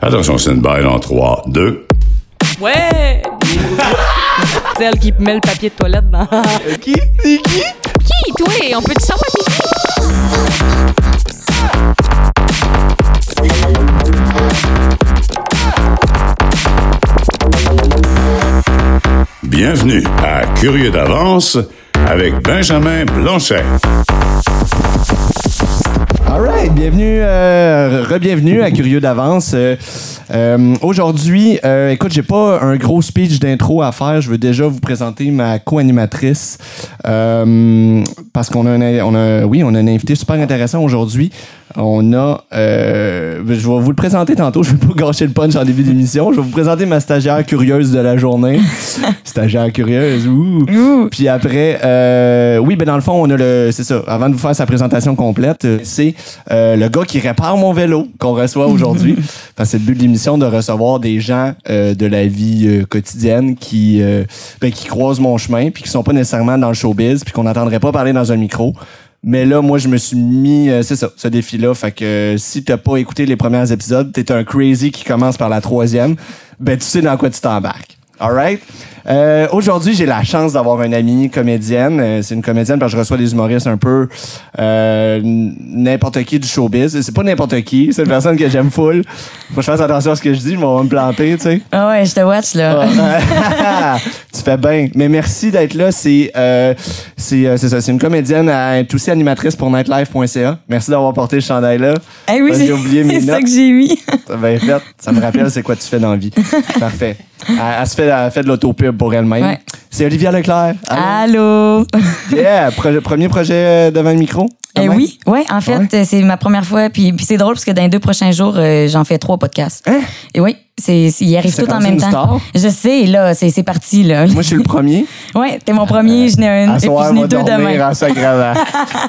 Attention, c'est une balle en 3, 2. Ouais! Celle qui met le papier de toilette dans. Qui? C'est qui? Qui, toi? On peut-tu savoir qui? Bienvenue à Curieux d'avance avec Benjamin Blanchet. All right, bienvenue, euh, re-bienvenue à Curieux d'avance. Euh, euh, Aujourd'hui, écoute, j'ai pas un gros speech d'intro à faire. Je veux déjà vous présenter ma co-animatrice parce qu'on a, on a, oui, on a un invité super intéressant aujourd'hui. On a, euh, je vais vous le présenter tantôt. Je vais pas gâcher le punch en début d'émission. Je vais vous présenter ma stagiaire curieuse de la journée. stagiaire curieuse, ouh. Puis après, euh, oui, ben dans le fond, on a le, c'est ça. Avant de vous faire sa présentation complète, euh, c'est euh, le gars qui répare mon vélo qu'on reçoit aujourd'hui. Que c'est le but de l'émission de recevoir des gens euh, de la vie euh, quotidienne qui, euh, ben, qui croisent mon chemin puis qui sont pas nécessairement dans le showbiz puis qu'on n'entendrait pas parler dans un micro. Mais là, moi, je me suis mis, euh, c'est ça, ce défi-là. Fait que euh, si t'as pas écouté les premiers épisodes, t'es un crazy qui commence par la troisième, ben tu sais dans quoi tu t'embarques. Alright? Euh, Aujourd'hui, j'ai la chance d'avoir une amie comédienne. Euh, c'est une comédienne parce que je reçois des humoristes un peu euh, n'importe qui du showbiz. C'est pas n'importe qui, c'est une personne que j'aime full. Faut que je fasse attention à ce que je dis, je vais me planter, tu sais. Ah ouais, je te watch, là. Ah. tu fais bien. Mais merci d'être là. C'est euh, c'est euh, c'est ça. C'est une comédienne. Elle est aussi animatrice pour nightlife.ca. Merci d'avoir porté le chandail là. Eh oui, j'ai oublié mes c'est ça notes. que j'ai mis. Fait. Ça me rappelle c'est quoi tu fais dans la vie. Parfait. Elle, elle se fait, elle fait de l'autopub pour elle-même. Ouais. C'est Olivia Leclerc. Allô? Yeah. Premier projet euh, devant le micro? même? oui, ouais, en fait, Ouais. euh, c'est ma première fois. Puis, puis c'est drôle parce que dans les deux prochains jours, euh, j'en fais trois podcasts. Hein? Et oui, c'est, arrivent C'est tous en même une temps. star? Je sais, là, c'est, c'est parti, là. Moi, je suis le premier. Ouais, t'es mon premier, je n'ai un, À et puis soir, je on n'ai deux demain. sacrament.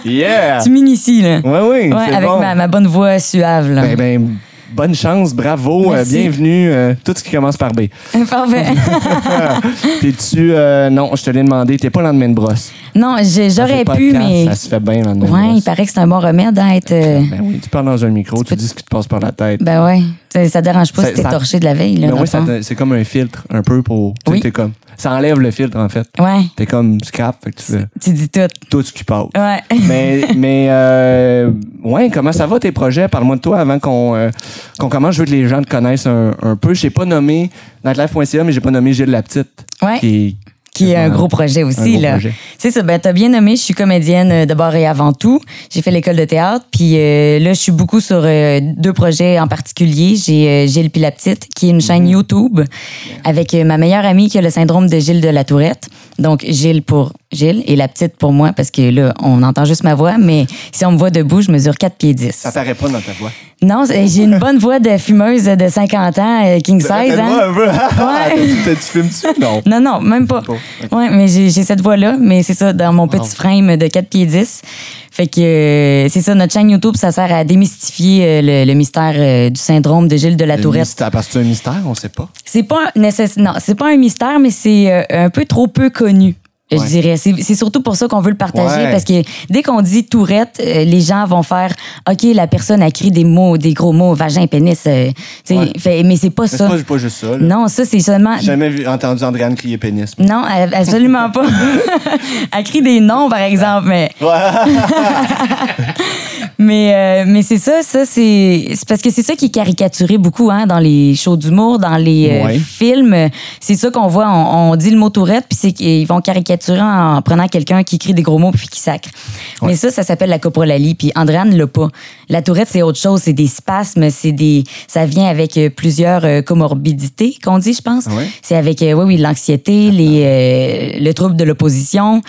Yeah. Tu m'inities, là. Ouais, oui. Ouais, c'est avec bon. ma, ma bonne voix suave, là. Ben, ben, bonne chance, bravo, euh, bienvenue. euh, tout ce qui commence par B. Parfait. T'es-tu. euh, non, je te l'ai demandé, t'es pas lendemain de brosse. non, j'ai- j'aurais pu, podcast, mais. Ça se fait bien lendemain de Ouais, il paraît que c'est un bon remède à être. euh, Ben oui, tu parles dans un micro, tu dis ce qui te passe par la tête. Ben ouais. Ça, ça dérange pas Ça- si t'es ça- torché de la veille, là. Ben dans oui, le ça fond. te- c'est comme un filtre, un peu pour. Tu sais, Oui. t'es comme. Ça enlève le filtre, en fait. Ouais, T'es comme scrap, fait que tu tu dis tout. tout ce qui passe. Ouais. mais, mais euh, ouais, comment ça va tes projets? Parle-moi de toi avant qu'on euh, qu'on commence. Je veux que les gens te connaissent un, un peu. Je pas nommé nightlife.ca, mais j'ai pas nommé Gilles Laptite. Ouais. Qui, Qui est un gros projet aussi. C'est ça, ben, t'as bien nommé, je suis comédienne euh, d'abord et avant tout. J'ai fait l'école de théâtre, puis euh, là, je suis beaucoup sur euh, deux projets en particulier. J'ai euh, Gilles puis la petite, qui est une Mhm. chaîne YouTube, avec ma meilleure amie qui a le syndrome de Gilles de la Tourette. Donc, Gilles pour Gilles et la petite pour moi, parce que là, on entend juste ma voix, mais si on me voit debout, je mesure 4 pieds 10. ça paraît pas dans ta voix. Non, j'ai une bonne voix de fumeuse de 50 ans, euh, king size, Rappelle-moi hein? Ouais. Tu filmes-tu? Non. Non, non, même pas. Ouais, mais j'ai cette voix-là, mais c'est ça, dans mon petit frame de 4 pieds 10. Fait que euh, c'est ça, notre chaîne YouTube, ça sert à démystifier euh, le, le mystère euh, du syndrome de Gilles de la Le Tourette. mystère, parce que c'est un mystère, on sait pas. C'est pas un non, pas un mystère, mais c'est un peu trop peu connu. Je dirais. C'est c'est surtout pour ça qu'on veut le partager, Ouais. parce que dès qu'on dit Tourette, euh, les gens vont faire OK, la personne a écrit des mots, des gros mots, vagin, pénis. euh, Ouais. fait- mais c'est pas Mais C'est ça. pas, pas juste ça. là. Non, ça, c'est seulement. J'ai jamais vu, entendu Andréane crier pénis. Non, absolument pas. Elle crie des noms, par exemple, mais. mais euh, mais c'est ça, ça, c'est. parce que c'est ça qui est caricaturé beaucoup, hein, dans les shows d'humour, dans les euh, Ouais. films. C'est ça qu'on voit. On, on dit le mot tourette, puis c'est qu'ils vont caricaturer en prenant quelqu'un qui crie des gros mots puis qui sacre. Mais ça, ça s'appelle la coprolalie, puis Andréane l'a pas. La tourette, c'est autre chose. C'est des spasmes, c'est des. Ça vient avec euh, plusieurs euh, comorbidités, qu'on dit, je pense. Ah ouais? C'est avec, euh, oui, oui, l'anxiété, les, euh, le trouble de l'opposition.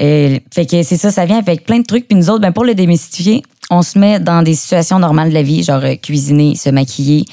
Euh, fait que c'est ça, ça vient avec plein de trucs. Puis nous autres, ben, pour le démystifier, on se met dans des situations normales de la vie, genre cuisiner, se maquiller.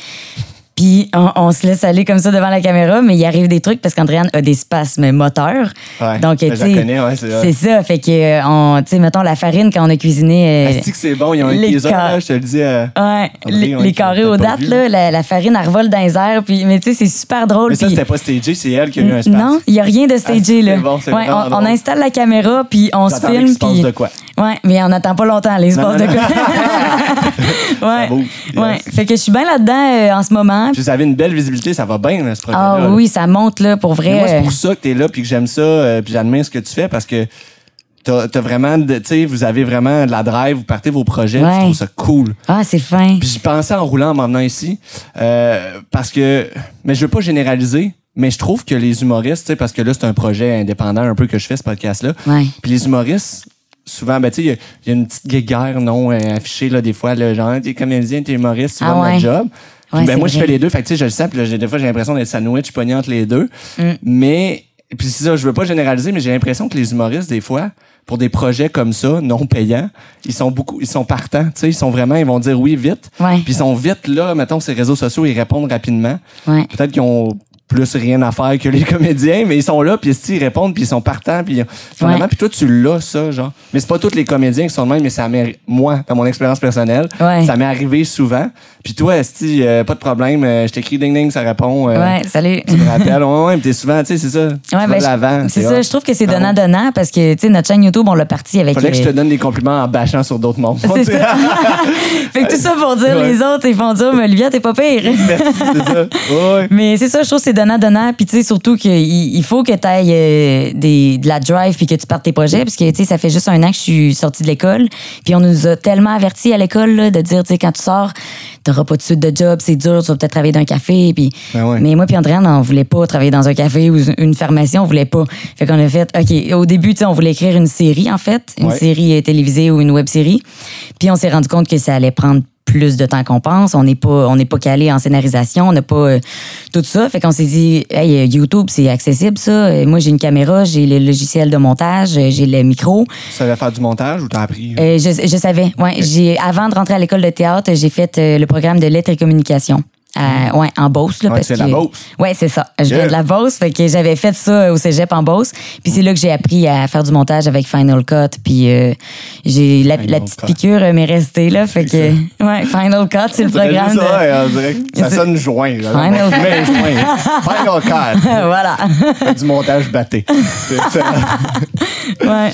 Puis on, on se laisse aller comme ça devant la caméra, mais il arrive des trucs parce qu'Andréane a des spasmes moteurs. Ouais. Donc, tu ouais, c'est ça. Fait que, euh, on, tu sais, mettons la farine quand on a cuisiné. euh, que c'est bon? Ils ont un car- là, je te le dis. euh, Ouais, les, carrés aux dates, là, la, la farine, elle revole dans les airs. Puis, mais tu sais, c'est super drôle. Mais ça, c'était pas stagé, c'est elle qui a eu un space. non, il n'y a rien de stagé, Ah, là. bon, Ouais, on, installe la caméra, puis on se filme. Puis... de quoi? Ouais, mais on n'attend pas longtemps, passe non, de quoi. ouais. bouge, ouais. yes. Fait que je suis bien là-dedans euh, en ce moment. Puis vous avez une belle visibilité, ça va bien, là, ce projet-là. Ah oui, ça monte, là, pour Mais vrai. moi, c'est pour ça que t'es là, puis que j'aime ça, euh, puis j'admire ce que tu fais, parce que t'as as vraiment, de- tu sais, vous avez vraiment de la drive, vous partez vos projets, puis je trouve ça cool. Ah, c'est fin. Puis j'y pensais en roulant en m'en venant ici, euh, parce que, mais je veux pas généraliser, mais je trouve que les humoristes, parce que là, c'est un projet indépendant un peu que je fais, ce podcast-là, puis les humoristes, souvent, ben, tu sais, il y y, a une petite guéguerre non euh, affichée, là, des fois, le genre, t'es comédien, t'es humoriste, tu Ah vas ouais. notre job. Puis Ouais, ben, moi, je fais les deux. Fait que, tu sais, je le sens. Puis là, j'ai- des fois, j'ai l'impression d'être sandwich pogné entre les deux. Mm. Mais, puis c'est ça, je veux pas généraliser, mais j'ai l'impression que les humoristes, des fois, pour des projets comme ça, non payants, ils sont beaucoup, ils sont partants. Tu sais, ils sont vraiment, ils vont dire oui vite. Puis ils sont vite là, mettons, ces réseaux sociaux, ils répondent rapidement. Ouais. Peut-être qu'ils ont plus rien à faire que les comédiens, mais ils sont là, puis ils répondent, puis ils sont partants, puis finalement, Ouais. puis toi, tu l'as, ça, genre. Mais c'est pas tous les comédiens qui sont de même, mais ça m'est, moi, dans mon expérience personnelle, Ouais. ça m'est arrivé souvent. Puis toi, Esti, euh, pas de problème, euh, je t'écris ding ding, ça répond. euh, Ouais, salut. Tu me rappelles, ouais, ouais, mais t'es souvent, tu sais, c'est ça. vas ben, l'avant. c'est ça, je trouve que c'est Ah donnant-donnant parce que, tu sais, notre chaîne YouTube, on l'a parti avec. Fallait que je te donne des compliments en bâchant sur d'autres mondes. C'est ça. fait que tout ça pour dire, Ouais. les autres, ils font dire, mais Olivia, t'es pas pire. Merci, c'est ça. Ouais. Mais c'est ça, je trouve que c'est donnant-donnant. Puis, tu sais, surtout qu'il il faut que tu ailles de la drive puis que tu partes tes projets. Parce que, tu sais, ça fait juste un an que je suis sortie de l'école. Puis, on nous a tellement avertis à l'école là, de dire, tu sais, quand tu sors, t'auras pas de suite de job, c'est dur, tu vas peut-être travailler dans un café. Puis, Ben ouais. Mais moi, puis Andréane, on voulait pas travailler dans un café ou une pharmacie, on voulait pas. Fait qu'on a fait, OK, au début, tu sais, on voulait écrire une série, en fait, une Ouais. série euh, télévisée ou une web série. Puis, on s'est rendu compte que ça allait prendre plus de temps qu'on pense. On n'est pas, on n'est pas calé en scénarisation, on n'a pas euh, tout ça. Fait qu'on s'est dit, hey, euh, YouTube, c'est accessible, ça. Euh, Moi, j'ai une caméra, j'ai le logiciel de montage, j'ai le micro. Tu savais faire du montage ou t'as appris? Euh, je, je savais, ouais. J'ai, avant de rentrer à l'école de théâtre, j'ai fait le programme de lettres et communication. À- ouais, en Beauce. Là, Ouais, parce c'est que, la Beauce? Ouais, c'est ça. Je viens de la Beauce. Fait que j'avais fait ça au cégep en Beauce. Puis c'est là que j'ai appris à faire du montage avec Final Cut. Puis euh, j'ai la, petite piqûre euh, m'est restée là. Fait que, ouais, Final Cut, c'est le programme. ça, de- ouais, on dirait que ça sonne joint. là. Final- Mais joint. Final cut. voilà. Fait du montage batté. Ouais.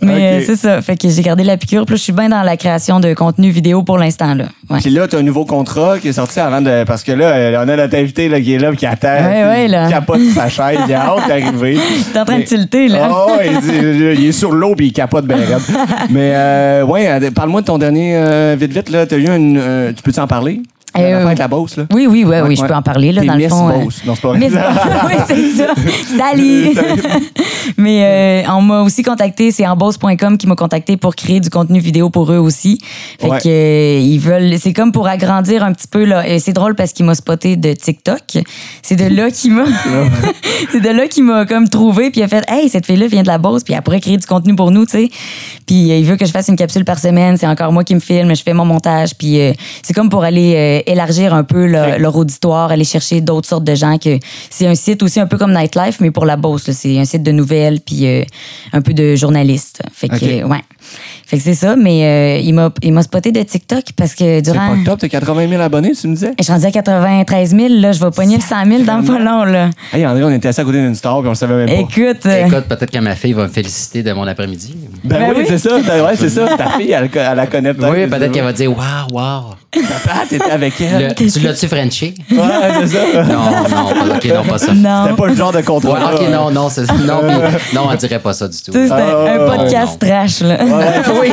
Mais euh, c'est ça. Fait que j'ai gardé la piqûre. Puis je suis bien dans la création de contenu vidéo pour l'instant. là. Ouais. Puis là, t'as un nouveau contrat qui est sorti avant de. Parce que là, euh, on a notre invité là, qui est là, qui attend. Ouais, ouais, là. Qui capote sa chaise, il a hâte d'arriver. T'es en train de tilter, là. Oh, il, il est sur l'eau, puis il capote bien. Mais, euh, ouais, euh, parle-moi de ton dernier. euh, vite, vite, là. T'as eu une. euh, tu peux-tu en parler? Euh, avec la Beauce, là. Oui, oui, oui, oui, je peux en parler, là, dans le fond. euh, Beauce. Non, c'est pas vrai. Miss oui, c'est ça. Salut! Mais euh, on m'a aussi contacté, c'est embauce.com qui m'a contacté pour créer du contenu vidéo pour eux aussi. Fait Ouais. que euh, ils veulent, c'est comme pour agrandir un petit peu là. Et c'est drôle parce qu'il m'a spoté de TikTok. C'est de là qu'il m'a, c'est de là qu'il m'a comme trouvé puis il a fait, hey cette fille là vient de la Beauce puis elle pourrait créer du contenu pour nous, tu sais. Puis euh, il veut que je fasse une capsule par semaine. C'est encore moi qui me filme, je fais mon montage puis euh, c'est comme pour aller élargir un peu leur, auditoire, aller chercher d'autres sortes de gens que c'est un site aussi un peu comme Nightlife mais pour la Beauce. là. C'est un site de nouvelles puis euh, un peu de journalistes. Fait que ouais. Fait que c'est ça, mais euh, il m'a il m'a spoté de TikTok parce que C'est durant. pas top, t'as 80 000 abonnés, tu me disais? Je suis rendue à 93 000, là. Je vais pogner le 100 000 dans le pas long, là. Hey, André, on était assis à côté d'une star, puis on le savait même pas. Écoute. euh, Écoute, peut-être que ma fille va me féliciter de mon après-midi. Ben, Ben oui, oui. c'est ça. t'as- Ouais, c'est ça. Ta fille, elle, elle la connaît peut-être. Oui, peut-être qu'elle va dire Waouh, waouh. Ah, t'étais avec elle. Le- Tu l'as-tu Frenché? Ouais, c'est ça. Non, non, pas- ok, non, pas ça. non. C'était pas le genre de contrat. Ouais, ok, non, non, c'est- non, mais- non, on dirait pas ça du tout. C'était un podcast non. trash, là. oui,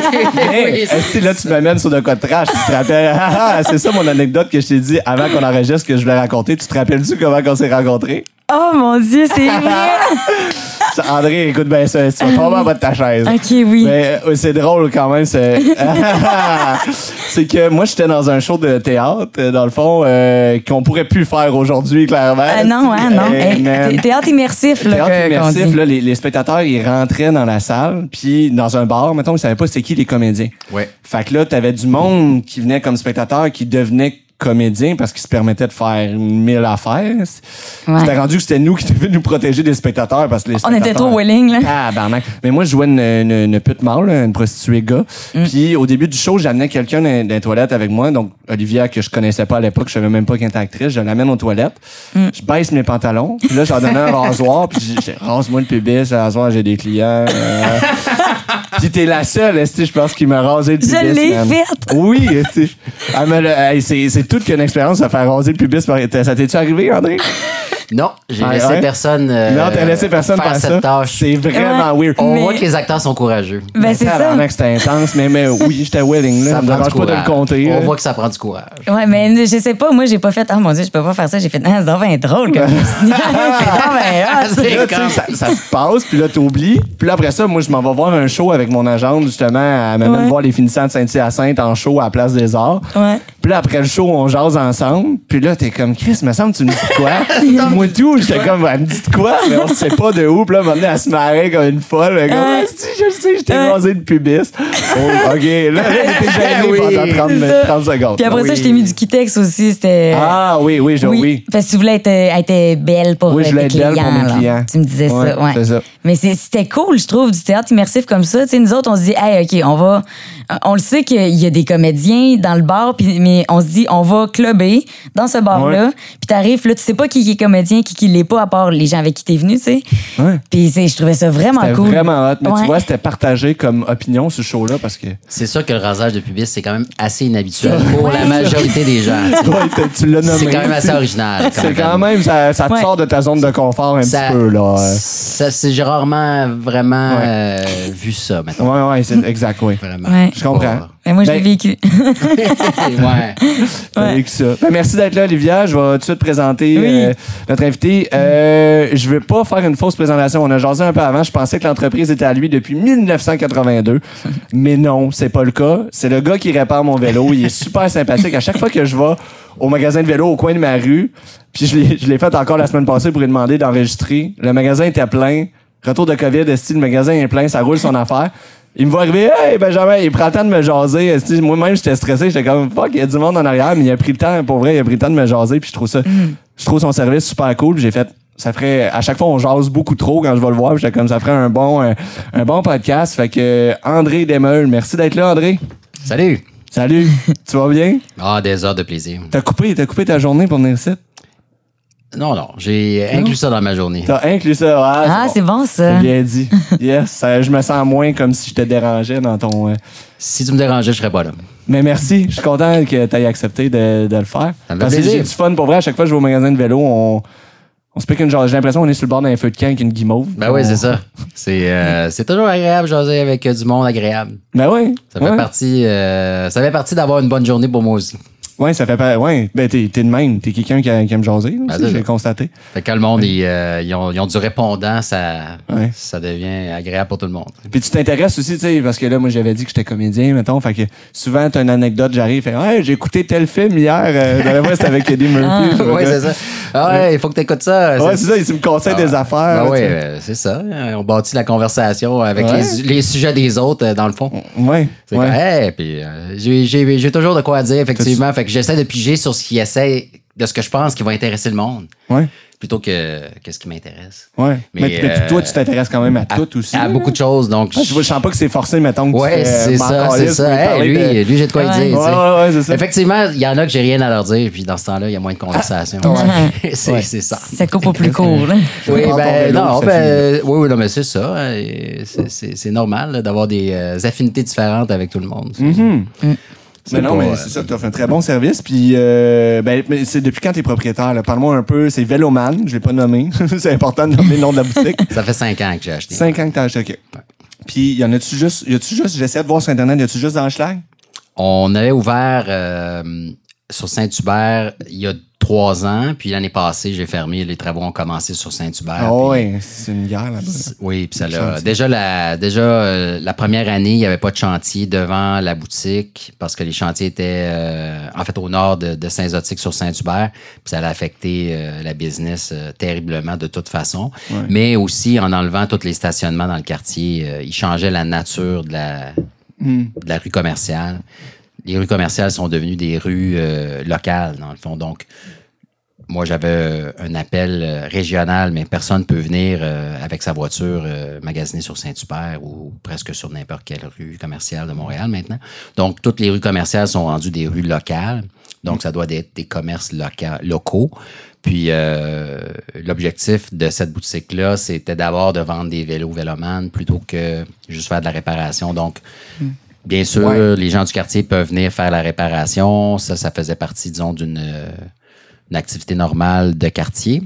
oui, si là tu m'amènes sur de quoi de trash, tu te rappelles. Ah, ah, c'est ça mon anecdote que je t'ai dit avant qu'on enregistre que je voulais raconter. Tu te rappelles-tu comment on s'est rencontrés? Oh mon Dieu, c'est vrai. André, écoute bien ça, tu vas bas de ta chaise. ok, oui. Mais euh, c'est drôle quand même. C'est c'est que moi, j'étais dans un show de théâtre, euh, dans le fond, euh, qu'on pourrait plus faire aujourd'hui, clairement. Euh, non, hein, non. Hey, théâtre immersif, là, Théâtre que- immersif, là, les, les spectateurs, ils rentraient dans la salle, puis dans un bar, mettons, ils savaient pas c'était qui les comédiens. Ouais. Fait que là, t'avais du monde qui venait comme spectateur, qui devenait comédien parce qu'ils se permettaient de faire mille affaires. Ouais. C'était rendu que c'était nous qui devions nous protéger des spectateurs parce que les On spectateurs... était trop willing, là. Ah, barnac. Mais moi, je jouais une, une, une pute mâle, une prostituée gars. Mm. Puis au début du show, j'amenais quelqu'un dans, dans les toilettes avec moi. Donc, Olivia, que je connaissais pas à l'époque, je savais même pas qu'elle était actrice. Je l'amène aux toilettes. Mm. Je baisse mes pantalons. Puis là, j'en donnais un rasoir. Puis j'ai- j'ai rase-moi le pubis, le rasoir, j'ai des clients. euh. puis t'es la seule, je pense, qui m'a rasé le pubis. Je l'ai faite. Oui, hey, c'est toute qu'une expérience de faire raser le pubis. Ça t'est-tu arrivé, André? Non, j'ai Ah, laissé ouais? personne. euh, non, t'as laissé personne faire faire cette ça. tâche. C'est vraiment weird. On Mais- voit que les acteurs sont courageux. Ben, c'est ça. Tabarnak, C'était intense, mais, mais oui, j'étais willing. Là. Ça me dérange pas de le compter. On là. voit que ça prend du courage. Ouais, mais je sais pas, moi, j'ai pas fait, ah mon Dieu, je peux pas faire ça. J'ai fait, ah, c'est bien drôle comme c'est comme- ça, ça se passe, puis là, t'oublies. Puis là, après ça, moi, je m'en vais voir un show avec mon agente, justement. Elle m'amène Ouais. voir les finissants de Saint-Hyacinthe en show à la Place des Arts. Ouais. Puis là, après le show, on jase ensemble. Puis là, t'es comme, Chris, me semble, tu me dis quoi? Moi, tout, j'étais comme, elle me dit de quoi? Mais on sait pas de où. Puis là, maintenant, elle se marrait comme une folle. Elle comme, Ouais. Asti, je sais, je t'ai Ouais. rasé le pubis. Oh, OK. Là, j'étais gêné Oui, pendant 30, c'est minutes, ça. 30 secondes. Puis après ça, Oui. je t'ai mis du Kitex aussi. C'était. Ah, oui, oui, je, oui. Parce que tu voulais être, être belle pour Oui, je euh, voulais tes être belle clients. pour mes clients. Tu me disais Ouais, ça, ouais. c'est ça. Mais c'était cool, je trouve, du théâtre immersif comme ça. Tu sais, nous autres, on se dit, hey, OK, on va. On le sait qu'il y a des comédiens dans le bar, puis, mais on se dit, on va clubber dans ce bar-là. Ouais. Puis t'arrives, là, tu sais pas qui est comédien, qui, qui l'est pas, à part les gens avec qui t'es venu, tu sais. Ouais. Puis c'est- je trouvais ça vraiment cool. vraiment hot. Mais Ouais. tu vois, c'était partagé comme opinion, ce show-là, parce que. C'est sûr que le rasage de pubis, c'est quand même assez inhabituel pour la majorité des gens. tu l'as nommé. C'est quand même assez original. C'est quand même, ça, ça te Ouais. sort de ta zone de confort un Ça- petit peu, là. euh. Ça, c'est j'ai rarement vraiment Ouais. euh, vu ça, mettons. Ouais, ouais, c'est exact, oui. Vraiment. Ouais. Je comprends. Mais moi, je l'ai Ben, vécu. ouais. T'as vécu ça. Ben, merci d'être là, Olivia. Je vais tout de suite présenter Oui. euh, notre invité. Euh, je vais pas faire une fausse présentation. On a jasé un peu avant. Je pensais que l'entreprise était à lui depuis 1982. mais non, c'est pas le cas. C'est le gars qui répare mon vélo. Il est super sympathique. À chaque fois que je vais au magasin de vélo au coin de ma rue, puis je l'ai- fait encore la semaine passée pour lui demander d'enregistrer. Le magasin était plein. Retour de COVID, le magasin est plein, ça roule son affaire. Il me voit arriver, hey Benjamin, il prend le temps de me jaser. Moi-même, j'étais stressé, j'étais comme, fuck, il y a du monde en arrière, mais il a pris le temps, pour vrai, il a pris le temps de me jaser, puis je trouve ça, je trouve son service super cool. J'ai fait, ça ferait, à chaque fois, on jase beaucoup trop quand je vais le voir, j'étais comme, ça ferait un bon, un, un bon podcast. Fait que, euh, André Demeul, merci d'être là, André. Salut. Salut, tu vas bien? Ah, des heures de plaisir. T'as coupé, t'as coupé ta journée pour venir ici? Non, non, j'ai inclus ça dans ma journée. T'as inclus ça, ah, Ah, bon. c'est bon, ça. C'est bien dit. Yes, je me sens moins comme si je te dérangeais dans ton. euh, Si tu me dérangeais, je serais pas là. Mais merci, je suis content que tu aies accepté de, de le faire. Ça me fait Parce que plaisir. j'ai du fun pour vrai. À chaque fois que je vais au magasin de vélo, on, on se pique une genre. J'ai l'impression qu'on est sur le bord d'un feu de camp avec une guimauve. Ben oui, On- c'est ça. C'est euh, c'est toujours agréable de jaser avec euh, du monde agréable. Ben oui. Ça fait ouais. partie, euh, ça fait partie d'avoir une bonne journée pour moi aussi. Ouais, ça fait pas. Ouais, ben t'es t'es de même. T'es quelqu'un qui, a- qui aime jaser, là, Ben, j'ai ça. constaté. Fait que quand le monde, ils, euh, ils ont, ils ont du répondant, ça, Ouais. ça devient agréable pour tout le monde. Puis tu t'intéresses aussi, tu sais, parce que là, moi, j'avais dit que j'étais comédien, mettons. Fait que souvent, t'as une anecdote, j'arrive, fait Ouais, j'ai écouté tel film hier. Euh, dans la c'était avec Eddie Murphy. oui, c'est ça. Ah ouais, il faut que tu écoutes ça. Ouais, c'est ça, il me conseille Ah, des affaires. Ben oui, euh, c'est ça. On bâtit la conversation avec Ouais. les, les sujets des autres, euh, dans le fond. Ouais. C'est ouais. hey, puis euh, j'ai- j'ai j'ai toujours de quoi dire, effectivement. Fait que j'essaie de piger sur ce qui essaie, de ce que je pense qui va intéresser le monde, Ouais. plutôt que, que ce qui m'intéresse. Ouais. Mais, Mais, mais euh, toi, tu t'intéresses quand même à, À, tout aussi. à là. beaucoup de choses, donc. Ah, je, vois- je sens pas que c'est forcé, mettons. Que Ouais, c'est m'en ça, c'est ça. Hey, lui, de- lui j'ai de quoi Ouais. dire. Ouais, tu sais. ouais, ouais, c'est ça. Effectivement, il y en a que j'ai rien à leur dire, puis dans ce temps-là, il y a moins de conversation. c'est Ouais. c'est ça. Ça coupe au plus court, Oui, ben, vélo, non, ben, oui, oui, non, mais c'est ça. hein, c'est- normal d'avoir des euh, affinités différentes avec tout le monde. Mais non, pas, mais euh, c'est ça, tu offres un très bon service. Puis, euh, ben, mais c'est depuis quand t'es propriétaire? là? Parle-moi un peu. C'est Véloman, je l'ai pas nommé. c'est important de nommer le nom de la boutique. Ça fait cinq ans que j'ai acheté. Cinq ans que t'as acheté. OK. Puis, y en a-tu juste, y a-tu juste, j'essaie de voir sur Internet, y a-tu juste dans Schlag? On avait ouvert euh, sur Saint-Hubert il y a trois ans, puis l'année passée, j'ai fermé. Les travaux ont commencé sur Saint-Hubert. Ah puis- ouais, c'est une guerre là-bas. là. Oui, puis ça l'a. Chantier. Déjà, la, déjà euh, la première année, il n'y avait pas de chantier devant la boutique parce que les chantiers étaient euh, en fait au nord de, de Saint-Zotique sur Saint-Hubert. Puis ça allait affecter euh, la business terriblement de toute façon. Mais aussi en enlevant tous les stationnements dans le quartier, euh, il changeait la nature de la, Hmm. de la rue commerciale. Les rues commerciales sont devenues des rues euh, locales, dans le fond. Donc, moi, j'avais euh, un appel euh, régional, mais personne ne peut venir avec sa voiture magasiner sur Saint-Hubert ou presque sur n'importe quelle rue commerciale de Montréal maintenant. Donc, toutes les rues commerciales sont rendues des rues locales. Donc, ça doit être des commerces loca- locaux. Puis, l'objectif de cette boutique-là, c'était d'abord de vendre des vélos vélomanes plutôt que juste faire de la réparation. Donc, bien sûr, Ouais. les gens du quartier peuvent venir faire la réparation. Ça, ça faisait partie, disons, d'une euh, une activité normale de quartier.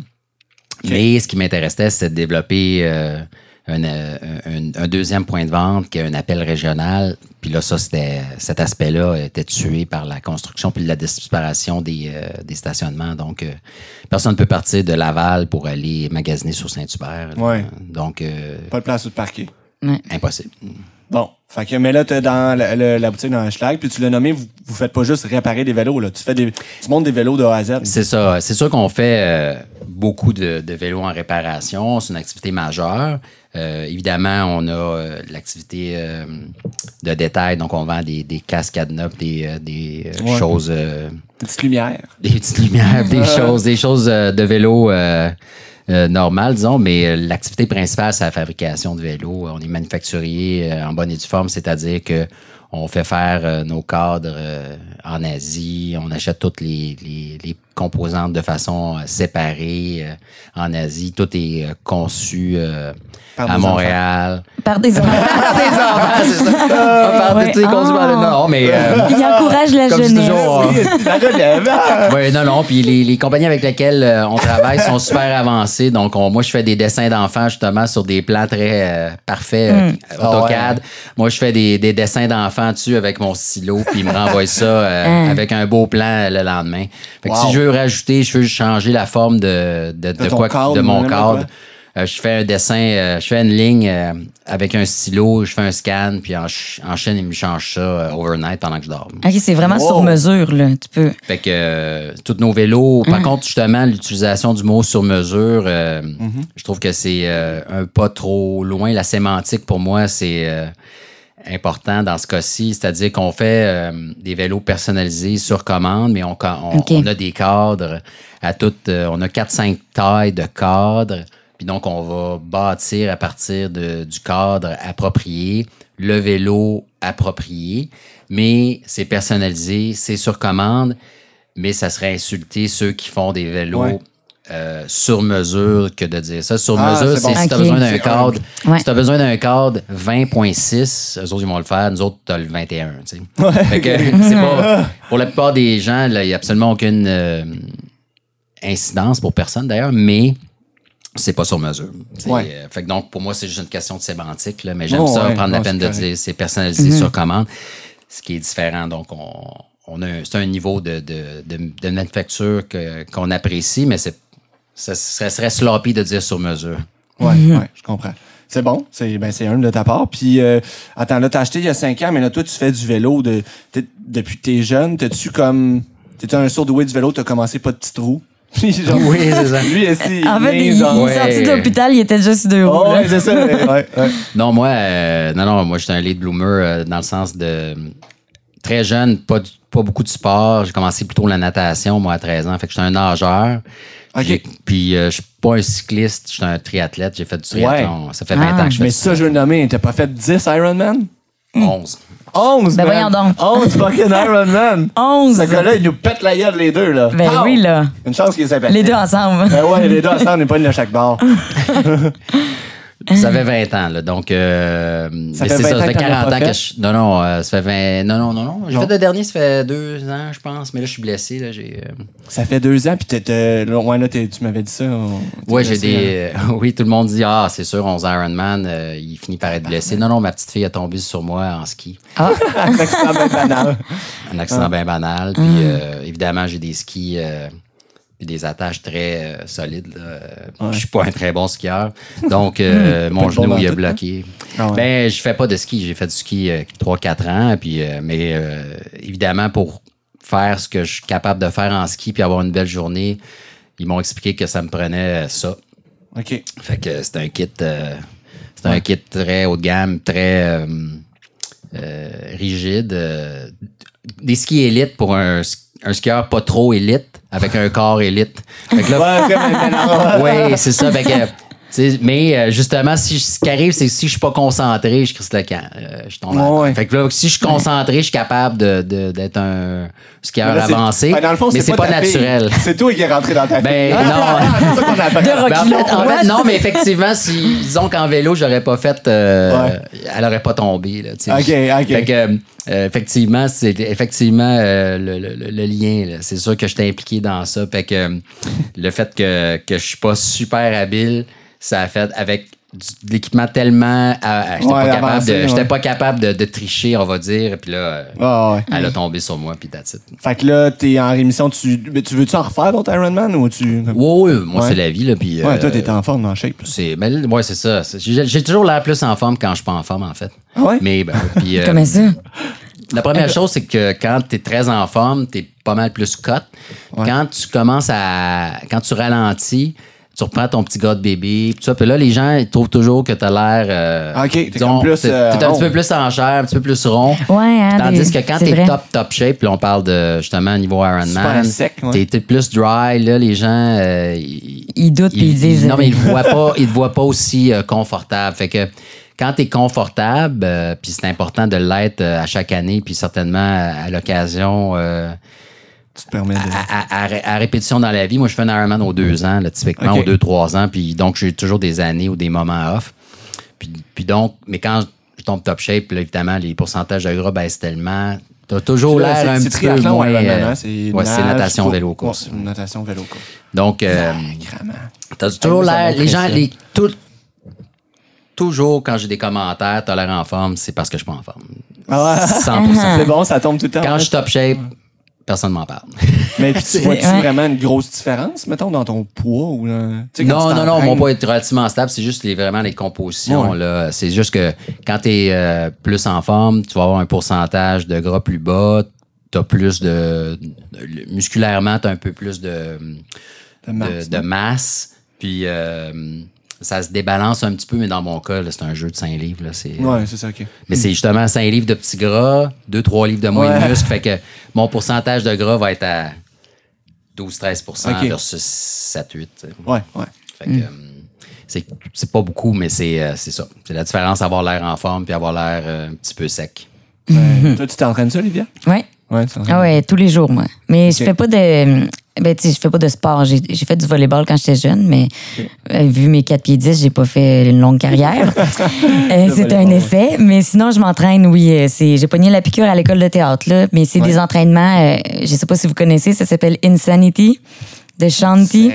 Mais ce qui m'intéressait, c'était de développer euh, un, euh, un- un deuxième point de vente qui est un appel régional. Puis là, ça, c'était cet aspect-là était tué par la construction puis la disparition des, euh, des stationnements. Donc, euh, personne ne peut partir de Laval pour aller magasiner sur Saint-Hubert. Ouais. Donc, euh, Pas de place te parquer. impossible. Bon. Fait que, mais là, t'es dans la, la- la boutique dans un schlag, puis tu l'as nommé, vous, vous faites pas juste réparer des vélos, là. Tu fais des, tu montes des vélos de A à Z. C'est ça. C'est sûr qu'on fait euh, beaucoup de, de vélos en réparation. C'est une activité majeure. Euh, évidemment, on a euh, l'activité euh, de détail. Donc, on vend des, des casques cadenas, des, euh, des euh, Ouais. choses, euh, Une petite lumière. des petites lumières, des choses, des choses de vélo euh, normales, disons. Mais euh, l'activité principale, c'est la fabrication de vélos. On est manufacturier euh, en bonne et due forme, c'est-à-dire que on fait faire euh, nos cadres euh, en Asie. On achète toutes les, les, les composantes de façon euh, séparée euh, en Asie. Tout est euh, conçu euh, Par à Montréal. Par des enfants. Par des enfants, c'est ça. On parle Ouais. de tous les conçus par Ah. Non, mais... euh, Il encourage la jeunesse. toujours, euh, La relève, oui, non, non. Puis les, les compagnies avec lesquelles euh, on travaille sont super avancées. Donc, on- moi, je fais des dessins d'enfants justement sur des plans très euh, parfaits, euh, AutoCAD. Moi, je fais des, des dessins d'enfants dessus avec mon stylo, puis ils me renvoient ça euh, Hein? avec un beau plan le lendemain. Fait que Wow. si je veux rajouter, je veux changer la forme de, de, quoi, cadre, de mon cadre. Euh, je fais un dessin, euh, je fais une ligne euh, avec un stylo, je fais un scan, puis en, ch- en chaîne, il me change ça euh, overnight pendant que je dors. OK, c'est vraiment Wow. sur mesure, là. Tu peux. Fait que euh, tous nos vélos, par contre, justement, l'utilisation du mot sur mesure, euh, je trouve que c'est euh, un pas trop loin. La sémantique, pour moi, c'est euh, important dans ce cas-ci. C'est-à-dire qu'on fait euh, des vélos personnalisés sur commande, mais on, on, a des cadres à toutes. euh, on a 4-5 tailles de cadres. Puis donc, on va bâtir à partir de- du cadre approprié, le vélo approprié, mais c'est personnalisé, c'est sur commande, mais ça serait insulter ceux qui font des vélos Ouais. Euh, sur mesure que de dire ça. Sur Ah, mesure, c'est bon. si tu as besoin d'un cadre. Ouais. Si tu as besoin d'un cadre 20.6, eux autres, ils vont le faire. Nous autres, tu as le 21. tu sais. Fait que c'est pas- pour la plupart des gens, là, il n'y a absolument aucune euh, incidence pour personne d'ailleurs, mais c'est pas sur mesure. Ouais. euh, fait que donc, pour moi, c'est juste une question de sémantique, là, mais j'aime Oh, ça, ouais. prendre la peine de correct. dire c'est personnalisé sur commande, ce qui est différent. Donc, on, on a un, c'est un niveau de, de, de, de manufacture qu'on apprécie, mais c'est, ça, ça serait sloppy de dire sur mesure. Ouais, ouais, je comprends. C'est bon, c'est ben c'est un de ta part. Puis euh, attends, là t'as acheté il y a cinq ans, mais là toi tu fais du vélo de t'es- depuis que t'es jeune. T'es-tu comme t'étais un sourdoué du vélo, t'as commencé pas de. Puis genre, Oui, c'est ça. Lui aussi, En fait, il, genre, est sorti de l'hôpital, il était déjà sur deux roues. Oh, ouais, c'est ça. ouais, ouais, ouais. Non, moi, euh, non, non, moi, j'étais un late bloomer euh, dans le sens de très jeune, pas, pas beaucoup de sport. J'ai commencé plutôt la natation, moi, à 13 ans. Fait que j'étais un nageur. Ok. J'ai- Puis, euh, je suis pas un cycliste, je suis un triathlète. J'ai fait du triathlon. Ça fait 20 Ah. ans que je fais Mais ça, je veux le nommer, t'as pas fait 10 Ironman? 11. 11, Ben man. voyons donc. 11 fucking Ironman. 11. Ce gars-là, il nous pète la gueule, les deux, là. Ben Pow! oui, là. Une chance qu'il sympathique. Les deux ensemble. Ben ouais, les deux ensemble, on n'est pas une de chaque bord. Ça fait 20 ans, là. Donc, euh, Ça mais fait c'est 20 ça, ans ça fait que t'en as 40 pas ans que je. Non, non, euh, ça fait 20. Non, non, non, non. J'ai fait le dernier, ça fait deux ans, je pense. Mais là, je suis blessé, là. J'ai. euh, Ça fait deux ans, puis t'étais. là, Ouais, là, t'es- tu m'avais dit ça. Ouais, j'ai des. euh, oui, tout le monde dit Ah, c'est sûr, 11 Ironman, euh, il finit par être blessé. Non, non, ma petite fille a tombé sur moi en ski. hein. Un accident bien banal. Un accident Ah. bien banal. Puis euh, évidemment, j'ai des skis. Euh, puis des attaches très euh, solides. Euh, Ouais. Je suis pas un très bon skieur. Donc, euh, mon de bon genou, il a tout, bloqué. Ah ouais.4 Ben, je fais pas de ski. J'ai fait du ski 3-4 ans. Puis, euh, mais euh, évidemment, pour faire ce que je suis capable de faire en ski puis avoir une belle journée, ils m'ont expliqué que ça me prenait euh, ça. OK. Fait que c'est un kit, euh, c'est un kit très haut de gamme, très euh, euh, rigide. euh, des skis élites pour un, un skieur pas trop élite avec un corps élite. Fait que là, Ouais, c'est ça. Fait que sais, mais euh, justement, si, ce qui arrive, c'est que si je suis pas concentré, je crisse le camp. Euh, je tombe à- Ouais. Fait que là, si je suis concentré, je suis capable de- de- d'être un skieur Là, avancé. Ben, dans le fond, mais c'est pas, naturel. C'est toi qui es rentré dans ta Ben, non. c'est ça qu'on appelle. De Ben, en, fait, en fait, non, mais effectivement, si disons qu'en vélo, j'aurais pas fait, euh, Ouais. elle aurait pas tombé. Là, tu sais. Ok, ok. Fait que, euh, effectivement, c'est effectivement euh, le, le- le- le lien. là. C'est sûr que je t'ai impliqué dans ça. Fait que euh, le fait que, que je suis pas super habile, ça a fait avec du- de l'équipement tellement. ah, ah, J'étais Ouais, pas, capable de- ouais. pas capable de, de tricher, on va dire. Puis là, euh, Ah, ouais. elle a tombé sur moi, puis that's it. Fait que là, t'es en rémission. Tu, veux-tu en refaire d'autres Ironman ou tu. Ouais, ouais, moi, Ouais. c'est la vie. Là, puis, Ouais, toi, euh, t'étais en forme, en shape. C'est, ben, ouais, c'est ça. J'ai, j'ai toujours l'air plus en forme quand je suis pas en forme, en fait. Ah ouais? Mais, ben, puis, euh, Comment ça? la première chose, c'est que quand tu es très en forme, tu es pas mal plus cut. Ouais. Quand tu commences à. Quand tu ralentis, tu reprends ton petit gars de bébé, puis ça. Puis là, les gens, ils trouvent toujours que tu as l'air. euh, Ok, t'es disons, comme plus, t'es- euh, t'es un petit peu plus en chair, un petit peu plus rond. Ouais, hein, Tandis des- que quand t'es vrai. top, top shape, puis on parle de justement niveau Ironman, sec, ouais. t'es t'es plus dry, là, les gens. euh, ils, Ils doutent puis ils disent. Non, mais ils ne voient pas, ils te voient pas aussi euh, confortable. Fait que quand tu es confortable, euh, puis c'est important de l'être euh, à chaque année, puis certainement à, à l'occasion, euh, Tu te permets de. à, à- à- à répétition dans la vie. Moi, je fais un Ironman aux deux ans, là, typiquement, Ok. aux deux, trois ans, puis donc j'ai toujours des années ou des moments off. Puis, puis donc, mais quand je tombe top shape, là, évidemment, les pourcentages de gras baissent tellement. T'as toujours l'air un petit peu moins... Ironman, euh, hein, C'est ouais, natation, course. vélo, course. Ouais, natation, vélo, course. Donc, euh. T'as toujours l'air. Les gens, les, tout- toujours quand j'ai des commentaires, t'as l'air en forme, c'est parce que je suis pas en forme. Ah ouais. 100%. C'est bon, ça tombe tout le temps. Quand je suis top shape, personne m'en parle. Mais tu C'est- vois-tu ouais. vraiment une grosse différence, mettons, dans ton poids ou dans- tu sais, quand Non, non, non, mon poids est relativement stable. C'est juste les, vraiment les compositions. Ouais. là. C'est juste que quand tu es plus en forme, tu vas avoir un pourcentage de gras plus bas. Tu as plus de. de- musculairement, tu as un peu plus de, De masse, de, de masse. Puis euh, ça se débalance un petit peu, mais dans mon cas, c'est un jeu de 5 livres. Là, c'est, Ouais, c'est ça, OK. Mais c'est justement 5 livres de petits gras, 2-3 livres de moins Ouais. de muscles. Fait que mon pourcentage de gras va être à 12-13 Ok. versus 7-8. tu sais. Ouais, ouais. Fait que, euh, c'est, c'est pas beaucoup, mais c'est, euh, c'est ça. C'est la différence avoir l'air en forme puis avoir l'air euh, un petit peu sec. Ouais. Toi, tu t'entraînes ça, Olivia? Ouais. Ouais. Ah ouais, tous les jours, moi. Mais je Ok. fais pas de. Ben, tu sais, je fais pas de sport. J'ai j'ai fait du volleyball quand j'étais jeune, mais euh, vu mes 4 pieds 10, j'ai pas fait une longue carrière. Euh, c'est un essai. Mais sinon, je m'entraîne, oui. euh, c'est- J'ai pogné la piqûre à l'école de théâtre, là. Mais c'est Ouais. des entraînements, euh, je sais pas si vous connaissez, ça s'appelle Insanity de Shanti.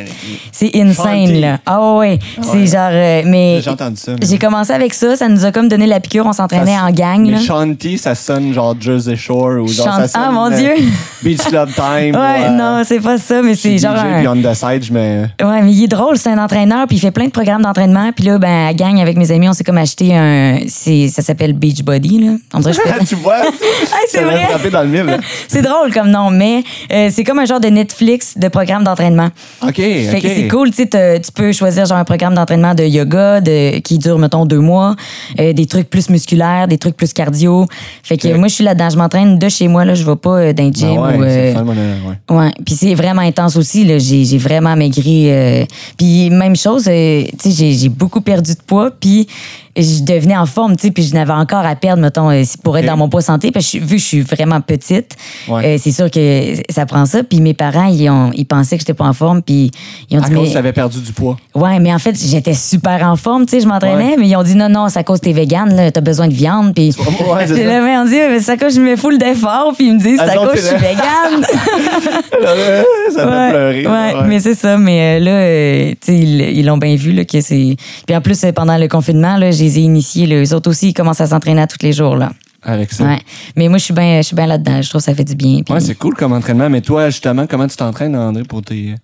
C'est insane, Shanti. là. Ah ouais, c'est Ouais. genre. euh, mais J'ai entendu ça. j'ai commencé avec ça, ça nous a comme donné la piqûre, on s'entraînait en gang, là. Mais Shanti, ça sonne genre Jersey Shore ou genre ça sonne, Ah, mon euh, Dieu! Beach Club Time. Ouais, ou, euh, non, c'est pas ça, mais c'est DJ genre un... puis on the side, je mets. Ouais, mais il est drôle, c'est un entraîneur, puis il fait plein de programmes d'entraînement. Puis là, ben, à gang avec mes amis, on s'est comme acheté un. c'est- Ça s'appelle Beachbody, là. On dirait que tu vois? c'est ça m'a vrai. dans le là. C'est drôle comme nom, mais euh, c'est comme un genre de Netflix de programme d'entraînement. OK, Fait que c'est cool, tu sais, t'as- tu peux choisir genre un programme d'entraînement de yoga de, qui dure, mettons, deux mois, euh, des trucs plus musculaires, des trucs plus cardio. Fait que Ok. moi, je suis là-dedans, je m'entraîne de chez moi, là, je vais pas euh, dans un Ah gym ouais, ou... c'est euh, le fun, moi, ouais. Ouais, puis c'est vraiment intense aussi là, j'ai j'ai vraiment maigri euh, puis même chose euh, tu sais j'ai j'ai beaucoup perdu de poids puis je devenais en forme, tu sais, puis je n'avais encore à perdre mettons euh, pour être dans mon poids santé parce que vu que je suis vraiment petite, Ouais. euh, c'est sûr que ça prend ça puis mes parents ils ont ils pensaient que j'étais pas en forme puis ils ont À dit cause mais que tu avais perdu du poids. Ouais, mais en fait, j'étais super en forme, tu sais, je m'entraînais, Ouais. mais ils ont dit non, non, c'est à cause que t'es végane, là, t'as besoin de viande, puis. Ouais, Puis là, mais on dit, mais c'est à cause que je me full d'efforts, puis ils me disent, c'est à cause que je suis végane. ça m'a ouais, pleuré. ouais, mais c'est ça. Mais euh, là, tu sais, ils l'ont bien vu, là, que c'est. Puis en plus, pendant le confinement, là, les ai initiés, là. Eux autres aussi, ils commencent à s'entraîner à tous les jours, là. Avec ça. Ouais. Mais moi, je suis bien je suis bien là-dedans. Je trouve que ça fait du bien. Ouais, c'est cool comme entraînement. Mais toi, justement, comment tu t'entraînes, André, pour tes.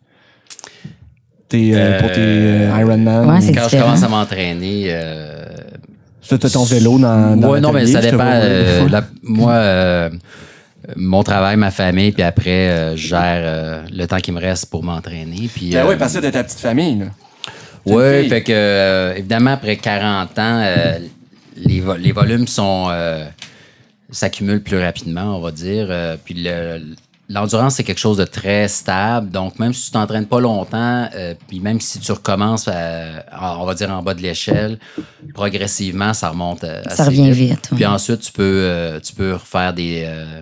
tes, euh, pour tes euh, Ironman? Ouais, Quand je commence à m'entraîner, euh, Tu as ton vélo dans, dans Ouais, non, mais ça dépend. vois, euh, la- moi, euh, mon travail, ma famille, puis après, euh, je gère euh, le temps qui me reste pour m'entraîner. Puis, Ben euh, oui, parce que t'as ta petite famille, là. Fille? fait que, euh, évidemment, après 40 ans, euh, les, vo- les volumes sont. euh, s'accumulent plus rapidement, on va dire. Euh, puis le, l'endurance, c'est quelque chose de très stable. Donc, même si tu t'entraînes pas longtemps, euh, puis même si tu recommences, en- on va dire en bas de l'échelle, progressivement, ça remonte. euh, Ça assez revient vite, ouais. Puis ensuite, tu peux, euh, tu peux refaire des, euh,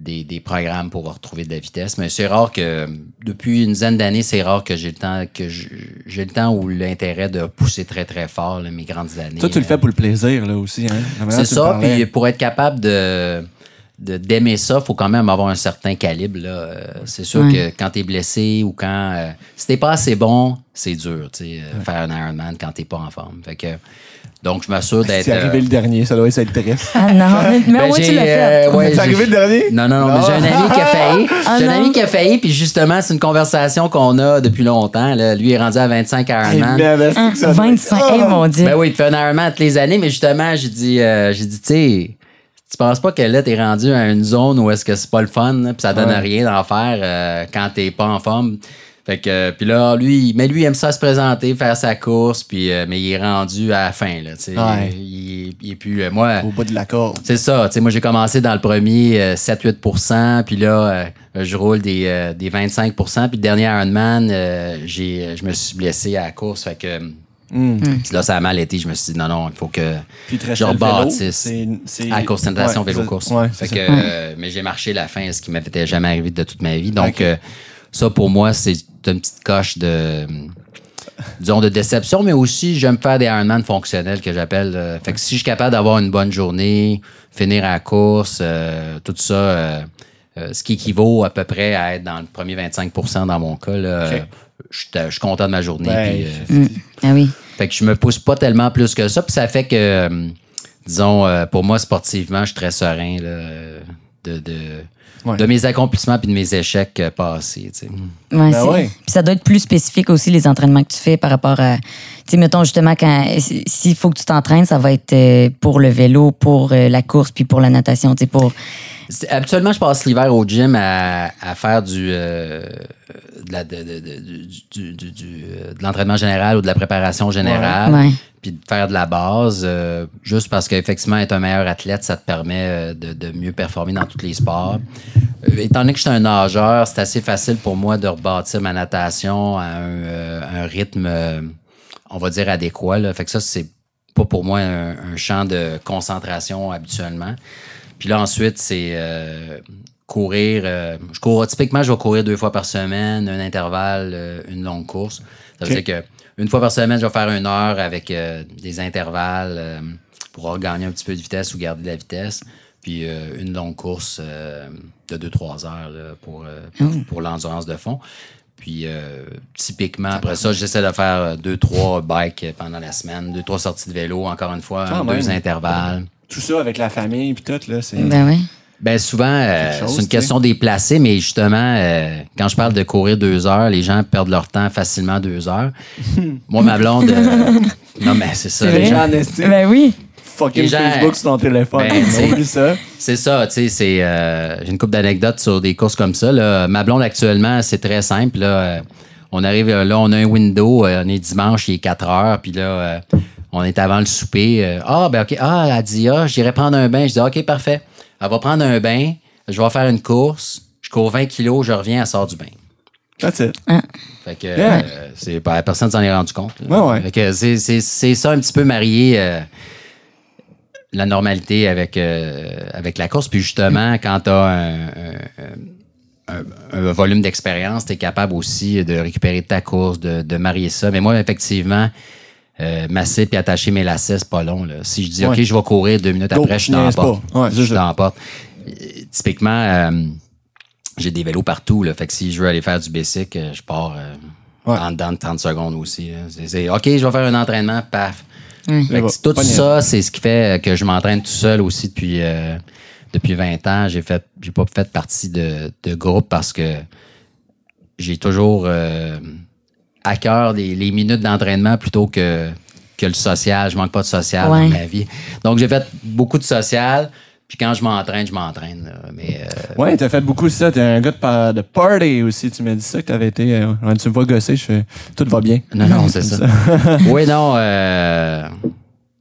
des, des programmes pour retrouver de la vitesse. Mais c'est rare que, depuis une dizaine d'années, c'est rare que j'ai le temps, que je- j'ai le temps ou l'intérêt de pousser très, très fort, là, mes grandes années. Toi, tu le fais pour le plaisir, là, aussi. Hein? C'est ça, puis pour être capable de d'aimer ça, il faut quand même avoir un certain calibre. là. Euh, C'est sûr Ouais. que quand tu es blessé ou quand... euh, si t'es pas assez bon, c'est dur, tu sais, euh, faire un Ironman quand t'es pas en forme. Fait que, donc, je m'assure d'être... C'est arrivé euh, le dernier, ça doit être triste. Ah non, mais, mais ben, au moins tu l'as fait. euh, ouais, C'est arrivé le dernier? Non, non, non, mais j'ai un ami qui a failli. Ah J'ai un ami qui a failli, puis justement, c'est une conversation qu'on a depuis longtemps. là. Lui est rendu à 25 Ironman. Ben, être- 25, Oh! hey, mon Dieu. Ben oui, il fait un Ironman toutes les années, mais justement, j'ai dit, euh, j'ai dit, tu sais, tu penses pas que là, t'es rendu à une zone où est-ce que c'est pas le fun, là, puis ça donne Ouais. rien d'en faire euh, quand t'es pas en forme? Fait que, euh, puis là, lui, mais lui, il aime ça se présenter, faire sa course, puis, euh, mais il est rendu à la fin, là, tu sais. Ouais. Il, il est plus, euh, moi, Au bout de la corde. c'est ça, tu sais, moi j'ai commencé dans le premier euh, 7-8%, puis là, euh, je roule des, euh, des 25%, puis le dernier Ironman, euh, j'ai, je me suis blessé à la course, fait que... Puis là, ça a mal été. Je me suis dit, non, non, il faut que Puis je rebâtisse. À la course natation, Ouais, vélo-course. c'est- ouais, Fait que, euh, mais j'ai marché la fin, ce qui m'était jamais arrivé de toute ma vie. Donc, euh, ça, pour moi, c'est une petite coche de, disons, de déception, mais aussi, j'aime faire des Ironman fonctionnels que j'appelle. euh, fait que si je suis capable d'avoir une bonne journée, finir à la course, euh, tout ça, euh, euh, ce qui équivaut à peu près à être dans le premier 25 dans mon cas, là, je suis- je suis content de ma journée. Ben, puis, euh, Mm. Ah oui. fait que je me pousse pas tellement plus que ça. Puis ça fait que, euh, disons, euh, pour moi, sportivement, je suis très serein là, de, de, Ouais. de mes accomplissements puis de mes échecs euh, passés. tu sais. Ouais, Ben ouais. Puis ça doit être plus spécifique aussi, les entraînements que tu fais par rapport à. Sais, mettons justement, quand s'il faut que tu t'entraînes, ça va être euh, pour le vélo, pour euh, la course, puis pour la natation. Tu sais, pour. Habituellement, je passe l'hiver au gym à, à faire du, euh, de, la- l'entraînement général ou de la préparation générale. Ouais. Puis de faire de la base, euh, juste parce qu'effectivement, être un meilleur athlète, ça te permet de, mieux performer dans tous les sports. Étant donné que je suis un nageur, c'est assez facile pour moi de rebâtir ma natation à un, euh, un rythme, on va dire, adéquat. Là. Fait que ça, c'est pas pour moi un, un champ de concentration habituellement. Puis là, ensuite, c'est euh, courir. euh, je cours, typiquement, je vais courir deux fois par semaine, un intervalle, euh, une longue course. Ça veut dire que une fois par semaine, je vais faire une heure avec des intervalles pour gagner un petit peu de vitesse ou garder de la vitesse. Puis une longue course de 2-3 heures là, pour, pour, pour l'endurance de fond. Puis euh, typiquement, après ça, j'essaie de faire euh, deux, trois bikes pendant la semaine, deux, trois sorties de vélo, encore une fois, Quand deux intervalles. Tout ça avec la famille puis tout, là, c'est... Ben oui. Ben souvent, euh, c'est une question déplacée, mais justement, euh, quand je parle de courir deux heures, les gens perdent leur temps facilement deux heures. Moi, ma blonde, euh, non mais c'est ça. C'est les gens-. Ben oui. Fucking Les gens- Facebook sur ton téléphone. Ben. Oublie ça. C'est ça, tu sais, c'est. euh, J'ai une couple d'anecdotes sur des courses comme ça. Là. Ma blonde, actuellement, c'est très simple. Là. Euh, On arrive euh, là, on a un window, on est dimanche, il est 4 heures, puis là, euh, on est avant le souper. ah, ben OK, ah, elle dit, ah, j'irai prendre un bain. Je dis, OK, parfait. Elle va prendre un bain, je vais faire une course, je cours 20 kilos, je reviens, elle sort du bain. That's it. Fait que Yeah. euh, c'est pas personne s'en est rendu compte. Ouais, ouais. Fait que c'est, c'est, c'est ça un petit peu marié euh, la normalité avec, euh, avec la course. Puis justement, quand tu as un, un- un- volume d'expérience, tu es capable aussi de récupérer ta course, de, de marier ça. Mais moi, effectivement, euh, masser puis attacher mes lacets, c'est pas long. Là. Si je dis OK, je vais courir deux minutes Go, après, je suis dans la niaise porte. pas. Ouais, je c'est suis ça. dans la porte. Euh, Typiquement, euh, j'ai des vélos partout. Là, fait que si je veux aller faire du basic, je pars euh, Ouais. en dedans de 30 secondes aussi. c'est, OK, je vais faire un entraînement, paf. Fait que tout ça, c'est ce qui fait que je m'entraîne tout seul aussi depuis, euh, depuis 20 ans. J'ai fait j'ai pas fait partie de, de groupe parce que j'ai toujours euh, à cœur les, les minutes d'entraînement plutôt que, que le social. Je manque pas de social Ouais. dans ma vie. Donc j'ai fait beaucoup de social. Puis quand je m'entraîne, je m'entraîne. Mais euh, Ouais, t'as fait beaucoup ça. T'es un gars de, par- de party aussi. Tu m'as dit ça que t'avais été. euh, quand tu me vois gosser, je fais. Tout va bien. non, non, c'est ça. oui, non. Euh,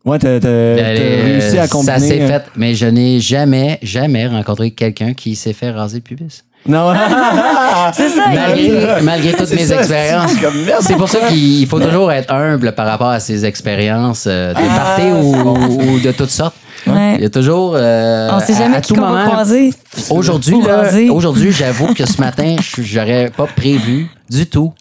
Ouais, t'as, t'as euh, réussi à combiner. Ça s'est euh, fait, mais je n'ai jamais, jamais rencontré quelqu'un qui s'est fait raser le pubis. Non. C'est ça. Malgré, malgré toutes mes ça, expériences. c'est pour ça qu'il faut toujours être humble par rapport à ses expériences euh, de party ou, ou de toutes sortes. Ouais. Il y a toujours. euh, On sait à- jamais à qui tout moment. croiser. Aujourd'hui, aujourd'hui, j'avoue que ce matin, je- j'aurais pas prévu du tout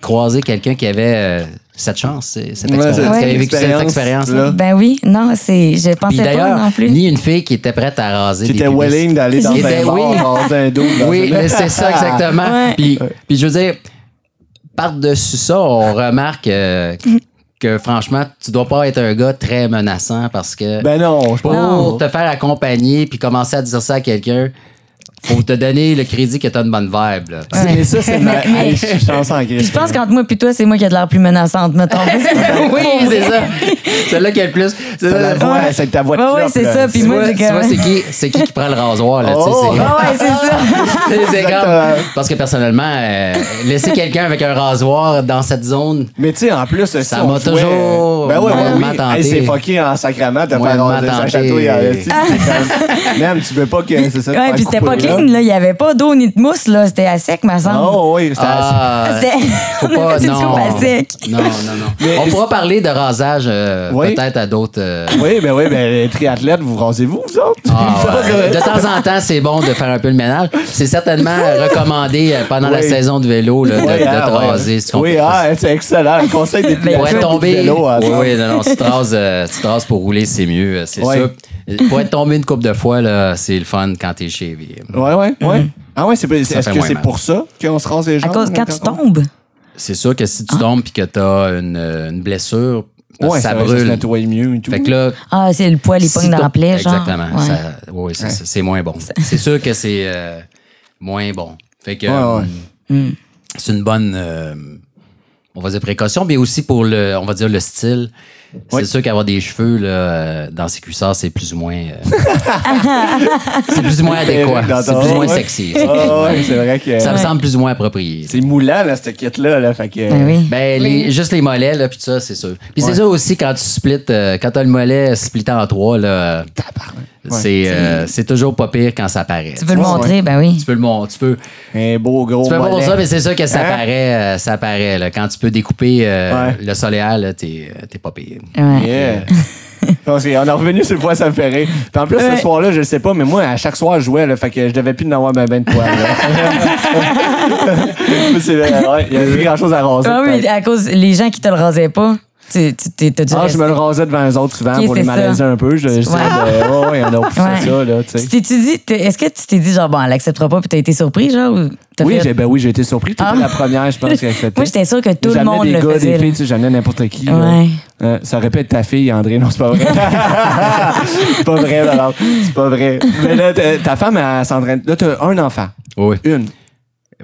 croiser quelqu'un qui avait euh, cette chance, c'est- cette expérience, vécu cette expérience, là. Ben oui, non, c'est. Je Puis pensais pas non plus. ni une fille qui était prête à raser. Qui des était willing d'aller dans était- bar, oui. raser un dos. dans Oui, mais c'est ça exactement. Ouais. Puis, puis je veux dire, par-dessus ça, on remarque euh, que franchement, tu dois pas être un gars très menaçant parce que Ben non, je pour te faire accompagner puis commencer à dire ça à quelqu'un, faut te donner le crédit que t'as une bonne vibe. Là. Mais ça, c'est ma. Mais- Je en Puis je pense qu'entre moi et toi, c'est moi qui ai de l'air plus menaçante, mettons. oui, c'est ça. Celle-là qui a le plus. C'est la voix, c'est ta voix de clope, c'est là. ça, puis Tu moi, vois, c'est tu que- c'est qui, c'est qui qui prend le rasoir là, tu sais, Oh! c'est- Ah ouais, c'est ça. C'est- c'est comme- parce que personnellement, euh, laisser quelqu'un avec un rasoir dans cette zone, Mais tu sais, en plus, Ça m'a toujours Ben ouais, oui. Hey, c'est fucké en sacrament de faire tu c'est comme- Même, tu veux pas que c'est ça. Ouais, puis c'était pas là. Clean, là. Il y avait pas d'eau ni de mousse, là. C'était à sec, ma semble. Oh oui, c'était Ah, C'était. faut On a pas, une non. coupe à sec. Non, non, non. On pourra parler de rasage euh, Oui. peut-être à d'autres. euh, Oui, ben oui, ben les triathlètes, vous rasez-vous, vous autres? ah, ouais. De temps en temps, c'est bon de faire un peu le ménage. C'est certainement recommandé euh, pendant la saison de vélo là, de, Oui, de ah, te ouais. raser. si Oui, ah, c'est excellent. Un conseil des Pour triathlètes être du tombé. vélo, à oui, ça. oui, non, non. Si tu, te rases, pour rouler, c'est mieux. C'est sûr. Pour être tombé une couple de fois, là, c'est le fun quand t'es chez Ouais, ouais, ouais. Ah ouais, c'est est-ce que c'est pour ça qu'on se rase les À jambes? cause, quand tu tombes. C'est sûr que si tu tombes et que tu as une, une blessure, parce Ouais, que ça ça, va, ça se brûle. nettoie mieux et tout. Fait que là, Ah, c'est le poil, les si pognes dans t'as- la plaie, genre. Exactement. Ouais. Ça- c'est ça, c'est moins bon. C'est sûr que c'est euh, moins bon. Fait que Ouais, ouais. euh, c'est une bonne, euh, on va dire précaution, mais aussi pour le, on va dire le style. C'est Oui. sûr qu'avoir des cheveux là, euh, dans ses cuissards, c'est plus ou moins, euh, c'est plus ou moins adéquat. C'est plus ou moins ouais. sexy. Ah ouais, c'est vrai que. Ça me semble plus ou moins approprié. C'est moulant, là, cette kit-là. Là, fait que. Ben oui. Ben, les, juste les mollets, là, puis tout ça, c'est sûr. Puis c'est sûr aussi, quand tu splits, euh, quand t'as le mollet splitté en trois, là, c'est, euh, c'est toujours pas pire quand ça paraît. Tu veux le Ouais, montrer, ben oui. Tu peux le mon- tu peux, Un beau gros. tu peux mollet. ça, mais c'est sûr que ça Hein? paraît, euh, ça paraît, là. Quand tu peux découper euh, Ouais. le solaire, là, t'es, euh, t'es pas pire. Ouais. Yeah. On est revenu sur le point, ça me fait rire. Puis en plus, ce soir-là, je le sais pas, mais moi, à chaque soir, je jouais, là, fait que je devais plus en avoir ben, ben de poils. vrai, ouais, il y avait plus grand-chose à raser. Ah oui, à cause les gens qui te le rasaient pas, tu tu- Ah, je me le rasais devant les autres souvent pour les ça. malaiser un peu. Je, je disais, Ouais. ben, ouais, ouais, on a poussé Ouais. ça, là, tu sais. Est-ce que tu t'es dit genre, bon, elle acceptera pas puis t'as été surpris, genre, ou t'as Oui, fait- j'ai, ben oui, j'ai été surpris. Tu étais Ah. la première, je pense, qu'elle fait. Moi, j'étais sûre que tout le monde des le gars, faisait. des filles, là. tu sais, j'amenais n'importe qui. Ouais. Euh, ça aurait pu être ta fille, André. Non, c'est pas vrai. c'est pas vrai, alors. C'est pas vrai. Mais là, ta- femme, elle s'entraîne. Là, t'as un enfant. Oui. Une.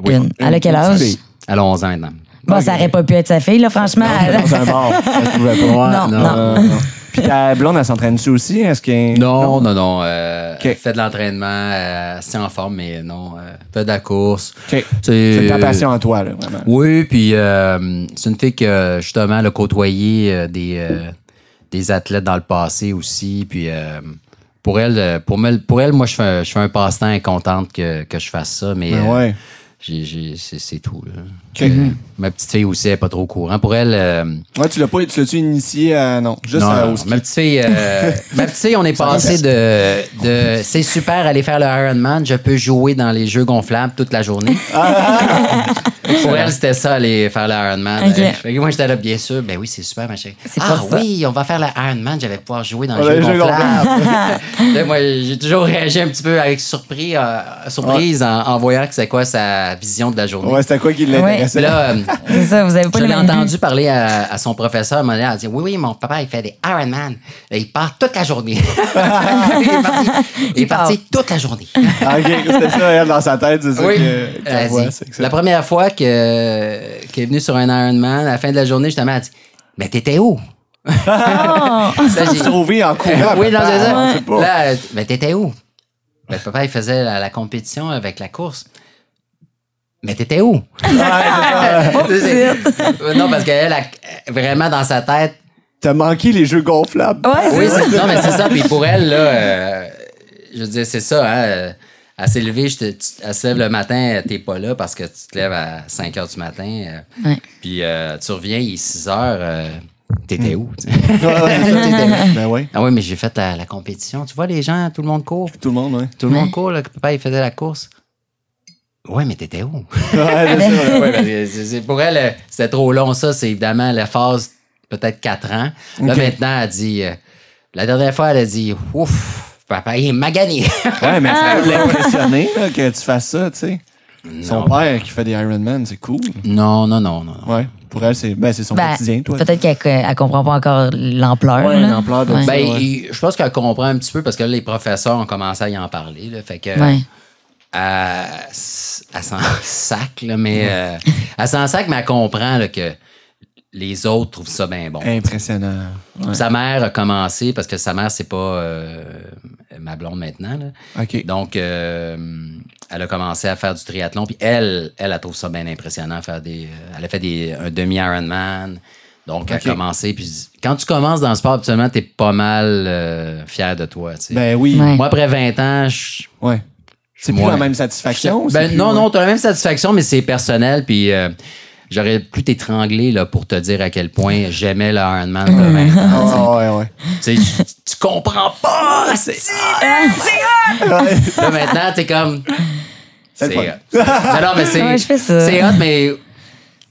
Oui. Une. Elle a quel âge? a 11 ans maintenant. Bon, ça aurait pas pu être sa fille, là, franchement. elle- Dans un bar. Elle pas. Non, non. Puis ta blonde, elle s'entraîne-tu aussi? Est-ce qu'elle. Non, non, non. euh, Ok. Elle fait de l'entraînement, euh, c'est en forme, mais non. euh, fait de la course. OK. C'est ta passion à toi, là, vraiment. Oui, puis euh, c'est une fille que justement elle a côtoyé euh, des, euh, des athlètes dans le passé aussi. Puis euh, pour elle, euh, pour, me- pour elle, moi je fais un, je fais un passe-temps et contente que, que je fasse ça, mais Ben euh, ouais. c'est tout. là. OK. Ma petite fille aussi elle est pas trop au courant. Pour elle, euh, Ouais, tu l'as pas, tu l'as-tu initié à. Non, juste non, à non, ma petite fille, euh, ma petite fille, on est passé de, de c'est super aller faire le Ironman, je peux jouer dans les jeux gonflables toute la journée. Pour elle, c'était ça, aller faire le Ironman. Ok. Euh, moi, j'étais là, bien sûr, ben oui, c'est super, ma chérie. C'est Ah ça. oui, on va faire le Ironman, j'allais pouvoir jouer dans Ouais, les jeux les jeux gonflables. Là, moi, j'ai toujours réagi un petit peu avec surpris, euh, surprise en, en voyant que c'est quoi sa vision de la journée. Ouais, c'était quoi qui l'intéressait? Là, euh, C'est ça, vous avez pas je l'ai entendu parler à, à son professeur. à un moment donné, Elle a dit Oui, oui, mon papa, il fait des Ironman. Et Il part toute la journée. il est parti, il est parti toute la journée. Ah, ok, c'était ça, elle, dans sa tête, c'est ça Oui. que- voit. c'est ça. la première fois que- qu'elle est venue sur un Ironman, à la fin de la journée, justement, elle a dit Mais t'étais où? Oh! Là, j'ai- Sauvé en courant. oui, non, c'est ça. Là, mais t'étais où? Ben, papa, il faisait la, la compétition avec la course. Mais t'étais où? Euh, non, parce qu'elle, a- vraiment dans sa tête. T'as manqué les jeux gonflables. Ouais, c'est Oui, ça. c'est- non, mais c'est ça. Puis pour elle, là, euh, je veux dire, c'est ça, hein. euh, Elle s'est levée, je te- tu- elle se lève le matin, t'es pas là parce que tu te lèves à 5 heures du matin. euh, Ouais. Puis euh, tu reviens, il est 6 heures. euh, T'étais où? Ouais, ben oui, ah oui, mais j'ai fait la, la compétition. Tu vois, les gens, tout le monde court? tout le monde, ouais. Tout le monde court, là, que papa, il faisait la course. Ouais, mais t'étais où? Ouais, c'est- pour elle, euh, c'était trop long, ça. C'est évidemment la phase, peut-être 4 ans. Là, maintenant, elle dit. euh, la dernière fois, elle a dit Ouf, papa, il est magané. Ouais, mais ça doit l'impressionner là, que tu fasses ça, tu sais. Son père qui fait des Ironman, c'est cool. non, non, non, non. Ouais. Pour elle, c'est ben, c'est son Ben, quotidien, toi. Peut-être qu'elle elle comprend pas encore l'ampleur. Ouais, l'ampleur de Ouais. ça. Ben, ouais. je pense qu'elle comprend un petit peu parce que là, les professeurs ont commencé à y en parler. Là, fait que. Elle s'en sac, là, mais. euh, elle s'en sac, mais elle comprend là, que les autres trouvent ça bien bon. Impressionnant. Ouais. Sa mère a commencé parce que sa mère, c'est pas euh, ma blonde maintenant. là. Donc, euh, elle a commencé à faire du triathlon. Puis elle, elle, elle trouve ça bien impressionnant. Faire des, euh, elle a fait des, un demi-Ironman. Donc, elle a commencé. Puis quand tu commences dans le sport, habituellement, tu es pas mal euh, fier de toi. tu sais. Ben oui. Ouais. Moi, après 20 ans, je. Ouais. C'est plus la même satisfaction. Ben, non, ouais. non, tu as la même satisfaction, mais c'est personnel. Puis euh, j'aurais pu t'étrangler là, pour te dire à quel point j'aimais le Ironman de 20 ans. Ah, ouais, ouais. Tu comprends pas! c'est-. Là, maintenant, t'es comme. C'est le fun. hot. Non, non, mais c'est. Ouais, je fais ça. C'est hot, mais.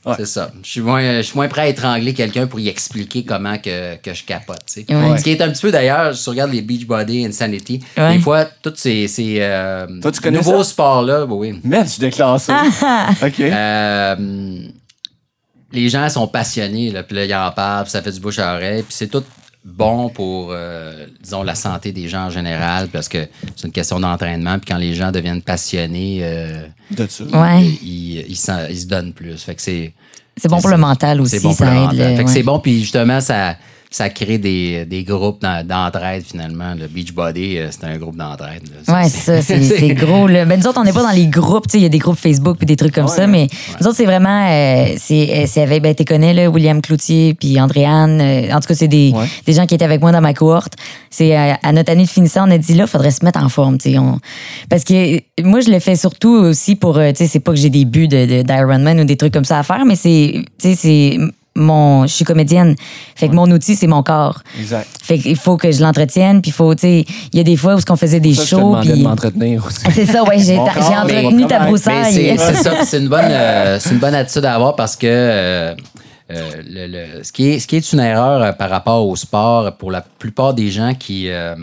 Ouais. C'est ça. Je suis, moins, je suis moins prêt à étrangler quelqu'un pour y expliquer comment que, que je capote. tu sais. Ouais. Ce qui est un petit peu d'ailleurs, si tu regardes les Beachbody, Insanity, Ouais. des fois, tous ces, ces euh, Toi, tu connais nouveaux sports-là, oui. Merde, je déclare ça. Ah, OK. Euh, les gens sont passionnés, là, puis là, ils en parlent, puis ça fait du bouche à oreille, puis c'est tout bon pour, euh, disons, la santé des gens en général, parce que c'est une question d'entraînement, puis quand les gens deviennent passionnés, euh, De ça. Ouais. ils, ils, s'en- ils se donnent plus. Fait que c'est C'est bon pour le mental aussi, c'est bon pour ça le aide. mental. Fait que ouais. c'est bon, puis justement, ça, ça crée des, des groupes d'en- d'entraide, finalement. Le Beachbody, euh, c'est un groupe d'entraide. Ouais, c'est ça, c'est gros. Là. Ben, nous autres, on n'est pas dans les groupes, tu sais, il y a des groupes Facebook puis des trucs comme ça, mais nous autres, c'est vraiment, euh, c'est euh, avec, ben, tu connais, là, William Cloutier puis Andréane. euh, en tout cas, c'est des, des gens qui étaient avec moi dans ma cohorte. C'est euh, à notre année de finissant, on a dit là, faudrait se mettre en forme, tu sais. on- Parce que moi, je le fais surtout aussi pour, tu sais, c'est pas que j'ai des buts de, de- d'Ironman ou des trucs comme ça à faire, mais c'est, tu sais, c'est mon, je suis comédienne. Fait que mon outil, c'est mon corps. Exact. Fait qu'il faut que je l'entretienne, puis faut, tu sais, il y a des fois où ce qu'on faisait des Ça, shows, puis de c'est ça, ouais, j'ai entretenu ta broussaille. c'est ça, c'est une bonne, euh, c'est une bonne attitude à avoir parce que euh, euh, le, le- ce, qui est, ce qui est une erreur euh, par rapport au sport pour la plupart des gens qui, euh,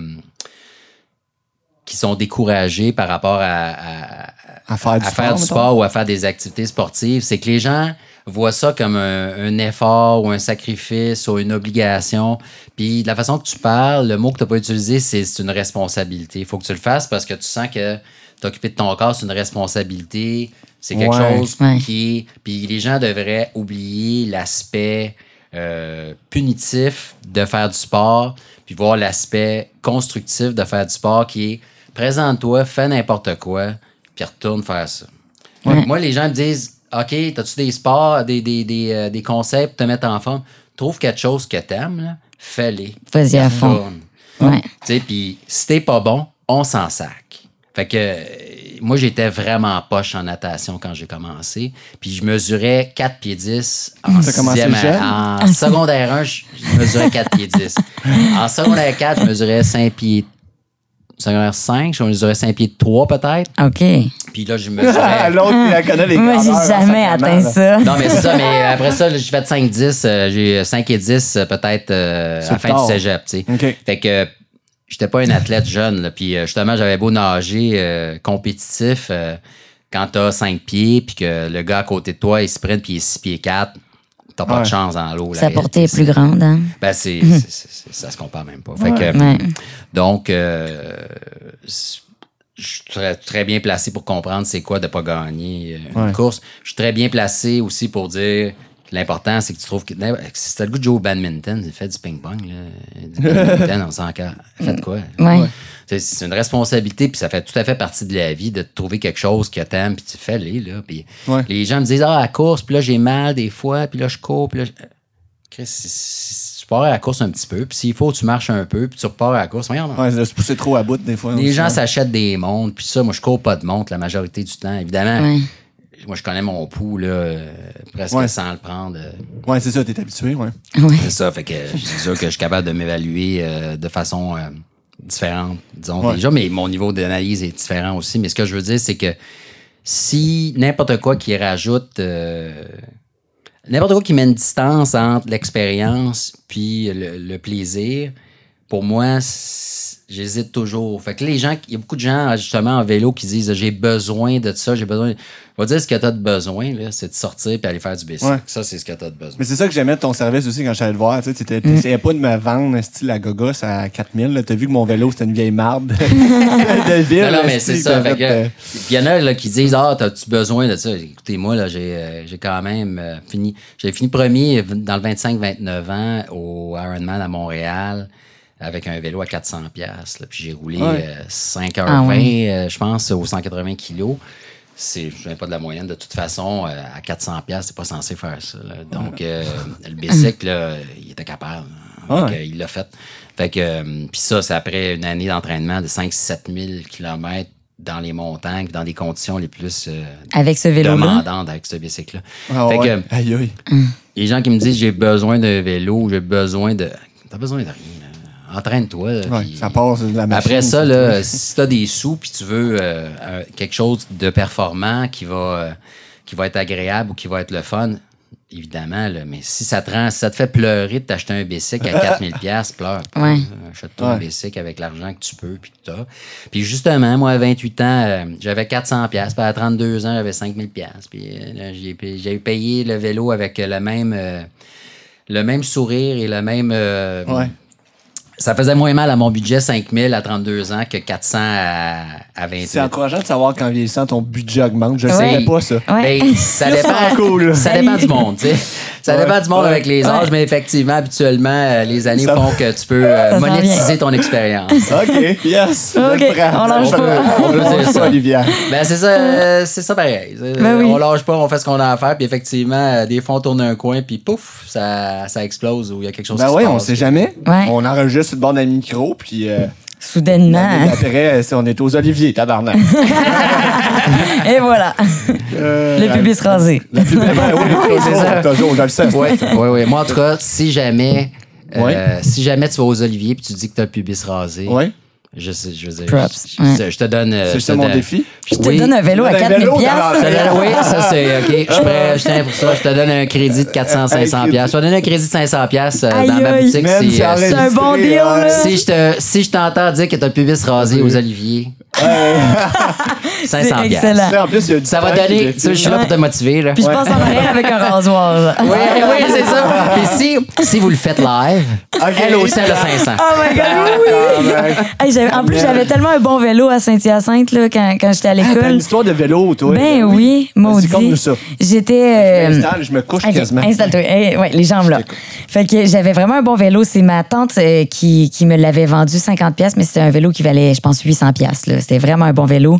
qui sont découragés par rapport à, à- À faire du à sport, faire du sport ou à faire des activités sportives, c'est que les gens voient ça comme un, un effort ou un sacrifice ou une obligation. Puis de la façon que tu parles, le mot que tu n'as pas utilisé, c'est c'est une responsabilité. Il faut que tu le fasses parce que tu sens que t'occuper de ton corps, c'est une responsabilité. C'est quelque Ouais. chose Ouais. qui est... Puis les gens devraient oublier l'aspect euh, punitif de faire du sport, puis voir l'aspect constructif de faire du sport qui est présente-toi, fais n'importe quoi, puis retourne faire ça. Moi, les gens me disent OK, as-tu des sports, des, des, des, euh, des conseils pour te mettre en forme? Trouve quelque chose que t'aimes, fais-les. Vas-y à fond. Retourne. Ouais. Tu sais, puis si t'es pas bon, on s'en sac. Fait que euh, moi, j'étais vraiment poche en natation quand j'ai commencé. Puis je mesurais 4 pieds 10 en sixième jeune? En secondaire 1, je, je mesurais 4 pieds 10. En secondaire 4, je mesurais 5 pieds... Secondaire 5, je mesurais 5 pieds 3 peut-être. OK. Puis là, je Ah, mesurais... L'autre, il la connaît les Moi, j'ai jamais atteint ça. Non, mais c'est ça, mais après ça, là, j'ai fait 5-10. euh, j'ai 5 et 10 euh, peut-être euh, à la fin tard. du cégep, tu sais. OK. Fait que euh, j'étais pas un athlète jeune, là, puis euh, justement, j'avais beau nager euh, compétitif. euh, quand t'as 5 pieds, puis que le gars à côté de toi, il sprint, puis il est 6 pieds 4, t'as pas Ouais. de chance dans l'eau. Sa portée est plus grande, hein? Ben, c'est, c'est- ça se compare même pas. Fait que, Ouais. donc, euh, je suis très, très bien placé pour comprendre c'est quoi de pas gagner euh, une Ouais. course. Je suis très bien placé aussi pour dire que l'important, c'est que tu trouves que si t'as le goût de jouer au badminton, fais du ping-pong. Là. Du badminton, on s'en. Faites quoi? Ouais. C'est- une responsabilité, puis ça fait tout à fait partie de la vie de trouver quelque chose que t'aimes, puis tu fais-les. Là, puis Ouais. Les gens me disent Ah, à la course, puis là, j'ai mal des fois, puis là, je cours, puis là. je- Chris, si, si tu pars à la course un petit peu, puis s'il faut, tu marches un peu, puis tu repars à la course. Voyons. Ouais, de se pousser trop à bout des fois. Les aussi, gens hein. s'achètent des montres, puis ça, moi, je cours pas de montre la majorité du temps. Évidemment, Ouais. moi, je connais mon pouls, là, euh, presque Ouais. sans le prendre. euh, Ouais, c'est ça, t'es habitué, ouais. Ouais. C'est ça, fait que c'est sûr que je suis capable de m'évaluer euh, de façon euh, différente, disons Ouais. déjà, mais mon niveau d'analyse est différent aussi. Mais ce que je veux dire, c'est que si n'importe quoi qui rajoute euh, n'importe quoi qui met une distance entre l'expérience puis le, le plaisir, pour moi, j'hésite toujours. Fait que les gens, il y a beaucoup de gens justement en vélo qui disent j'ai besoin de ça, j'ai besoin. On va dire ce que tu as de besoin, là, c'est de sortir puis aller faire du bicycle. Ouais. Ça, c'est ce que tu as de besoin. Mais c'est ça que j'aimais de ton service aussi quand je suis allé te voir. Tu sais, t'étais- t'essayais pas de me vendre style la gogos à 4000. là. T'as vu que mon vélo, c'était une vieille marde de ville. Non, non, mais c'est ça. Fait fait, euh, puis il y en a là, qui disent Ah, t'as-tu besoin de ça? Écoutez-moi, là, j'ai, euh, j'ai quand même euh, fini. J'ai fini premier dans le 25-29 ans au Ironman à Montréal avec un vélo à 400$. piastres, là. Puis j'ai roulé Ouais. euh, 5h20, Ah ouais. euh, je pense, aux 180 kilos. C'est, je ne pas de la moyenne. De toute façon, euh, à 400$, piastres, c'est pas censé faire ça. là. Donc, euh, le bicycle, là, il était capable. Ah Fait ouais. il l'a fait. Fait que, euh, puis ça, c'est après une année d'entraînement de 5-7 000 km dans les montagnes, dans des conditions les plus euh, Avec ce demandantes avec ce bicycle-là. ah fait ouais. que, Aïe, aïe. les gens qui me disent j'ai besoin d'un vélo, j'ai besoin de. T'as besoin de rien. là. Entraîne-toi. Ouais, ça passe de la machine. après ça, là, si tu as des sous puis tu veux euh, quelque chose de performant qui va, euh, qui va être agréable ou qui va être le fun, évidemment, là, mais si ça te rend, si ça te fait pleurer de t'acheter un bicycle à 4000 pièces, pleure. pas, Ouais. Achète-toi un bicycle avec l'argent que tu peux puis que. Puis justement, moi, à 28 ans, euh, j'avais 400 pièces. Puis à 32 ans, j'avais 5000 pièces. Puis euh, là, j'ai payé, le vélo avec le même, euh, le même sourire et le même... euh, Ouais. Ça faisait moins mal à mon budget 5000 à 32 ans que 400 à, à 28. C'est encourageant de savoir qu'en vieillissant, ton budget augmente. Je ne Ouais. savais pas ça. Ouais. Ben, ça dépend, cool. ça dépend du monde, tu sais. Ça Ouais. dépend du monde Ouais. avec les âges, mais effectivement, habituellement, euh, les années Ça- font que tu peux euh, monétiser ton expérience. OK, yes. Ok, on lâche pas. On peut C'est dire ça. ça, Olivia. Ben, c'est ça, euh, c'est ça pareil. Ben oui. On lâche pas, on fait ce qu'on a à faire, puis effectivement, euh, des fois, on tourne un coin, puis pouf, ça, ça explose ou il y a quelque chose Ben qui oui, se on passe. sait jamais. Ouais. On enregistre sur le bord d'un micro, puis euh, Soudainement. hein. après, c'est- on est aux Oliviers, tabarnak. Et voilà. Euh, Le pubis rasé. La plus belle, ben oui, toujours, je le sais. Oui, oui, oui. Moi, en tout cas, si jamais, euh, Ouais. si jamais tu vas aux Oliviers puis tu dis que tu as le pubis rasé, Ouais. Je, sais, je veux dire, Props. je, je- je te donne. euh, C'est ça mon défi? Je te Oui. donne un vélo à Un 4000 vélo, piastres. Je te donne- oui, ça c'est OK. Je suis prêt, je tiens pour ça. Je te donne un crédit de 400, 500 pièces. Je te donne un crédit de 500 pièces euh, dans ma boutique. Si, si euh, C'est un bon deal, là. si je te si je t'entends dire que tu as le pubis rasé aux Oliviers, 500 C'est pièces. excellent. Tu sais, En plus, il y a du Ça va temps qui donner, je suis là pour te motiver là. Puis je passe en arrière avec un rasoir. là. Oui, oui, c'est ça. Puis si, si vous le faites live, Ok. elle aussi elle a 500. Oh my God, oui, oui. Ben, Hey, j'avais- en plus, j'avais tellement un bon vélo à Saint-Hyacinthe là, quand, quand j'étais à T'as une l'école. histoire de vélo, toi. Ben oui, maudit. comme ça. J'étais. euh, Installe, je me couche Ok, quasiment. Installe-toi. Eh, ouais, les jambes là. Fait que j'avais vraiment un bon vélo. C'est ma tante euh, qui, qui me l'avait vendu 50 pièces, mais c'était un vélo qui valait, je pense, 800 pièces. C'était vraiment un bon vélo.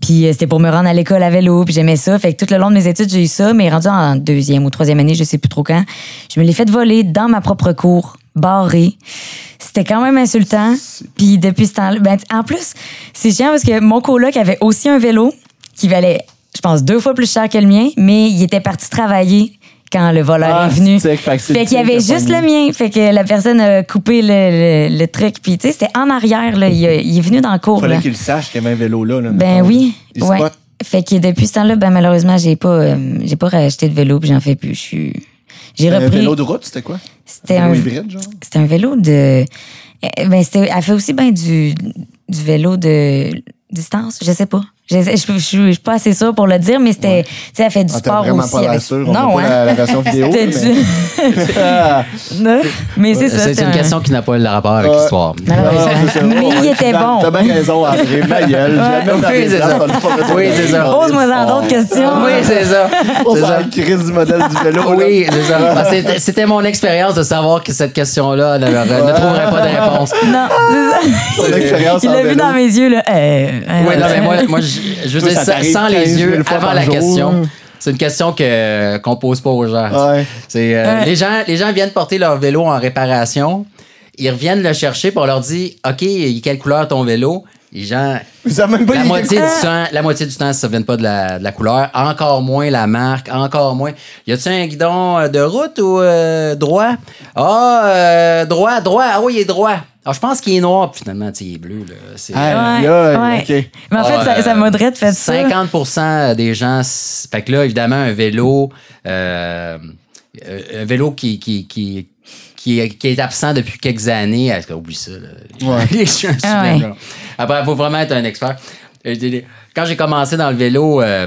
Puis euh, c'était pour me rendre à l'école à vélo, puis j'aimais ça. Fait que tout le long de mes études, j'ai eu ça, mais rendu en deuxième ou troisième année, je sais plus trop quand, je me l'ai fait voler dans ma propre cour, barré. C'était quand même insultant. Puis depuis ce temps-là, ben, en plus, c'est chiant parce que mon coloc avait aussi un vélo qui valait, je pense, deux fois plus cher que le mien, mais il était parti travailler quand le voleur Ah, est venu. fait qu'il y avait juste le mien. Fait que la personne a coupé le, le- le truc. Puis, tu sais, c'était en arrière, là. Il, a- il est venu dans le cours, Fallait là. qu'il sache qu'il y avait un vélo là. là, Ben oui. Il ouais. spot. Fait que depuis ce temps-là, ben malheureusement, j'ai pas, euh, j'ai pas racheté de vélo, puis j'en fais plus. Je suis. J'ai Un repris. vélo de route, c'était quoi? C'était Un un, vélo hybride, genre? c'était un vélo de. eh, Ben, c'était, elle fait aussi bien du, du vélo de distance, je sais pas. Je, je, je, je suis pas assez sûre pour le dire, mais c'était. Tu sais, elle fait du Ah, sport aussi. pas l'air avec- sûr. On Non, a pas hein? la, la version vidéo. C'était mais- du- Ah, Non, mais c'est ça. C'est une un- question qui n'a pas le rapport avec Ouais. l'histoire. Mais il Ouais, était bon. T'as bien raison, André. Ma gueule. Oui, c'est ça. Oui, de c'est ça. Pose-moi d'autres questions. Oui, c'est ça. C'est ça. crise du modèle du vélo. Oui, c'est ça. C'était- mon expérience de savoir que cette question-là ne, ne trouverait pas de réponse. Non, c'est ça. expérience Il l'a vu dans mes yeux, là. Euh, euh, Oui, non, mais moi, moi je, veux dire, ça sans, les 15 000 yeux, avant la jour, question. C'est une question que, qu'on pose pas aux gens. Ouais. C'est, euh, Ouais. les, gens, les gens viennent porter leur vélo en réparation. Ils reviennent le chercher pour leur dire OK, quelle couleur ton vélo Les gens, Vous savez même pas la moitié, du temps, la moitié du temps, ça ne vient pas de la, de la couleur. Encore moins la marque, encore moins. Y a-tu un guidon euh, de route ou euh, droit? Ah, euh, droit, droit. Ah oui, il est droit. Ah, je pense qu'il est noir, puis finalement, tu sais, il est bleu. Là. C'est, Ouais, aïe, ouais. Mais en fait, Ah, ça, ça euh, m'aurait fait ça. 50% des gens. Fait que là, évidemment, un vélo, euh, euh, un vélo qui, qui, qui, qui, est, qui est absent depuis quelques années. Est-ce que- Oublie ça. Là. Ouais. Les gens se Ah ouais. Après, il faut vraiment être un expert. Euh, je Quand j'ai commencé dans le vélo euh,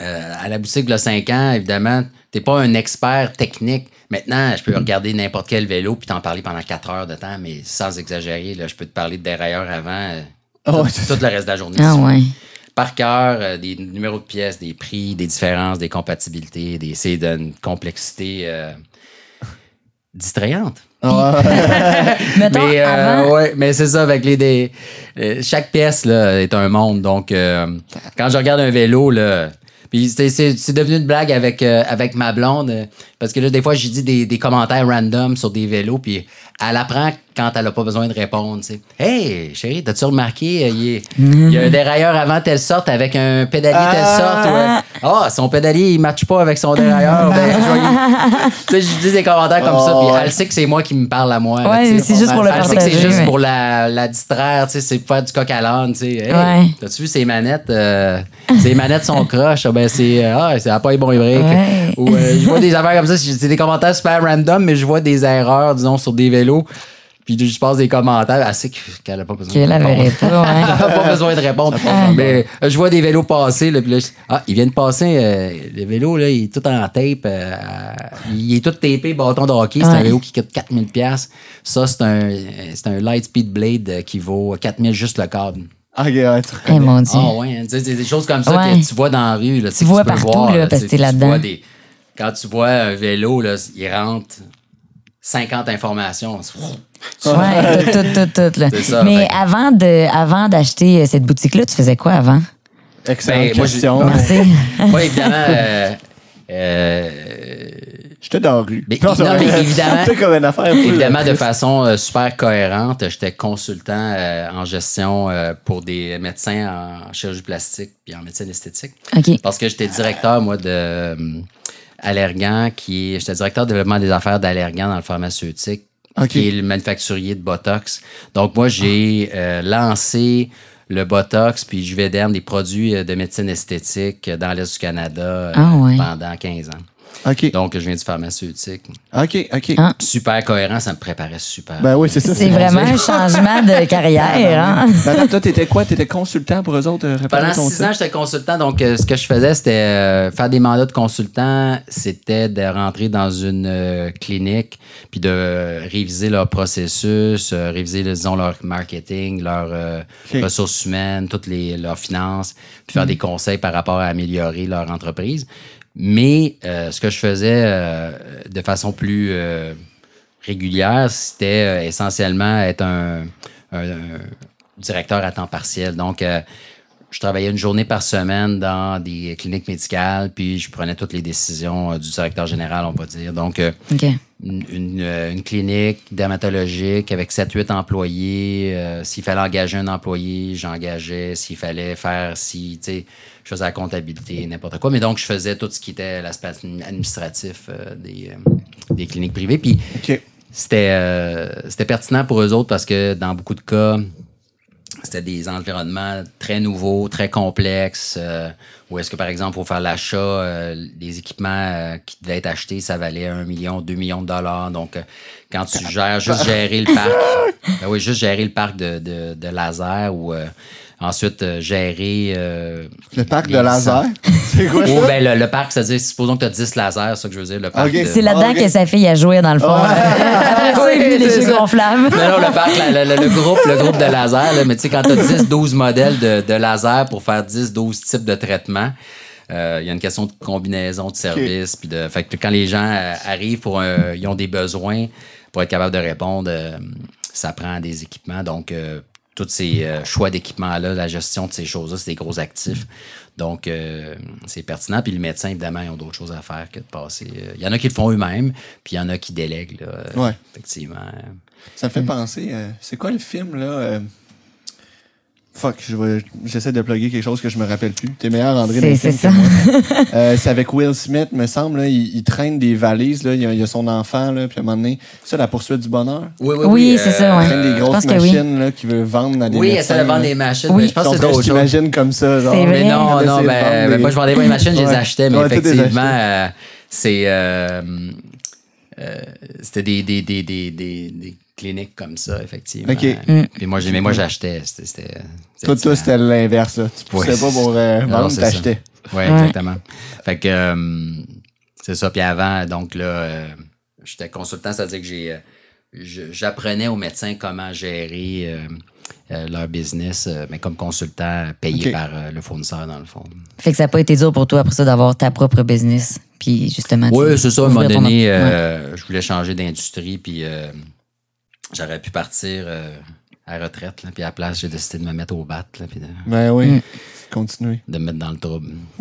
euh, à la boutique, le 5 ans, évidemment, t'es pas un expert technique. Maintenant, je peux regarder n'importe quel vélo puis t'en parler pendant 4 heures de temps, mais sans exagérer. Là, je peux te parler de dérailleur avant. euh, Ah tout, le reste de la journée. Ah ouais. par cœur euh, des numéros de pièces, des prix, des différences, des compatibilités, des, c'est d'une complexité euh, distrayante. Ah. Mettons, Mais, euh, avant, ouais, mais c'est ça, avec les, des, chaque pièce là, est un monde. Donc, quand je regarde un vélo, là, puis c'est, devenu une blague avec, euh, avec ma blonde, parce que là, des fois, j'ai dit des, des commentaires random sur des vélos, puis elle apprend quand elle n'a pas besoin de répondre. tu sais. Hey, chérie, t'as-tu remarqué, euh, il, est- il y a un dérailleur avant telle sorte avec un pédalier telle Ah. sorte. Ah, son pédalier, il ne matche pas avec son dérailleur. ben, je dis des commentaires comme ça, Oh, puis ouais. elle sait que c'est moi qui me parle à moi. Ouais, c'est juste pour le Elle sait que c'est juste mais- pour la, la distraire, c'est pour faire du coq à l'âne. Hey, Ouais. T'as-tu vu ces manettes? euh, ces manettes sont croches? Ah, Ben, c'est, euh, ah, c'est à pas les bons. Ouais. Ou, euh, je vois des affaires comme ça, c'est des commentaires super random, mais je vois des erreurs, disons, sur des vélos. Puis je passe des commentaires. Elle sait qu'elle a pas besoin qu'elle de répondre. pas, ouais. Elle a pas besoin de répondre. Mais euh, je vois des vélos passer, là, puis là, je- ah, ils viennent passer, euh, le vélo, là, il est tout en tape, euh, il est tout tapé, bâton de hockey, c'est un Ouais. vélo qui coûte 4000 pièces. Ça, c'est un, c'est un Lightspeed Blade euh, qui vaut 4000 juste le câble. Ok, ouais, tu Eh mon Dieu. Ah ouais, hein, tu c'est des choses comme ça Ouais. que tu vois dans la rue. Là, Tu vois peux partout, voir, là, tu parce que t'es tu là-dedans. vois des- Quand tu vois un vélo, là, il rentre 50 informations. Ouais, tout, tout, tout, tout, là. Ça, Mais fait avant de, avant d'acheter euh, cette boutique-là, tu faisais quoi avant? Excellente Ben, moi, question. Merci. Moi, évidemment, euh, euh, J'étais dans la rue. Mais- non, mais évidemment- C'était comme une affaire. Évidemment, de façon euh, super cohérente, j'étais consultant euh, en gestion euh, pour des médecins en chirurgie plastique puis en médecine esthétique. OK. Parce que j'étais directeur, moi, de euh, Allergan, qui est. J'étais directeur de développement des affaires d'Allergan dans le pharmaceutique, qui est le manufacturier de Botox. Donc, moi, j'ai euh, lancé le Botox puis Juvederm, des produits euh, de médecine esthétique euh, dans l'Est du Canada euh, Ah ouais. pendant 15 ans. OK. Donc, je viens du pharmaceutique. OK, OK. Ah. Super cohérent, ça me préparait super. Ben oui, c'est ça. C'est vraiment un changement de carrière, hein? Ben attends, toi, t'étais quoi? T'étais consultant pour eux autres? euh, Pendant six ans, j'étais consultant. Donc, euh, ce que je faisais, c'était euh, faire des mandats de consultant. C'était de rentrer dans une euh, clinique puis de euh, réviser leur processus, euh, réviser, disons, leur marketing, leurs euh, ressources humaines, toutes les, leurs finances, puis faire des conseils par rapport à améliorer leur entreprise. Mais euh, ce que je faisais euh, de façon plus euh, régulière, c'était euh, essentiellement être un, un- un directeur à temps partiel. Donc, euh, je travaillais une journée par semaine dans des cliniques médicales, puis je prenais toutes les décisions euh, du directeur général, on va dire. Donc, euh, une, une, une clinique dermatologique avec 7-8 employés. euh, S'il fallait engager un employé, j'engageais. S'il fallait faire, si, tu sais, je faisais la comptabilité, n'importe quoi. Mais donc, je faisais tout ce qui était l'aspect administratif euh, des, euh, des cliniques privées. Puis, c'était euh, c'était pertinent pour eux autres parce que dans beaucoup de cas, c'était des environnements très nouveaux, très complexes, où est-ce que, par exemple, pour faire l'achat, des équipements qui devaient être achetés, ça valait 1 million, 2 millions de dollars. Donc, quand tu gères, juste gérer le parc, ben oui, juste gérer le parc de, de, de laser ou ensuite euh, gérer... euh, Le parc les de laser? C'est quoi Oh, ben, le, le parc, c'est-à-dire, supposons que tu as 10 lasers, c'est ça que je veux dire, le parc Ok. de- C'est là-dedans Ok. que sa fille a joué, dans le fond. Après ça, il les jeux gonflables. Non, non, le parc, la- la- le, groupe, le groupe de laser, là, mais tu sais, quand tu as 10, 12 modèles de, de laser pour faire 10, 12 types de traitements, euh, il y a une question de combinaison de services. Puis de, fait que quand les gens euh, arrivent pour un- ils ont des besoins pour être capables de répondre, euh, ça prend des équipements. Donc, euh, tous ces euh, choix d'équipements-là, la gestion de ces choses-là, c'est des gros actifs. Donc, euh, c'est pertinent. Puis le médecin, évidemment, ils ont d'autres choses à faire que de passer. euh, Il y en a qui le font eux-mêmes, puis il y en a qui délèguent, là, euh, Ouais. effectivement. Ça me fait penser. euh, c'est quoi le film, là? Euh, Fuck, j'essaie de plugger quelque chose que je me rappelle plus. T'es meilleur, André. C'est ça. Euh, c'est avec Will Smith, me semble. Là, il, il traîne des valises. Là, il, y a, il a son enfant, là, puis à un moment donné, ça, la poursuite du bonheur? Oui, Oui, c'est ça, ouais. Il traîne des grosses que oui. machines là, qu'il veut vendre à des Oui, médecins. essaie de vendre là. des machines, Oui. mais je pense que c'est t'imagine comme ça. Genre, C'est vrai. Mais non, non, ben, ben, des- moi, je vendais pas les machines, je les achetais, mais Ouais, effectivement, acheté. euh, c'est. euh, euh, c'était des, des, des, des, cliniques comme ça, effectivement. Ok. Mm. Puis moi, j'ai- mais moi, j'achetais. C'était. Toi, toi, c'était l'inverse. là. Tu poussais Ouais. pas pour euh, Non, vendre, t'achetais. Oui, Ouais. exactement. Fait que euh, c'est ça. Puis avant, donc là, euh, j'étais consultant, c'est-à-dire que j'ai, euh, j'apprenais aux médecins comment gérer euh, euh, leur business, euh, mais comme consultant payé par euh, le fournisseur, dans le fond. Fait que ça n'a pas été dur pour toi après ça d'avoir ta propre business. Puis justement. Oui, c'est ça. À un moment donné, Ouais. je voulais changer d'industrie, puis euh, j'aurais pu partir euh, à la retraite. Là, puis à la place, j'ai décidé de me mettre au bat, là, puis de, Ben oui. Mm. Continuez. de me mettre dans le trouble.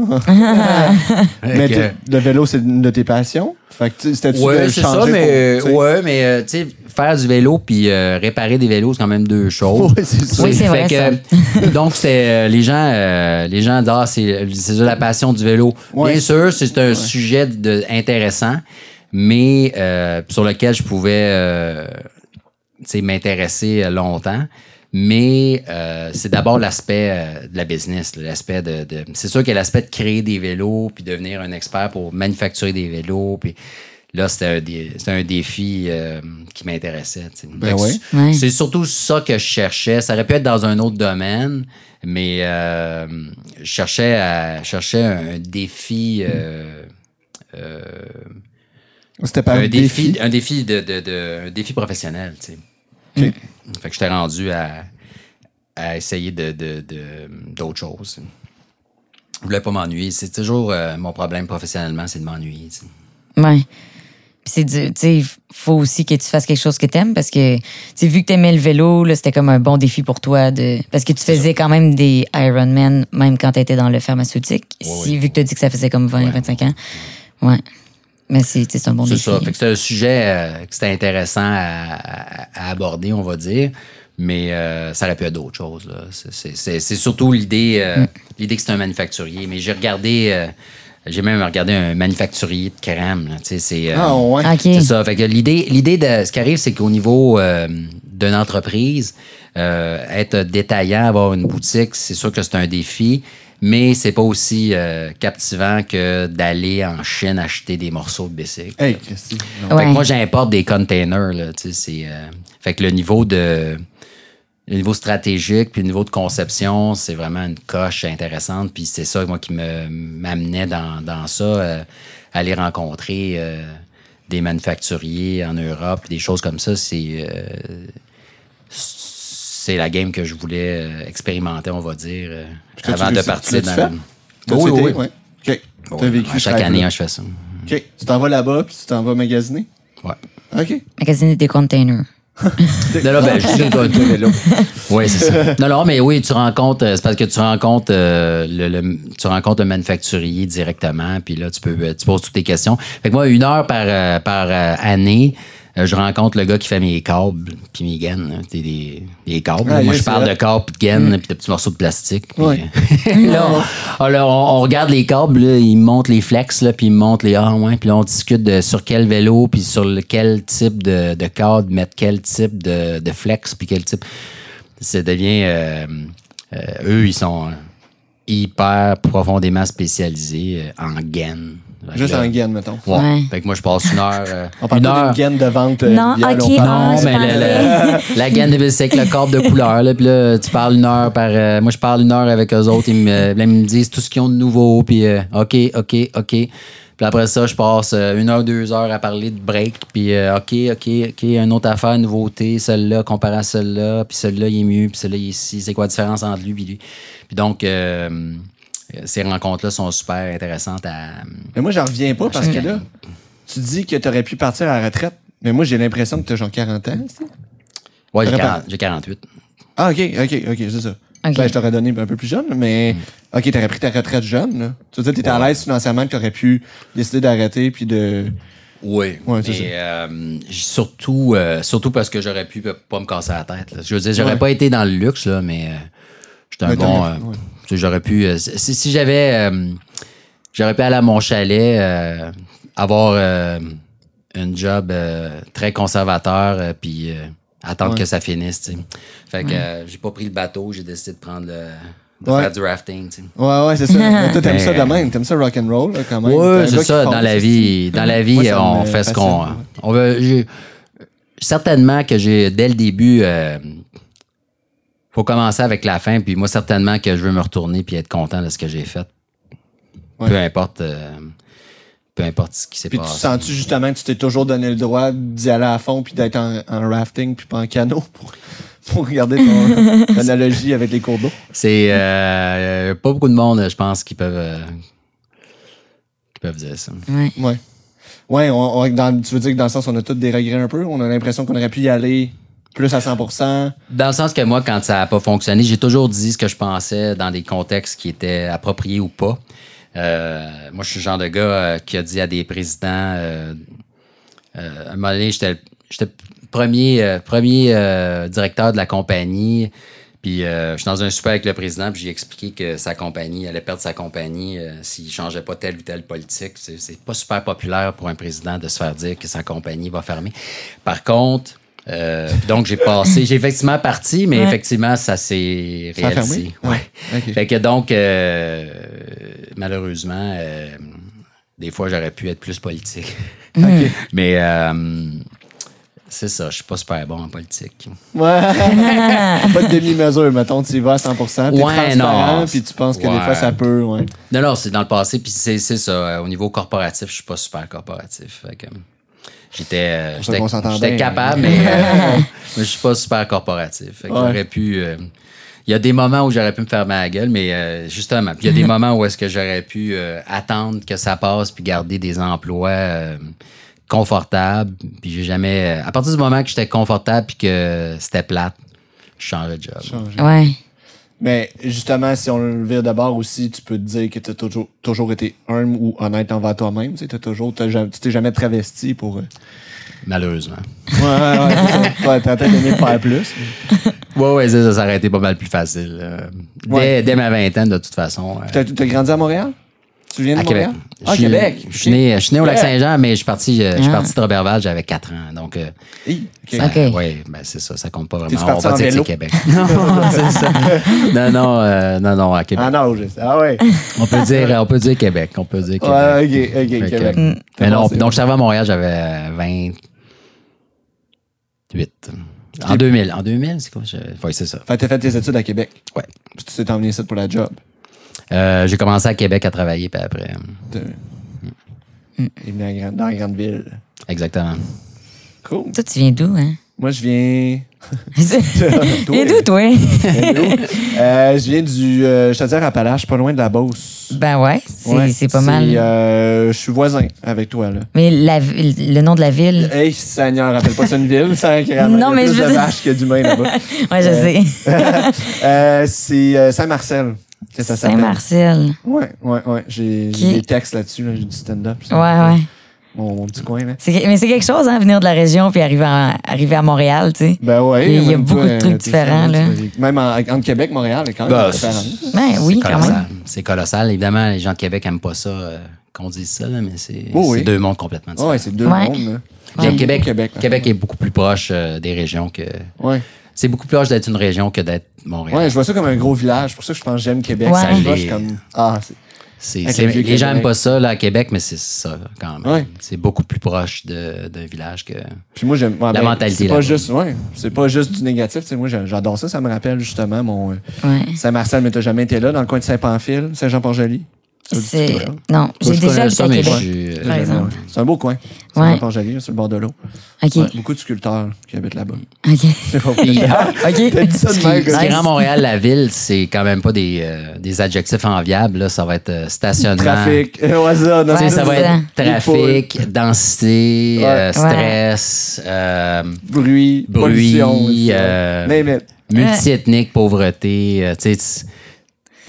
Mais le vélo, c'est une de tes passions? Fait que tu- c'était-tu Ouais, de c'est ça, mais, pour, sais? ouais, mais euh, tu sais, faire du vélo puis euh, réparer des vélos, c'est quand même deux choses. Ouais, c'est ça. Oui, c'est vrai, que, donc, c'est euh, les gens, euh, les gens disent, ah, c'est c'est la passion du vélo. Ouais. Bien sûr, c'est un sujet de, intéressant, mais euh, sur lequel je pouvais euh, m'intéresser longtemps. Mais euh, c'est d'abord l'aspect euh, de la business, l'aspect de, de- c'est sûr qu'il y a l'aspect de créer des vélos puis devenir un expert pour manufacturer des vélos puis là c'était un, dé- c'était un défi euh, qui m'intéressait. tu sais. Ben que ouais. c'est- Ouais. C'est surtout ça que je cherchais. Ça aurait pu être dans un autre domaine, mais euh, je cherchais à je cherchais un défi. euh, euh, C'était pas un défi, un défi de, de, de- un défi professionnel, tu sais. Fait que j'étais rendu à, à essayer de, de, de- d'autres choses. Je voulais pas m'ennuyer. C'est toujours euh, mon problème professionnellement, c'est de m'ennuyer. tu. Ouais. Puis c'est du- tu sais, faut aussi que tu fasses quelque chose que t'aimes parce que, tu vu que t'aimais le vélo, là, c'était comme un bon défi pour toi de, parce que tu faisais quand même des Ironman même quand t'étais dans le pharmaceutique. Ouais, si, ouais. vu que t'as dit que ça faisait comme 20, 25 ans. Ouais. Mais c'est, c'est un bon C'est défi. ça. Fait que c'est un sujet euh, que c'était intéressant à, à- à aborder, on va dire. Mais euh, ça aurait pu être d'autres choses. C'est- C'est c'est- c'est surtout l'idée euh, l'idée que c'est un manufacturier. Mais j'ai regardé, euh, j'ai même regardé un manufacturier de crème. c'est, euh, Ah, ouais. OK. c'est ça. Fait que l'idée, l'idée de ce qui arrive, c'est qu'au niveau euh, d'une entreprise, euh, être détaillant, avoir une boutique, c'est sûr que c'est un défi, mais c'est pas aussi euh, captivant que d'aller en Chine acheter des morceaux de bicycle. Hey. Ouais. Fait que moi, j'importe des containers, là, tu sais, c'est... euh, fait que le niveau de... Le niveau stratégique puis le niveau de conception, c'est vraiment une coche intéressante. Puis c'est ça, moi, qui me m'amenait dans, dans ça, euh, aller rencontrer euh, des manufacturiers en Europe, des choses comme ça, c'est... euh, c'est la game que je voulais euh, expérimenter, on va dire, euh, avant de partir dans le- T'as-tu Oui, oui. OK. Bon, T'as vécu à ce chaque année, hein, je fais ça. OK. Tu t'en vas là-bas, puis tu t'en vas magasiner? Ouais. OK. Magasiner des containers. Non, non, ben, je suis le vélo. Oui, c'est ça. Non, non, mais oui, tu rencontres, euh, c'est parce que tu rencontres, euh, le, le- tu rencontres un manufacturier directement, puis là, tu peux, tu poses toutes tes questions. Fait que moi, une heure par, par année, euh, je rencontre le gars qui fait mes câbles, puis mes gaines, hein, des, des, câbles. Ah, moi, je parle vrai. de câbles, puis de gaines, puis de petits morceaux de plastique. euh, là, on, alors, on, on regarde les câbles, là, ils me montrent les flex, là, puis ils me montrent les ah ouais, puis là, on discute de sur quel vélo, puis sur quel type de, de câble, mettre quel type de, de flex, puis quel type. Ça devient. euh, euh, eux, ils sont hyper profondément spécialisés euh, en gaines. Juste en gaine, mettons. Ouais. Ouais. Fait que moi, je passe une heure. euh, On parle une d'une gaine de vente. euh, Non, OK, Non, mais pensais. le- la gaine de c'est avec le corps de couleur. Là, puis là, tu parles une heure par. euh, moi, je parle une heure avec eux autres. Ils me, là, ils me disent tout ce qu'ils ont de nouveau. Puis, euh, OK, OK, OK. Puis après ça, je passe euh, une heure, deux heures à parler de break. Puis, euh, OK, OK, OK, une autre affaire, nouveauté, celle-là, comparé à celle-là. Puis celle-là, il est mieux. Puis celle-là, il est ici. C'est quoi la différence entre lui et lui? Puis donc, euh, ces rencontres-là sont super intéressantes à. Mais moi, j'en reviens pas parce que là, tu dis que tu aurais pu partir à la retraite. Mais moi, j'ai l'impression que tu as genre 40 ans. c'est ça? Ouais, j'ai Très 40 j'ai 48. Ah, OK, OK, OK, c'est ça. Ben, je t'aurais donné un peu plus jeune, mais OK, t'aurais pris ta retraite jeune. Là. Tu veux dire, t'étais à l'aise financièrement que t'aurais pu décider d'arrêter puis de. Oui. Ouais, ça. euh, surtout, euh, surtout parce que j'aurais pu pas me casser la tête. là. Je veux dire, j'aurais Ouais. pas été dans le luxe, là, mais euh, j'étais un Mais bon. Ouais. J'aurais pu. euh, si si j'avais. euh, j'aurais pu aller à mon chalet, euh, avoir euh, un job euh, très conservateur, euh, puis euh, attendre Ouais. que ça finisse. tu sais. Fait que euh, j'ai pas pris le bateau, j'ai décidé de prendre le. de Ouais. faire du rafting. tu sais. Ouais, ouais, c'est ça. Mais toi, t'aimes ça de même? T'aimes ça rock'n'roll, là, quand même? Gars c'est ça. Dans la vie, dans la vie, on fait ce qu'on. ouais. On veut. Certainement que j'ai, dès le début, euh, faut commencer avec la fin. Puis moi, certainement que je veux me retourner puis être content de ce que j'ai fait. Ouais. Peu importe. euh, peu importe ce qui s'est Puis tu passé. sens-tu justement que tu t'es toujours donné le droit d'y aller à fond puis d'être en, en rafting puis pas en canot pour, pour regarder ton analogie avec les cours d'eau? C'est euh, pas beaucoup de monde, je pense, qui peuvent, euh, qui peuvent dire ça. Ouais. Ouais. Ouais, on, on- dans- tu veux dire que dans le sens, on a tous des regrets un peu? On a l'impression qu'on aurait pu y aller plus à 100% Dans le sens que moi, quand ça n'a pas fonctionné, j'ai toujours dit ce que je pensais dans des contextes qui étaient appropriés ou pas. Euh, moi, je suis le genre de gars euh, qui a dit à des présidents, euh, euh, à un moment donné, j'étais premier, euh, premier directeur de la compagnie. Puis euh, je suis dans un super avec le président, puis j'ai expliqué que sa compagnie allait perdre sa compagnie euh, s'il changeait pas telle ou telle politique. C'est pas super populaire pour un président de se faire dire que sa compagnie va fermer. Par contre, euh, donc j'ai passé, j'ai effectivement parti, mais Ouais. effectivement ça s'est Ça a réalisé. fermé? Ouais. Fait que donc, euh, malheureusement, euh, des fois j'aurais pu être plus politique. Mais euh, c'est ça, je suis pas super bon en politique. Ouais. pas de demi-mesure, mettons, tu y vas à 100 T'es Ouais, transparent, non. puis tu penses que des fois, ça peut, ouais. Non, non, c'est dans le passé, puis c'est c'est ça. euh, Au niveau corporatif, je suis pas super corporatif. Fait que, j'étais euh, j'étais bien. capable, mais, euh, je suis pas super corporatif. Ouais. j'aurais pu. euh, il y a des moments où j'aurais pu me faire ma gueule, mais euh, justement, puis il y a des moments où est-ce que j'aurais pu euh, attendre que ça passe puis garder des emplois euh, confortables. Puis j'ai jamais. À partir du moment que j'étais confortable puis que c'était plate, je changeais de job. Ouais. Mais justement, si on le vire d'abord aussi, tu peux te dire que tu as toujours, toujours été humble ou honnête envers toi-même. Tu t'es jamais travesti pour. euh, Malheureusement. Ouais, ouais, ouais. T'as peut-être aimé faire plus. Ouais, ouais, ça, ça aurait été pas mal plus facile. euh, dès, Ouais. dès ma vingtaine, de toute façon. euh, T'as t'as grandi à Montréal? Tu viens de à Québec. Montréal? Je Ah, suis- Québec. Je suis né, je suis né au Ouais. Lac-Saint-Jean, mais je suis parti, euh, je suis Ah. parti de Robertval, j'avais 4 ans. Donc, euh, Hi, ok. ça- Ok. ouais, ben c'est ça, ça compte pas vraiment. On va dire que c'est Québec. non, c'est ça. Non, non, euh, non, non, à Québec. En âge. Ah ouais. On peut dire, on peut dire Québec. On peut dire Québec. Ouais, ok, ok, que, Québec. euh, T'as Mais non, donc je suis arrivé à Montréal, j'avais euh, 28. En 2000. En 2000, c'est quoi? Je... Oui, c'est ça. Fait que t'as fait tes études à Québec. Ouais. Puis tu t'es emmené ici pour la job. Euh, j'ai commencé à Québec à travailler, puis après. euh, t'es venu à grande- dans la grande ville. Exactement. Cool. Toi, tu viens d'où, hein? Moi, je viens. Tu viens d'où, toi? Euh, je viens du euh, Chaudière Appalaches, pas loin de la Beauce. Ben ouais, c'est Ouais, c'est pas mal. euh, je suis voisin avec toi, là. Mais la, le nom de la ville? Hey, Seigneur, rappelle pas ça une ville, ça. Non, Il y a mais plus je de veux dire- vaches que d'humains là-bas. Ouais, je sais. Euh, c'est euh, Saint-Marcel. Ça s'appelle. Saint-Marcel. Ouais, ouais, ouais. J'ai Qui- des textes là-dessus, là. j'ai du stand-up. ça. Ouais, ouais. Mon, mon petit coin, là. C'est- Mais c'est quelque chose, hein, venir de la région puis arriver à, arriver à Montréal, tu sais. Ben ouais. Il y a beaucoup toi, de trucs euh, différents, là. Même en- entre Québec et Montréal, a quand même Bah, des différences. Ben oui, C'est quand colossal. même. C'est colossal. Évidemment, les gens de Québec n'aiment pas ça euh, qu'on dise ça, là, mais c'est Oh oui. c'est deux mondes complètement différents. Ouais, c'est deux Ouais. mondes, là. Québec, là. Québec est beaucoup plus proche euh, des régions que. Ouais. C'est beaucoup plus proche d'être une région que d'être Montréal. Ouais, je vois ça comme un gros village. C'est pour ça que je pense que j'aime Québec. Ouais. Ça comme. Ah, c'est. C'est- les gens n'aiment pas ça là, à Québec, mais c'est ça quand même. Ouais. C'est beaucoup plus proche de- d'un village que. Puis moi, j'aime. ouais, La ben, mentalité C'est pas juste. Ouais. C'est pas juste du négatif. Tu sais, moi, j'a- j'adore ça. Ça me rappelle justement mon. euh, Ouais. Saint-Marcel, mais t'as jamais été là, dans le coin de Saint-Pamphile, Saint-Jean-Port-Joli? C'est... vrai. Non, j'ai déjà habité ça, à Québec. Par exemple. C'est un beau coin. C'est Ouais. Port-Joli, sur le bord de l'eau. OK. Ouais, beaucoup de sculpteurs qui habitent là-bas. OK. C'est pas Puis, vrai. OK. T'as dit ça de même, rend Montréal la ville, c'est quand même pas des, euh, des adjectifs enviables. Là. Ça va être euh, stationnement. Trafic. Ouais, ça, non, ça va être trafic, densité, Ouais. euh, stress, euh, Bruit, Bruit, pollution. multiethnique, pauvreté. tu sais, tu-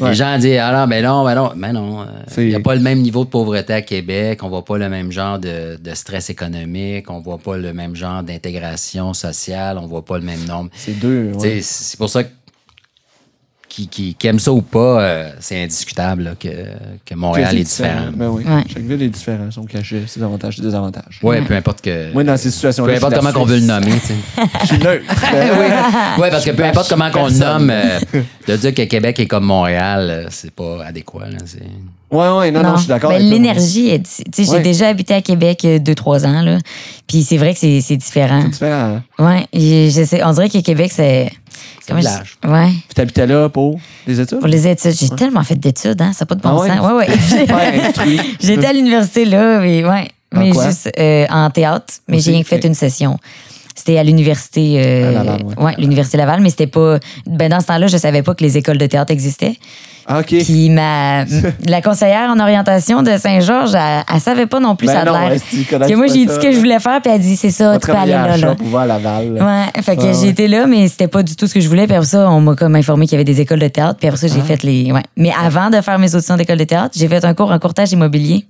Ouais. Les gens disent Ah non, mais non, mais non, mais non. euh, Il n'y a pas le même niveau de pauvreté à Québec, on voit pas le même genre de, de stress économique, on voit pas le même genre d'intégration sociale, on voit pas le même nombre. C'est deux. Ouais. C'est pour ça que qui, qui, ça ou pas, euh, c'est indiscutable là, que, que Montréal est différent. Ben oui. Ouais. Chaque ville est différente, son cachet, ses avantages, ses désavantages. Ouais, peu importe que. Moi, dans ces situations-là. peu importe comment la on veut le nommer, tu sais. Je suis neutre. oui. Ouais, parce que peu importe comment qu'on le nomme, euh, de dire que Québec est comme Montréal, euh, c'est pas adéquat. Là, c'est... Ouais, ouais, non, non, je suis d'accord. Ben, l'énergie, est- tu sais, Ouais. j'ai déjà habité à Québec euh, deux, trois ans, là. Puis c'est vrai que c'est, c'est différent. C'est différent. hein. Ouais, et je sais, on dirait que Québec, c'est. C'est un village. Ouais. Puis t'habitais là pour les études? Pour les études, j'ai tellement fait d'études, hein, ça n'a pas de bon Ah ouais? sens. Ouais, ouais. J'étais à l'université là, mais ouais. Mais juste euh, en théâtre, mais Aussi? j'ai rien fait une session. C'était à l'université euh, Laval, ouais. l'université Laval, mais c'était pas ben dans ce temps-là, je savais pas que les écoles de théâtre existaient. Ah, OK. Puis ma la conseillère en orientation de Saint-Georges, elle, elle savait pas non plus Ben ça a non, l'air. ouais, si Que moi j'ai dit ce que je voulais faire, puis elle dit c'est ça, tu peux aller là là. à Laval. Ouais, fait que Ouais, j'ai ouais. été là, mais c'était pas du tout ce que je voulais. Puis après ça, on m'a comme informé qu'il y avait des écoles de théâtre. Puis après ça, j'ai Ah. fait les. Ouais. Mais avant de faire mes auditions d'école de théâtre, j'ai fait un cours en courtage immobilier.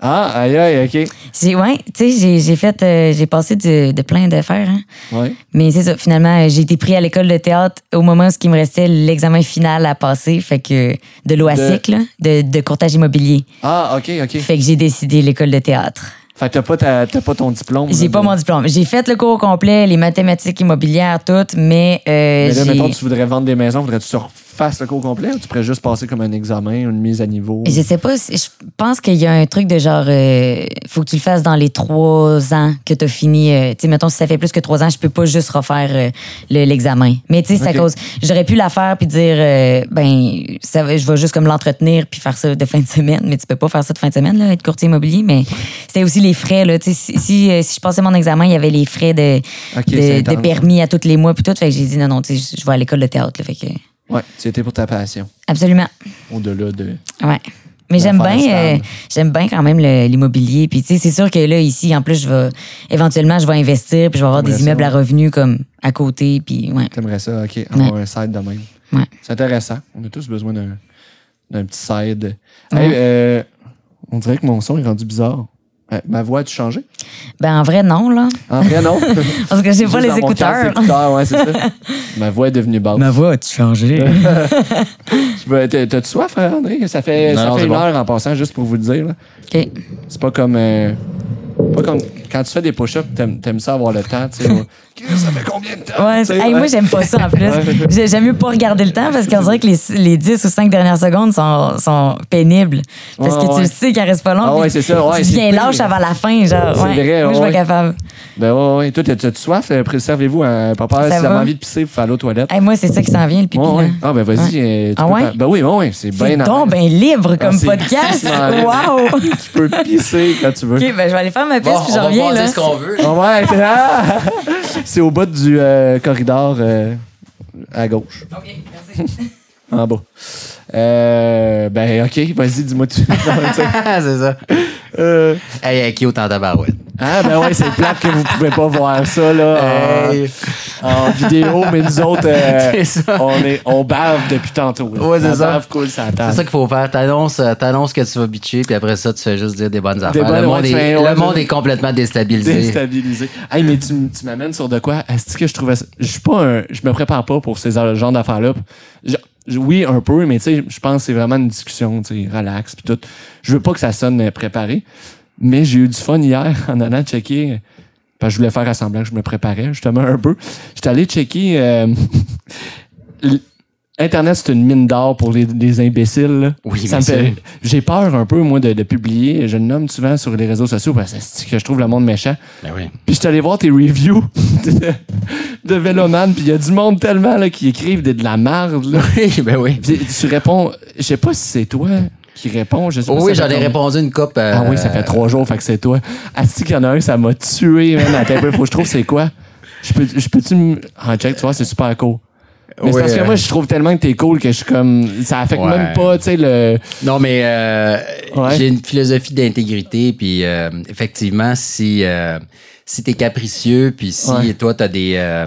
Ah, aïe, aïe, OK. J'ai, ouais, tu sais, j'ai, j'ai fait, euh, j'ai passé de, de plein d'affaires, hein. Ouais. Mais c'est ça, finalement, euh, j'ai été pris à l'école de théâtre au moment où il me restait l'examen final à passer, fait que de l'OASIC, là, de, de courtage immobilier. Ah, OK, OK. Fait que j'ai décidé l'école de théâtre. Fait que t'as pas, ta- t'as pas ton diplôme. J'ai pas de- mon diplôme. J'ai fait le cours complet, les mathématiques immobilières, toutes, mais, euh, Mais là, mettons, tu voudrais vendre des maisons, voudrais-tu tu refasses le cours complet ou tu pourrais juste passer comme un examen, une mise à niveau? Je sais pas, je pense qu'il y a un truc de genre, euh, faut que tu le fasses dans les trois ans que tu as fini. euh, tu sais, mettons, si ça fait plus que trois ans, je peux pas juste refaire euh, le- l'examen. Mais tu sais, c'est Ok. à cause. J'aurais pu la faire puis dire, euh, ben, ça, je vais juste comme l'entretenir puis faire ça de fin de semaine. Mais tu peux pas faire ça de fin de semaine, là, être courtier immobilier. Mais c'était aussi les frais, là. Tu sais, si, si, si je passais mon examen, il y avait les frais de, de, permis à tous les mois puis tout. Fait que j'ai dit, non, non, tu sais, je- je vais à l'école de théâtre, là. Fait que, Ouais, tu étais pour ta passion, absolument. au-delà de. Ouais. Mais j'aime bien, euh, j'aime bien quand même l'immobilier. Puis tu sais, c'est sûr que là ici, en plus, je vais éventuellement, je vais investir, puis je vais avoir des ça, immeubles à revenus comme à côté, puis ouais. T'aimerais ça, OK, avoir un side de même. Ouais. C'est intéressant. On a tous besoin d'un, d'un petit side. Hey, euh, on dirait que mon son est rendu bizarre. Euh, ma voix a-tu changé? Ben en vrai non là, En vrai, non. parce que j'ai pas les mon casque écouteurs. écouteurs, ouais, c'est ça. Ma voix est devenue basse. voix a-tu changé? T'as-tu soif, frère André? Ça fait, Non, ça non, fait une bon. heure en passant, juste pour vous le dire. là. Ok. C'est pas comme. euh, pas comme quand tu fais des push-ups, t'aimes, t'aimes ça avoir le temps, tu sais. ça fait combien de temps? Ouais, Tu sais, hey, ouais. moi j'aime pas ça en plus. J'ai- J'aime mieux pas regarder le temps parce qu'on dirait que les, les 10 ou 5 dernières secondes sont, sont pénibles. Parce Ouais, que tu sais qu'elles restent pas longues. Ah ouais, puis c'est ça, ouais, tu pire. lâche avant la fin, genre. C'est ouais. vrai, moi je suis ouais. pas capable. Ben ouais, ouais. Toi, t'as- t'as-tu soif? Euh, Servez-vous un papa Ça si vous avez va? envie de pisser, faire aller aux toilettes. Hey, moi c'est ça qui s'en vient le pipi. Ouais, ouais. Ah, ben vas-y. euh, tu Ah ouais? Ben oui, ben oui, c'est C'est bien donc ben libre comme Ah, c'est podcast. Wow! Tu peux pisser quand tu veux. OK, ben je vais aller faire ma piste Bon, puis on je va reviens là. dire ce qu'on veut. Ah ouais, c'est ah! C'est au bout du euh, corridor euh, à gauche, OK, merci. en bas. Euh, ben ok, vas-y, dis-moi tu. c'est ça. Euh, Hey, hey, qui autant tabarouette? ah ben ouais, c'est plate que vous pouvez pas voir ça là en- Hey. en, vidéo, mais nous autres, euh, on est on bave depuis tantôt. là. Ouais, c'est ça. bave cool ça C'est ça qu'il faut faire. T'annonces, euh, t'annonces que tu vas bitcher, puis après ça, tu fais juste dire des bonnes affaires. bonnes, le monde, est, le monde est complètement déstabilisé. Déstabilisé. Hey, mais tu, tu m'amènes sur de quoi? Est-ce que je trouvais ça? Je suis pas un. Je me prépare pas pour ces genres d'affaires-là. Oui, un peu, mais tu sais, je pense que c'est vraiment une discussion, tu sais, relax, puis tout. Je veux pas que ça sonne euh, préparé. Mais j'ai eu du fun hier en allant checker. Parce que je voulais faire à semblant que je me préparais, justement, un peu. J'étais allé checker. euh, Internet, c'est une mine d'or pour les, les imbéciles. là. Oui, ça me fait. sûr. J'ai peur un peu, moi, de, de publier. Je le nomme souvent sur les réseaux sociaux parce que c'est que je trouve le monde méchant. Ben oui. Puis je suis allé voir tes reviews de, de Véloman, puis il y a du monde tellement là, qui écrivent de, de la merde. Là. Oui, ben oui. Puis tu réponds, je sais pas si c'est toi. qui répond. Je sais pas si oui, ça j'en fait ai répondu une coupe. euh, Ah oui, ça fait trois jours, fait que c'est toi. Si qu'il y en a un, ça m'a tué, man. Attends un peu, faut que je trouve c'est quoi. Je peux, je peux-tu me. Ah, check, tu vois, c'est super cool. Mais c'est parce que moi, je trouve tellement que t'es cool que je suis comme. Ça affecte Ouais. même pas, tu sais, le. Non, mais euh, Ouais. j'ai une philosophie d'intégrité, puis euh, effectivement, si, euh, si t'es capricieux, puis si toi, t'as des... euh,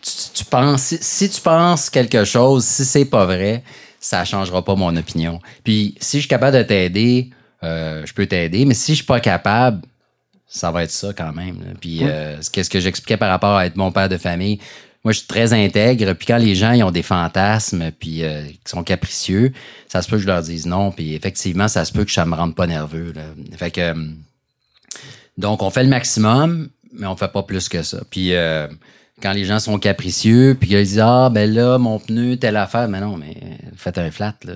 tu, tu penses, si, si tu penses quelque chose, si c'est pas vrai, ça changera pas mon opinion. Puis si je suis capable de t'aider, je peux t'aider, mais si je suis pas capable, ça va être ça quand même. là. Puis euh, ce que, ce que j'expliquais par rapport à être mon père de famille, moi je suis très intègre. Puis quand les gens ils ont des fantasmes, puis euh, qui sont capricieux, ça se peut que je leur dise non. Puis effectivement, ça se peut que ça me rende pas nerveux. Là. Fait que euh, donc on fait le maximum, mais on fait pas plus que ça. Puis euh, quand les gens sont capricieux, puis qu'ils disent ah ben là mon pneu telle affaire, mais non, mais faites un flat là.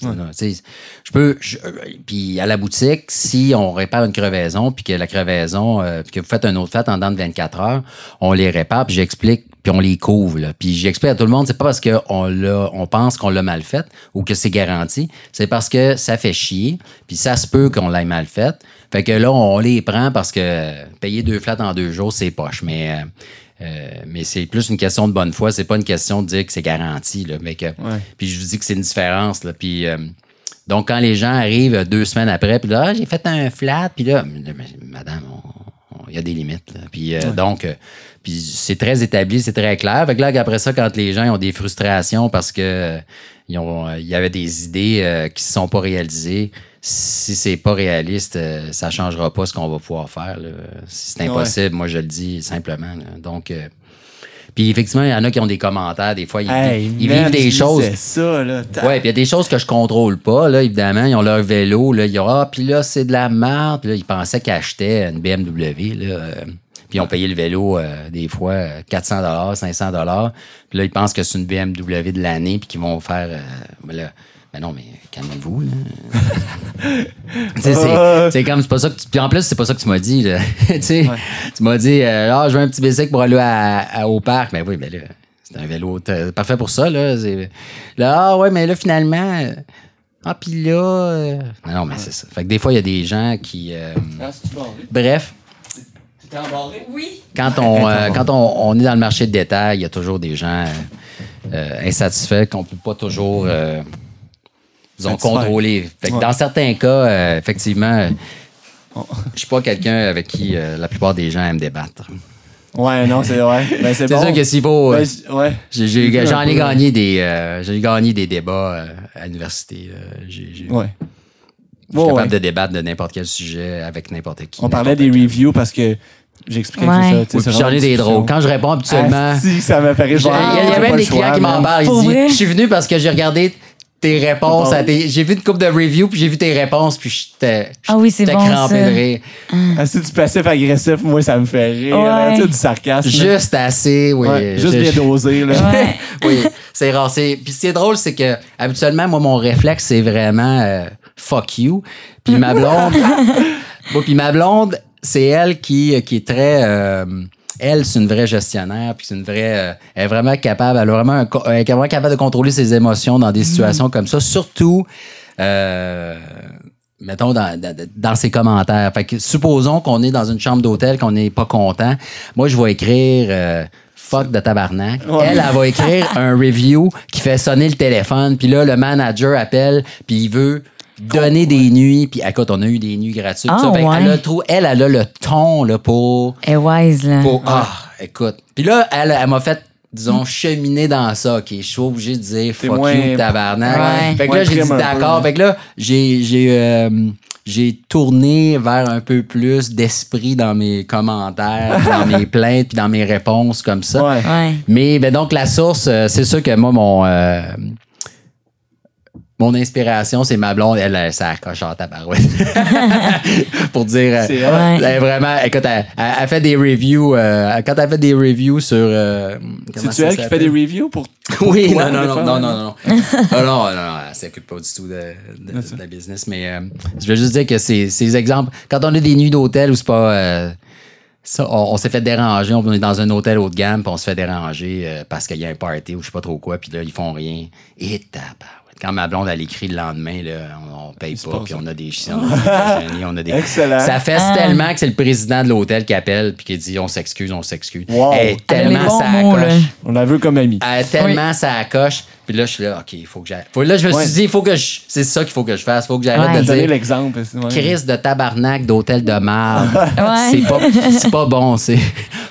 Non, sais, je peux. je- euh, puis à la boutique, si on répare une crevaison, puis que la crevaison, euh, puis que vous faites un autre flat en dedans de 24 heures, on les répare, puis j'explique, puis on les couvre. Là. Puis j'explique à tout le monde, c'est pas parce qu'on l'a, on pense qu'on l'a mal fait ou que c'est garanti, c'est parce que ça fait chier, puis ça se peut qu'on l'ait mal fait. Fait que là, on les prend parce que payer deux flats en deux jours, c'est poche. Mais euh, euh, mais c'est plus une question de bonne foi. C'est pas une question de dire que c'est garanti. Là, mais que, Puis je vous dis que c'est une différence. Là, puis, euh, donc, quand les gens arrivent deux semaines après, puis là, Ah, j'ai fait un flat, puis là, madame, il y a des limites. là. Puis euh, donc, puis c'est très établi, c'est très clair. Fait que là, après ça, quand les gens ont des frustrations parce que euh, euh, il y avait des idées euh, qui ne sont pas réalisées, si c'est pas réaliste, euh, ça changera pas ce qu'on va pouvoir faire. là. Si c'est impossible, moi je le dis simplement. là. Donc, puis effectivement, il y en a qui ont des commentaires. Des fois, ils, Hey, ils man, vivent des choses. ça, là. Ouais, puis il y a des choses que je contrôle pas, là, évidemment. Ils ont leur vélo, là. Ils ont, ah, puis là, c'est de la merde. Là, ils pensaient qu'ils achetaient une BMW, là. Puis ils ont payé le vélo, euh, des fois, euh, 400 500 Puis là, ils pensent que c'est une BMW de l'année, puis qu'ils vont faire. euh, ben là, ben non, mais calmez-vous, sais, c'est- comme, c'est pas ça que tu. Puis en plus, c'est pas ça que tu m'as dit, là. tu sais, tu m'as dit, euh, ah, je veux un petit bicycle pour aller à- à- au parc. Mais oui, mais là, c'est un vélo parfait pour ça, là. Là, ah, ouais, mais là, finalement. ah, puis là. euh, Non, non, mais c'est ça. Fait que des fois, il y a des gens qui. euh, Ah, c'est-tu barré? Bref? Oui. quand on, euh, quand on, on est dans le marché de détail, il y a toujours des gens euh, euh, insatisfaits qu'on peut pas toujours, euh, disons, contrôler. Fait que Ouais. Dans certains cas, euh, effectivement, euh, je suis pas quelqu'un avec qui euh, la plupart des gens aiment débattre. Ouais, non, c'est ouais. Ben, c'est bon. sûr que s'il faut... Ben, j- ouais. j'ai- j'ai- J'ai vu J'en ai gagné des, euh, j'ai gagné des débats euh, à l'université. j'ai- j'ai- Ouais. Je suis capable ouais. de débattre de n'importe quel sujet avec n'importe qui. On parlait des reviews parce que j'expliquais Ouais. c'est ça. tu sais, quand. Oui, c'est j'en ai des drôles. Quand je réponds habituellement... Asti, ça m'a fait rire. Il y a, Ah, même des clients choix, qui m'en parlent. Ils disent? Je suis venu parce que j'ai regardé tes réponses. à tes- J'ai vu une coupe de reviews, puis j'ai vu tes réponses, puis j'étais Ah oui, c'est j'étais bon, crampé ça. de rire. Asti, du passif-agressif, moi, ça me fait rire. Ouais. tu sais, du sarcasme. Juste assez, oui. Ouais, juste Je- bien dosé. Là. Oui, c'est rare. c'est- Puis c'est drôle, c'est que habituellement, moi, mon réflexe, c'est vraiment euh, fuck you. Puis ma blonde, bon, puis ma blonde, c'est elle qui, qui est très. euh, elle, c'est une vraie gestionnaire, puis c'est une vraie. euh, elle est vraiment capable, elle, a vraiment un elle est vraiment capable de contrôler ses émotions dans des situations comme ça, surtout. euh, mettons, dans, dans, dans ses commentaires. Fait que supposons qu'on est dans une chambre d'hôtel, qu'on n'est pas content. Moi, je vais écrire euh, fuck de tabarnak. Ouais. Elle, elle va écrire un review qui fait sonner le téléphone. Puis là, le manager appelle, puis il veut donner des nuits. Puis écoute, on a eu des nuits gratuites. Ah, ça. Fait ouais. elle, a trop- elle, elle a le ton là, pour... Elle wise, là. pour ah, écoute. Puis là, elle, elle m'a fait disons, cheminer dans ça. OK, je suis obligé de dire fuck moins- you, tabarnak. Ouais. Fait que là, j'ai dit d'accord. là. Fait que là, j'ai, j'ai, euh, j'ai tourné vers un peu plus d'esprit dans mes commentaires, dans mes plaintes, puis dans mes réponses comme ça. Ouais. Ouais. Mais ben, donc, la source, euh, c'est sûr que moi, mon. euh, mon inspiration, c'est ma blonde. Elle, elle ça accroche en tabarouette. Pour dire. euh, C'est vrai. elle vraiment. Écoute, elle, elle- fait des reviews. euh, quand elle fait des reviews sur. euh, C'est-tu elle qui fait des reviews pour. Oui, toi, non, non, non, non, non, non, non. non, non, non, non, elle s'occupe pas du tout de, de- de la business. Mais euh, je veux juste dire que c'est ces exemples. Quand on a des nuits d'hôtel où c'est pas. euh, ça, on, on s'est fait déranger, on est dans un hôtel haut de gamme, puis on se fait déranger euh, parce qu'il y a un party ou je sais pas trop quoi, puis là, ils font rien. Et tabarouette. Quand ma blonde, elle écrit le lendemain, là, on, on paye pas, puis ça. on a des chiens, on a des déjeuners, on a des... Excellent. Ça fesse tellement que c'est le président de l'hôtel qui appelle puis qui dit on s'excuse, on s'excuse. Wow. Elle est Elle a les tellement ça coche. On la veut comme ami. Elle est tellement ça coche. Puis là, je suis là, OK, il faut que j'arrête. Faut- Là, je me Ouais. suis dit, il faut que je. C'est ça qu'il faut que je fasse. Il faut que j'arrête Ouais. de Donner dire. l'exemple. Crise de tabarnak d'hôtel de marde. Ouais. C'est pas, c'est pas bon. C'est,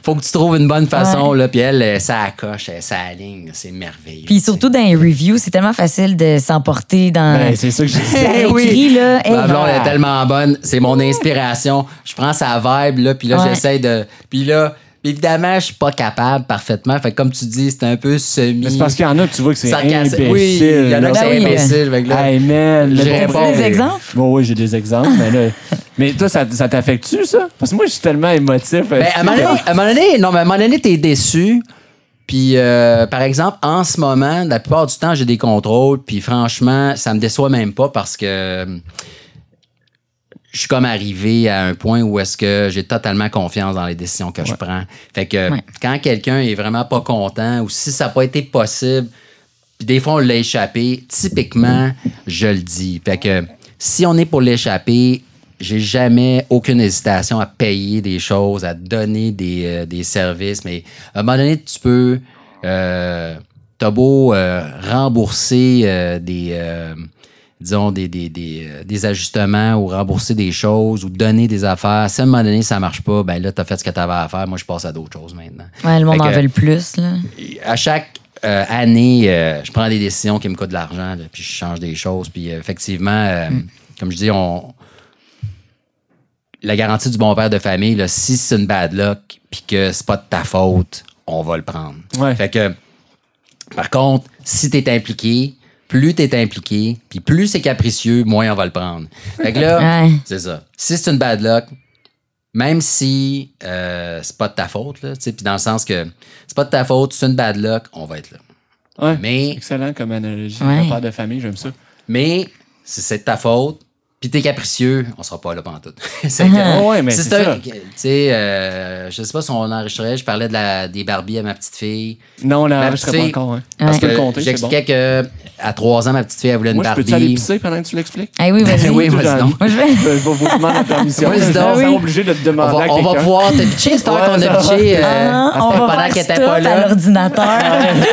faut que tu trouves une bonne façon. Là, puis elle, ça coche, elle, ça aligne. C'est merveilleux. Puis surtout dans les reviews, c'est tellement facile de s'emporter dans. Ben, c'est ça que je dis. à oui. là. Hey, Ma blonde elle est tellement bonne. C'est mon inspiration. Je prends sa vibe, là, puis là, Ouais. j'essaie de. Puis là, évidemment, je suis pas capable parfaitement. Fait que comme tu dis, c'est un peu semi. Mais c'est parce qu'il y en a, tu vois que c'est imbécile. Oui, il y en a là. qui Ben c'est oui. imbécile. Fait que là, Hey man, bon bord. Des exemples? Bon, oui, j'ai des exemples, mais là. Mais toi, ça, ça t'affecte-tu, ça? Parce que moi, je suis tellement émotif. Ben, à un moment donné, à un moment donné, non, mais à un moment donné, t'es déçu. Puis, euh, par exemple, en ce moment, la plupart du temps, j'ai des contrôles. Puis, franchement, ça me déçoit même pas parce que euh, je suis comme arrivé à un point où est-ce que j'ai totalement confiance dans les décisions que je prends. Fait que Ouais. quand quelqu'un est vraiment pas content ou si ça n'a pas été possible, puis des fois on l'a échappé, typiquement, je le dis. Fait que si on est pour l'échapper, j'ai jamais aucune hésitation à payer des choses, à donner des, euh, des services, mais à un moment donné, tu peux. Euh, T'as beau euh, rembourser euh, des. Disons, des, des, des, euh, des ajustements ou rembourser des choses ou donner des affaires. Si à un moment donné, ça marche pas, ben là, tu as fait ce que tu avais à faire. Moi, je passe à d'autres choses maintenant. Ouais, le monde Fait en que- veut le plus, là. à chaque euh, année, euh, je prends des décisions qui me coûtent de l'argent, puis je change des choses. Puis euh, effectivement, euh, comme je dis, on la garantie du bon père de famille, là, si c'est une bad luck, puis que c'est pas de ta faute, on va le prendre. Ouais. Fait que, par contre, si t'es impliqué, plus t'es impliqué, puis plus c'est capricieux, moins on va le prendre. Fait que là, Ouais. c'est ça. Si c'est une bad luck, même si euh, c'est pas de ta faute, là, tu sais, puis dans le sens que c'est pas de ta faute, c'est une bad luck, on va être là. Ouais. Mais, Excellent comme analogie. Ouais. Un père de famille, j'aime ça. mais si c'est de ta faute, puis t'es capricieux, on sera pas là pendant tout. c'est Ah ouais, mais c'est ça. un- Tu sais, euh, je sais pas si on enregistrait, je parlais de la, des Barbies à ma petite fille. Non, on l'enregistrait pas encore. Hein. Parce peux que le compter, c'est bon. j'expliquais que à trois ans, ma petite fille, elle voulait une Moi, je Barbie. peux-tu aller pisser pendant que tu l'expliques? Ah oui, vas-y. Oui, vas-y donc. Moi, je vais. Je vais vous demander la permission. Vas-y Je donc. Oui. obligé de te On demander va, à on va pouvoir te pitcher, c'est Ouais, qu'on a pitché. euh, Ah, on pendant va faire qu'elle était pas à là. l'ordinateur.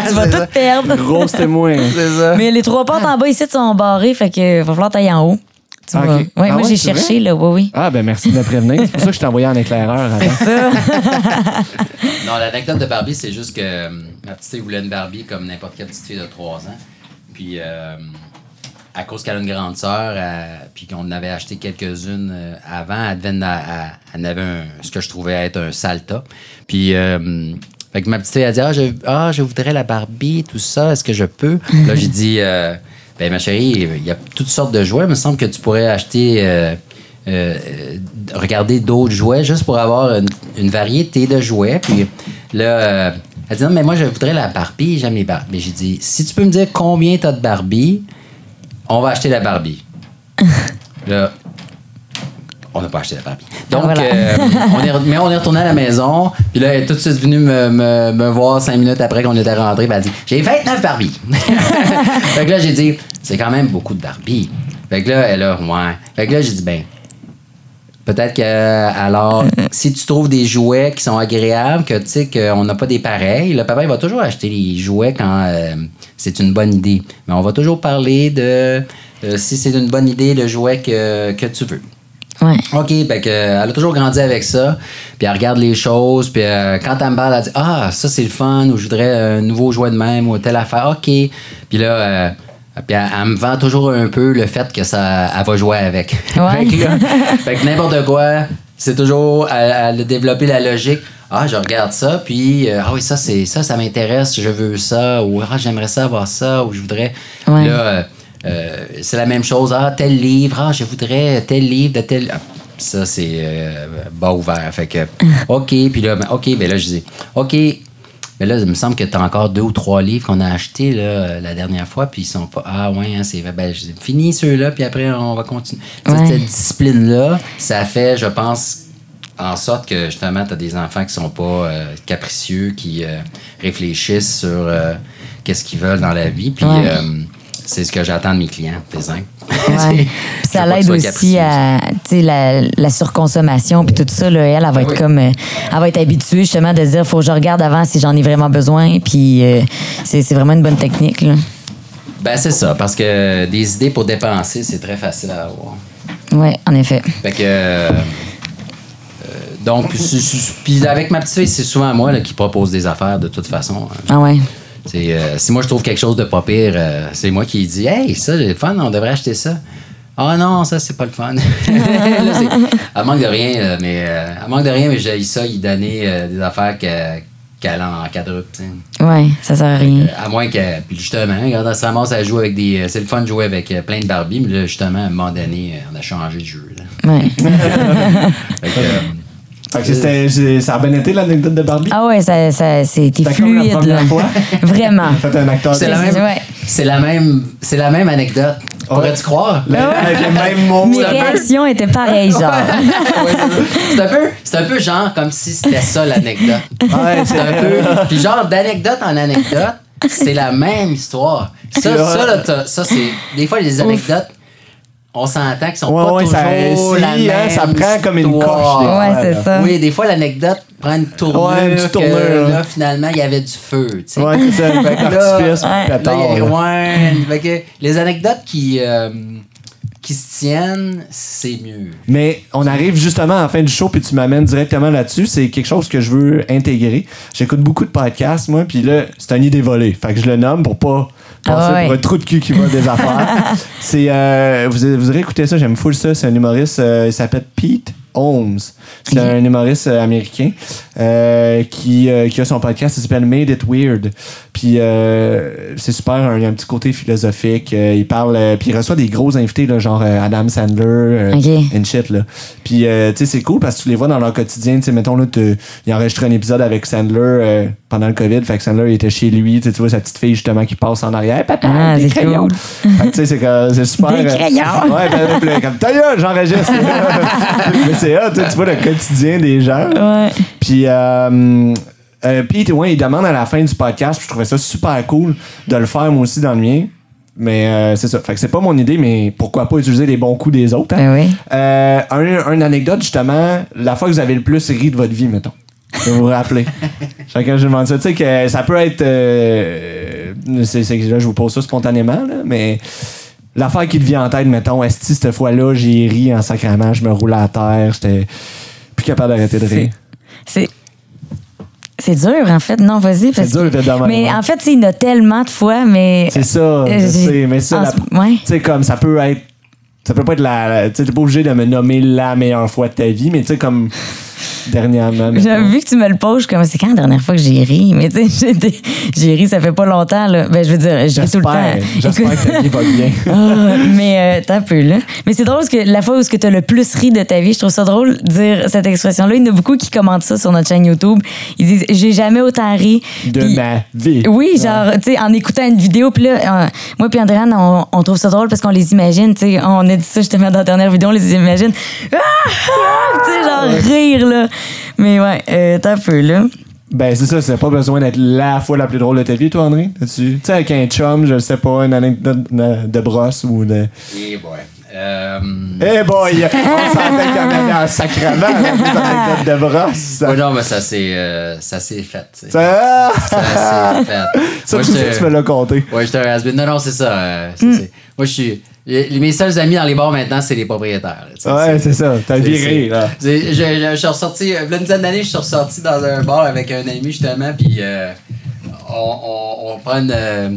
tu vas tout perdre. Grosse témoin. C'est ça. Mais les trois portes en bas ici sont barrées, fait que va falloir tailler en haut. Tu Ah, vois. Ouais, Ah moi, ouais, j'ai cherché, là, oui, oui. Ah, ben merci de me prévenir. C'est pour ça que je t'ai envoyé en éclaireur avant. Non, l'anecdote de Barbie, c'est juste que euh, ma petite fille voulait une Barbie comme n'importe quelle petite fille de 3 ans. Puis, euh, à cause qu'elle a une grande sœur, euh, puis qu'on en avait acheté quelques-unes avant, elle, devait elle- elle avait un- ce que je trouvais être un salta. Puis, euh, fait que ma petite fille a dit ah je, ah, je voudrais la Barbie, tout ça, est-ce que je peux Là, j'ai dit euh, Ben, ma chérie, il y a toutes sortes de jouets. Il me semble que tu pourrais acheter. euh, euh, regarder d'autres jouets juste pour avoir une, une variété de jouets. Puis là, euh, elle dit non, mais moi, je voudrais la Barbie, j'aime les Barbies. Mais j'ai dit, si tu peux me dire combien tu as de Barbie, on va acheter la Barbie. là, on n'a pas acheté la Barbie. Donc, voilà. euh, on est, mais on est retourné à la maison. Puis là, elle est tout de suite venue me, me- me voir cinq minutes après qu'on était rentré. Elle a dit J'ai 29 Barbies. fait que là, j'ai dit C'est quand même beaucoup de Barbies. Fait que là, elle a Ouais. Fait que là, j'ai dit Ben, Peut-être que, alors, si tu trouves des jouets qui sont agréables, que tu sais qu'on n'a pas des pareils, le papa, il va toujours acheter les jouets quand euh, c'est une bonne idée. Mais on va toujours parler de euh, si c'est une bonne idée, le jouet que, que tu veux. Ouais. OK, ben que, elle a toujours grandi avec ça, puis elle regarde les choses, puis euh, quand elle me parle, elle dit Ah, ça c'est le fun, ou je voudrais un nouveau jouet de même, ou telle affaire, OK. Puis là, euh, puis elle, elle me vend toujours un peu le fait que ça, elle va jouer avec. Ouais. fait que, là, fait que n'importe quoi, c'est toujours, elle, elle a développé la logique. Ah, je regarde ça, puis euh, ah oui, ça, c'est ça, ça m'intéresse, je veux ça, ou ah, j'aimerais ça avoir ça, ou je voudrais. Ouais. Là, euh, c'est la même chose. Ah, tel livre, ah, je voudrais tel livre de tel. Ah, ça, c'est euh, bas ouvert. Fait que, OK, puis là, ben, OK, ben là, je dis, OK, mais là, il me semble que tu as encore deux ou trois livres qu'on a achetés là, la dernière fois, puis ils sont pas. Ah, ouais, hein, c'est vrai. Ben, finis ceux-là, puis après, on va continuer. Cette- Ouais. Cette discipline-là, ça fait, je pense, en sorte que justement, tu as des enfants qui sont pas euh, capricieux, qui euh, réfléchissent sur euh, qu'est-ce qu'ils veulent dans la vie. Puis Ouais. C'est ce que j'attends de mes clients. Ouais. Puis ça l'aide aussi à la, la surconsommation puis tout ça là, elle, elle va être oui. comme euh, elle va être habituée justement de dire faut que je regarde avant si j'en ai vraiment besoin puis euh, c'est vraiment une bonne technique là. Ben, c'est ça, parce que des idées pour dépenser, c'est très facile à avoir. Ouais, en effet. Fait que. euh, donc, puis avec ma petite fille, c'est souvent moi là, qui propose des affaires de toute façon. hein. Ah ouais. Euh, si moi je trouve quelque chose de pas pire, euh, c'est moi qui dis Hey, ça, c'est le fun, on devrait acheter ça. Ah non, ça, c'est pas le fun. Là, elle manque de rien, là, mais euh, elle manque de rien, mais j'ai ça, il donnait des affaires que- qu'elle a en quadruple. Ouais, ça sert à rien. À moins que. Puis justement, quand elle se ramasse jouer avec des. C'est le fun de jouer avec plein de Barbie, mais là, justement, à un moment donné, on a changé de jeu. Là. Ouais. Fait que, Fait que c'était- c'est- ça a bien été l'anecdote de Barbie. Ah ouais, ça, ça c'était C'était comme la fluide première là. fois. Vraiment. Faites un acteur. c'est la, c'est- même, ouais. c'est la même. C'est la même anecdote. Pourrais-tu croire? Le- Avec les mêmes mots. Mes réactions étaient pareilles genre. c'est un peu c'est un peu genre comme si c'était ça l'anecdote. Ouais, C'est un peu puis genre d'anecdote en anecdote, c'est la même histoire. Ça ça là, ça c'est des fois les anecdotes on s'entend qu'ils sont Ouais, pas ouais, toujours ça, la si, hein, même ça prend comme une coche, des fois. Ouais, c'est ça. Oui, des fois l'anecdote prend une tournure, Ouais, une que tournure, là hein. finalement il y avait du feu, tu sais. Ouais, c'est ça. L'artifice, ouais. les anecdotes qui euh, qui se tiennent, c'est mieux. Mais on arrive justement à la fin du show, puis tu m'amènes directement là-dessus. C'est quelque chose que je veux intégrer. J'écoute beaucoup de podcasts, moi, puis là, c'est un idée volée. Fait que je le nomme pour pas passer Ah ouais. pour un trou de cul qui va des affaires. C'est, euh, vous, vous aurez écouté ça, j'aime full ça. C'est un humoriste, euh, il s'appelle Pete Holmes. C'est un humoriste euh, américain euh, qui, euh, qui a son podcast, ça s'appelle Made It Weird. Puis euh, c'est super, un- il y a un petit côté philosophique. euh, il parle, euh, puis il reçoit des gros invités, là, genre euh, Adam Sandler, euh, Ok. and shit, là. Puis, euh, tu sais, c'est cool parce que tu les vois dans leur quotidien. Tu sais, mettons, là, il a enregistré un épisode avec Sandler euh, pendant le COVID. Fait que Sandler, il était chez lui. Tu sais, tu vois sa petite fille, justement, qui passe en arrière. Papa, Ah, des crayons. cool. Fait que, tu sais, c'est super. Des crayons. Ouais, ben, puis là, comme, ta gueule, j'enregistre. Mais c'est sais, tu vois le quotidien des gens. Ouais. Puis, euh, Pete, ouais, il demande à la fin du podcast, puis je trouvais ça super cool de le faire moi aussi dans le mien. Mais euh, c'est ça. Fait que c'est pas mon idée, mais pourquoi pas utiliser les bons coups des autres. hein? Ben oui. Euh, un, une anecdote, justement, la fois que vous avez le plus ri de votre vie, mettons. Vous vous rappelez. Chacun, je demande ça. Tu sais que ça peut être. euh, c'est, c'est- là, je vous pose ça spontanément, là, mais l'affaire qui te vient en tête, mettons, est-ce que cette fois-là, j'ai ri en sacrament, je me roule à terre, j'étais plus capable d'arrêter de rire? C'est c'est dur en fait. Non, vas-y parce dur, que- évidemment, Mais en fait, il y en a tellement de fois mais C'est ça, je Euh, sais, mais ça, la- ouais. tu sais, comme ça peut être. Ça peut pas être la. la- Tu sais, t'es pas obligé de me nommer la meilleure fois de ta vie, mais tu sais, comme dernièrement. J'avais vu que tu me le poses, je suis comme c'est quand la dernière fois que j'ai ri, mais tu sais, j'ai ri, ça fait pas longtemps là. Ben je veux dire, j'ai tout le J'espère, temps. j'espère que ta vie va bien. Ah, mais euh, t'as peu là. Mais c'est drôle parce que la fois où tu as le plus ri de ta vie, je trouve ça drôle de dire cette expression-là. Il y en a beaucoup qui commentent ça sur notre chaîne YouTube. Ils disent j'ai jamais autant ri. De ma vie. Oui, genre, tu sais, en écoutant une vidéo, puis là, euh, moi puis Andréane, on, on trouve ça drôle parce qu'on les imagine, tu sais, on a dit ça justement dans la dernière vidéo, on les imagine, ah, ah, tu sais, genre rire, là. Mais ouais, euh, t'as un peu, là. Ben, c'est ça, c'est pas besoin d'être la fois la plus drôle de ta vie, toi, André? Tu sais, avec un chum, je sais pas, une anecdote de, de brosse ou de. Eh boy. Euh, Eh boy, on sentait qu'il y en avait un sacrement, là, des anecdotes de brosse. ouais, non, mais ça s'est euh, fait. tu sais. Ça, Ça s'est fait. ça, Moi, tu me l'as compté. Ouais, j'étais un has-been. Non, non, c'est ça. euh, c'est- c'est- Moi, je suis. Les- mes seuls amis dans les bars maintenant, c'est les propriétaires. là, Ouais, c'est ça. T'as viré, là. Je, je- je suis ressorti, euh, une dizaine d'années, je suis ressorti dans un bar avec un ami justement, puis euh, on, on, on prend une, euh,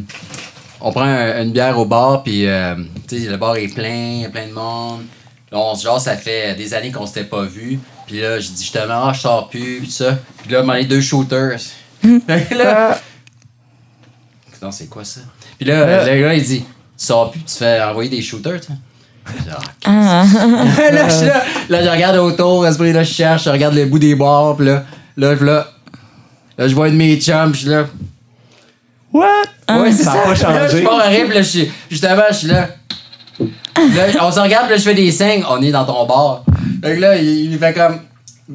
on prend un- une bière au bar, puis euh, tu sais, le bar est plein, il y a plein de monde. Là, on se genre, ça fait des années qu'on s'était pas vu. Puis là, je dis justement, ah, je sors plus, puis ça. Puis là, les deux shooters. Que là, non, c'est quoi ça? Puis là, le gars, il dit, tu sors plus, tu fais envoyer des shooters, tu sais. Je dis, Ah, Ah, là, je suis là, là, je regarde autour, là, je cherche, je regarde le bout des bars, puis là, là, là, là, je vois une de mes chums, suis là. What? Ouais, c'est ça ça. a pas Là, je changé. pars puis là, je suis, justement, je suis là. Là, on se regarde, puis là, je fais des signes, on est dans ton bar. Fait que là, il, il fait comme.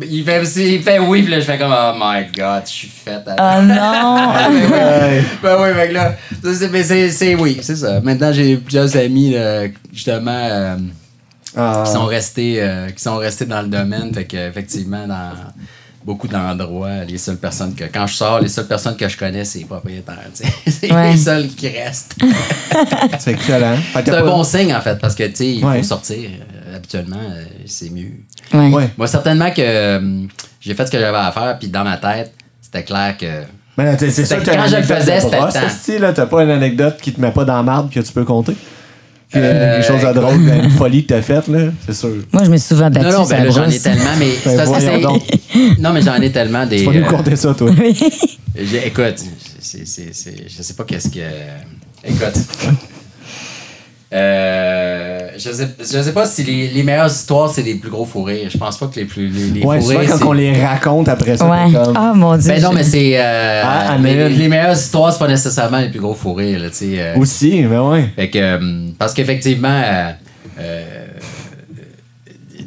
Il fait, il fait oui, puis là, je fais comme, oh my god, je suis faite. Oh non! Ben oui, que là, c'est, mais c'est, c'est- oui, c'est ça. Maintenant, j'ai plusieurs amis, là, justement, euh, Ah. qui sont restés, euh, qui sont restés dans le domaine. Fait que, effectivement, dans beaucoup d'endroits, les seules personnes que, quand je sors, les seules personnes que je connais, c'est les propriétaires. C'est Ouais. les seuls qui restent. C'est excellent. C'est un pas- bon signe, en fait, parce que, tu sais, il Ouais. faut sortir. Euh, habituellement, euh, c'est mieux. Ouais. Ouais. Moi, certainement que euh, j'ai fait ce que j'avais à faire, puis dans ma tête, c'était clair que. Mais c'est sûr que t'as Quand une je le faisais, de c'était le temps. là, T'as pas une anecdote qui te met pas dans la marde que tu peux compter? Euh, des choses à écoute. drôle, une folie que t'as faite, là, c'est sûr. Moi, je me suis souvent battue Non, non, ben j'en ai tellement, mais. parce que c'est- donc. Non, mais j'en ai tellement des. Tu vas nous euh, compter ça, toi. Écoute, c'est, c'est, c'est- je sais pas qu'est-ce que. Écoute. Euh, je, sais, je sais pas si les, les meilleures histoires, c'est les plus gros fous rires. Je pense pas que les plus. Les, les Ouais, fous souvent rires, quand on les raconte après ça, Ouais. comme... Ah, mon Dieu. Ben non, mais c'est. euh, Ah, les, meilleures histoires, c'est pas nécessairement les plus gros fous rires, là, tu sais. euh, Aussi, mais ouais. Fait que, euh, parce qu'effectivement, euh, euh,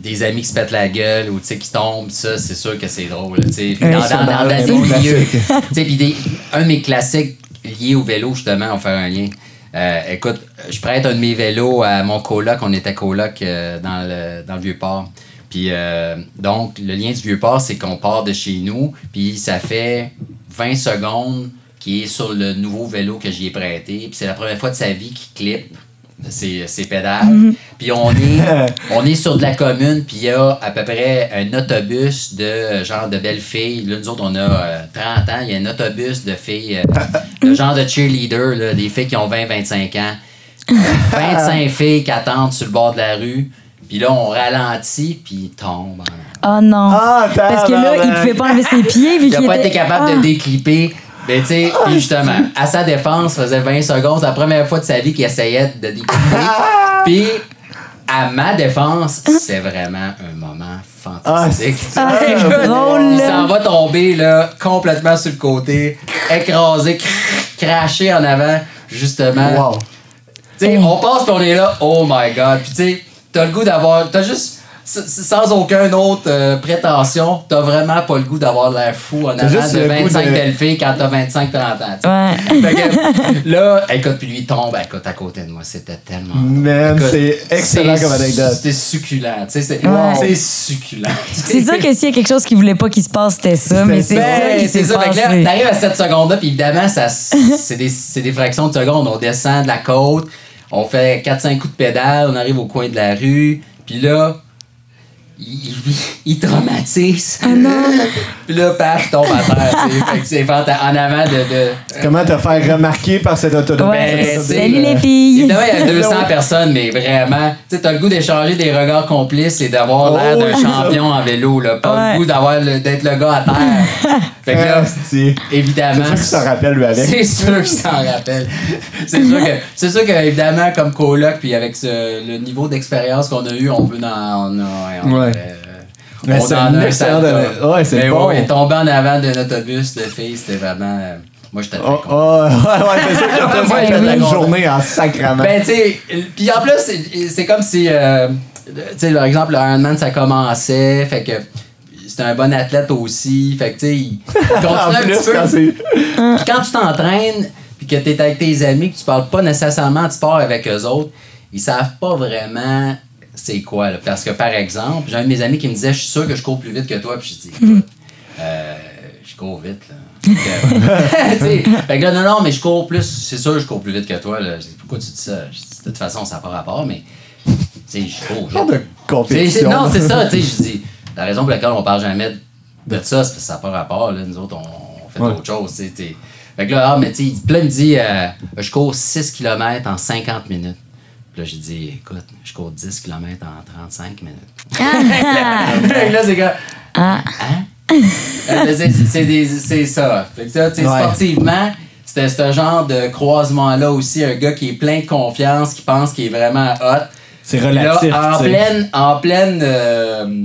des amis qui se pètent la gueule ou tu sais, qui tombent, ça, c'est sûr que c'est drôle. tu sais. Dans, dans, dans dans, des milieux. Tu sais, un de mes classiques liés au vélo, justement, on va faire un lien. Euh, écoute, je prête un de mes vélos à mon coloc. On était coloc euh, dans, le, dans le Vieux-Port. Puis, euh, donc, le lien du Vieux-Port, c'est qu'on part de chez nous, puis ça fait 20 secondes qu'il est sur le nouveau vélo que j'y ai prêté. Puis c'est la première fois de sa vie qu'il clip ses, ses pédales. Puis on est, on est sur de la commune, puis il y a à peu près un autobus de genre de belles filles. Là, nous autres, on a euh, 30 ans. Il y a un autobus de filles, euh, de genre de cheerleader, là, des filles qui ont 20-25 ans. 25 filles qui attendent sur le bord de la rue. Puis là, on ralentit, puis ils tombent. en avant. Oh non. Ah, Parce que là, il pouvait pas enlever ses pieds. Vu Il a qu'il pas était... été capable Ah. de déclipper. Mais tu sais, justement, à sa défense, faisait 20 secondes. C'est la première fois de sa vie qu'il essayait de déclipper. Puis, à ma défense, c'est vraiment un moment Ah, fantastique. Ah, c'est drôle, Il s'en va tomber là, complètement sur le côté, écrasé, cr- craché en avant, justement. Wow. Tu sais, on passe puis on est là, oh my god. Puis tu sais, t'as le goût d'avoir. T'as juste. Sans aucune autre euh, prétention, t'as vraiment pas le goût d'avoir l'air fou en avant juste de le goût 25 de- belles filles quand t'as 25-30 ans. tu sais. Ouais. Fait que, là, écoute, puis lui il tombe, écoute, à côté de moi. C'était tellement. Man, c'est excellent comme anecdote. C'était succulent. Tu sais, c'est Ouais. succulent. C'est sûr que s'il y a quelque chose qu'il voulait pas qu'il se passe, c'était ça. Mais c'est ça Ben, qui c'est ça. Fait que là, passé. t'arrives à cette seconde-là, puis évidemment, ça, c'est des, c'est des fractions de secondes. On descend de la côte, on fait 4-5 coups de pédale, on arrive au coin de la rue, puis là, il, il- il traumatise. Ah non. puis là, paf, tombe à terre. Fait que c'est en avant de. de Comment te faire remarquer par cet autobus? Ouais. Ben, c'est- Salut les filles. Évidemment, il y a 200 personnes, mais vraiment, tu sais, t'as le goût d'échanger des regards complices et d'avoir Oh, l'air d'un oui, ça. champion en vélo, là. Pas Ouais. le goût d'avoir le- d'être le gars à terre. fait que là, C'est évidemment. sûr qu'il s'en rappelle, lui, avec. C'est sûr qu'il s'en rappelle. C'est sûr que, c'est sûr que, évidemment, comme coloc, puis avec ce- le niveau d'expérience qu'on a eu, on peut en. On a, on Ouais. Euh, Mais on c'est un excellent sale de- ouais, c'est Mais bon. ouais, tomber en avant d'un autobus de filles, c'était vraiment. euh, moi, j'étais très Oh, content. oh, ouais, ouais, c'est sûr que t'as Ouais, fait oui. la journée en sacrament. Ben, tu sais, puis en plus, c'est- comme si, euh, tu sais, par exemple, le Ironman, ça commençait, fait que c'était un bon athlète aussi, fait que, tu sais, il il en continue un plus, petit peu. quand tu t'entraînes, puis que tu es avec tes amis, que tu parles pas nécessairement de sport avec eux autres, ils savent pas vraiment c'est quoi. Là? Parce que, par exemple, j'ai un de mes amis qui me disait Je suis sûr que je cours plus vite que toi. Puis je dis Écoute, euh, je cours vite. Là. Fait que, là, non, non, mais je cours plus. C'est sûr que je cours plus vite que toi. Là. Je dis Pourquoi tu dis ça? Je dis, De toute façon, ça n'a pas rapport, mais tu sais, je cours genre vite. de compétition. non, c'est ça, tu sais, je dis. La raison pour laquelle on parle jamais de ça, c'est parce que ça n'a pas rapport, là. Nous autres, on, on fait Ouais. autre chose, Fait que là, ah, mais tu sais, il me dit, euh, je cours 6 km en 50 minutes. Puis là, j'ai dit, écoute, je cours 10 km en 35 minutes. Fait que là, c'est comme, Ah. hein? Euh, c'est- c'est des- c'est ça. Fait que ça, tu sais, Ouais. sportivement, c'était ce genre de croisement-là aussi, un gars qui est plein de confiance, qui pense qu'il est vraiment hot. C'est Puis là, relatif, en pleine, en pleine, euh,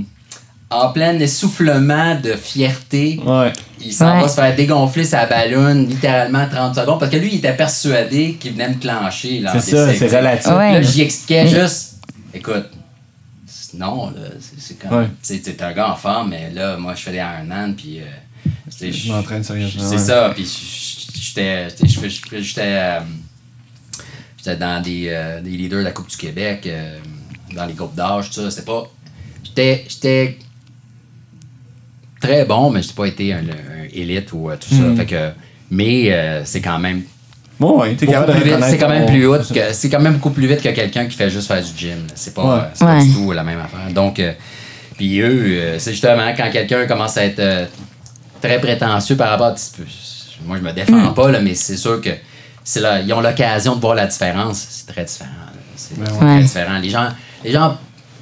en plein essoufflement de fierté, Ouais. il s'en Ouais. va se faire dégonfler sa ballonne littéralement 30 secondes parce que lui, il était persuadé qu'il venait me clencher. C'est ça, c'est relatif. Ouais. Là, j'y expliquais juste, écoute, non, là, c'est c'est comme. Ouais. Tu sais, t'es un gars en forme, mais là, moi, je fais des Ironman, puis. euh, Je m'entraîne sérieusement, C'est ouais. ça, puis j'étais. J'étais. euh, J'étais dans des, euh, des leaders de la Coupe du Québec, euh, dans les groupes d'âge, tout ça. C'était pas. J'étais. Très bon, mais j'ai pas été un, un élite ou euh, tout Hmm. ça. Fait que. Mais euh, c'est quand même Bon, ouais, t'es beaucoup capable de plus vite. reconnaître C'est quand même plus haut que c'est quand même beaucoup plus vite que quelqu'un qui fait juste faire du gym. C'est pas, Ouais. euh, c'est pas Ouais. du tout la même affaire. Donc, euh, puis eux, euh, c'est justement quand quelqu'un commence à être euh, très prétentieux par rapport à. Moi, je me défends pas, là, mais c'est sûr que c'est là, ils ont l'occasion de voir la différence. C'est très différent. C'est Ben très différent. Les gens, les gens.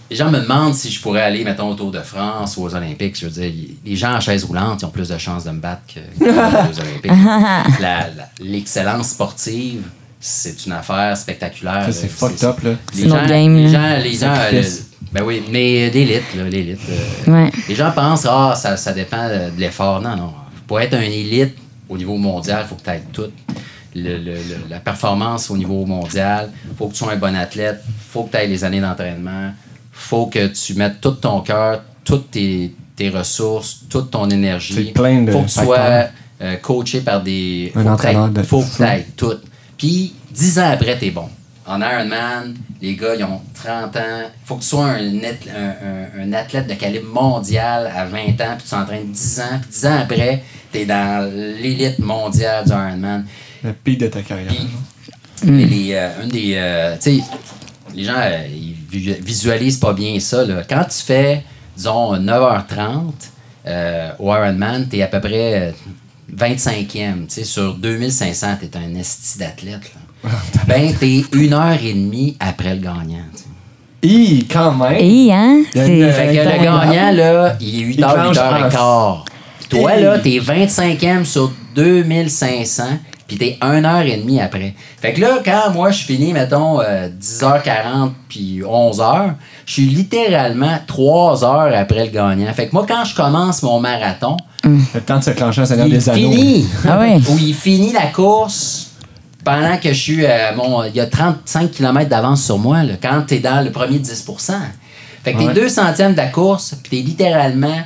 Les gens me demandent si je pourrais aller, mettons, au Tour de France ou aux Olympiques. Je veux dire, les gens en chaise roulante, ils ont plus de chances de me battre que, que aux Olympiques. La- la- L'excellence sportive, c'est une affaire spectaculaire. Ça, c'est fucked up, là. Les gens, game, les là. gens, les gens, euh, ben oui, mais d'élite, là, l'élite. euh, Ouais. Les gens pensent, ah, ça, ça dépend de l'effort. Non, non. Pour être un élite au niveau mondial, il faut que tu aies tout. Le- le- le- la performance au niveau mondial, il faut que tu sois un bon athlète, il faut que tu aies les années d'entraînement, faut que tu mettes tout ton cœur, toutes tes, tes ressources, toute ton énergie. Plein de faut que tu sois euh, coaché par des. Un faut entraîneur de faut que tout. Puis, dix ans après, tu es bon. En Ironman, les gars, ils ont 30 ans. Il faut que tu sois un, un- un- un athlète de calibre mondial à 20 ans, puis tu t'entraînes 10 ans, puis 10 ans après, tu es dans l'élite mondiale du Ironman. Le pic de ta carrière. Puis, les- les, euh, une des. euh, tu sais, les gens, euh, ils vi- visualisent pas bien ça. Là. Quand tu fais, disons, 9h30 euh, au Ironman, tu es à peu près euh, 25e. Tu sais, sur 2500, tu es un esti d'athlète. ben, tu es une heure et demie après le gagnant. tu sais. Hi, quand même. Et, hein? Fait que le gagnant, là, il est 8 Il h, 8 planche h et quart. Toi, Hey. là, t'es 25e sur 2500, puis t'es 1 heure et demie après. Fait que là, quand moi, je finis, mettons, euh, 10h40 puis 11h, je suis littéralement 3 heures après le gagnant. Fait que moi, quand je commence mon marathon, Le temps de se clencher un Seigneur il des Anneaux. finit. Ah ouais. Où il finit la course pendant que je suis. euh, mon, il y a 35 km d'avance sur moi, là, quand tu es dans le premier 10% Fait que t'es Ouais. 2 centièmes de la course, puis t'es littéralement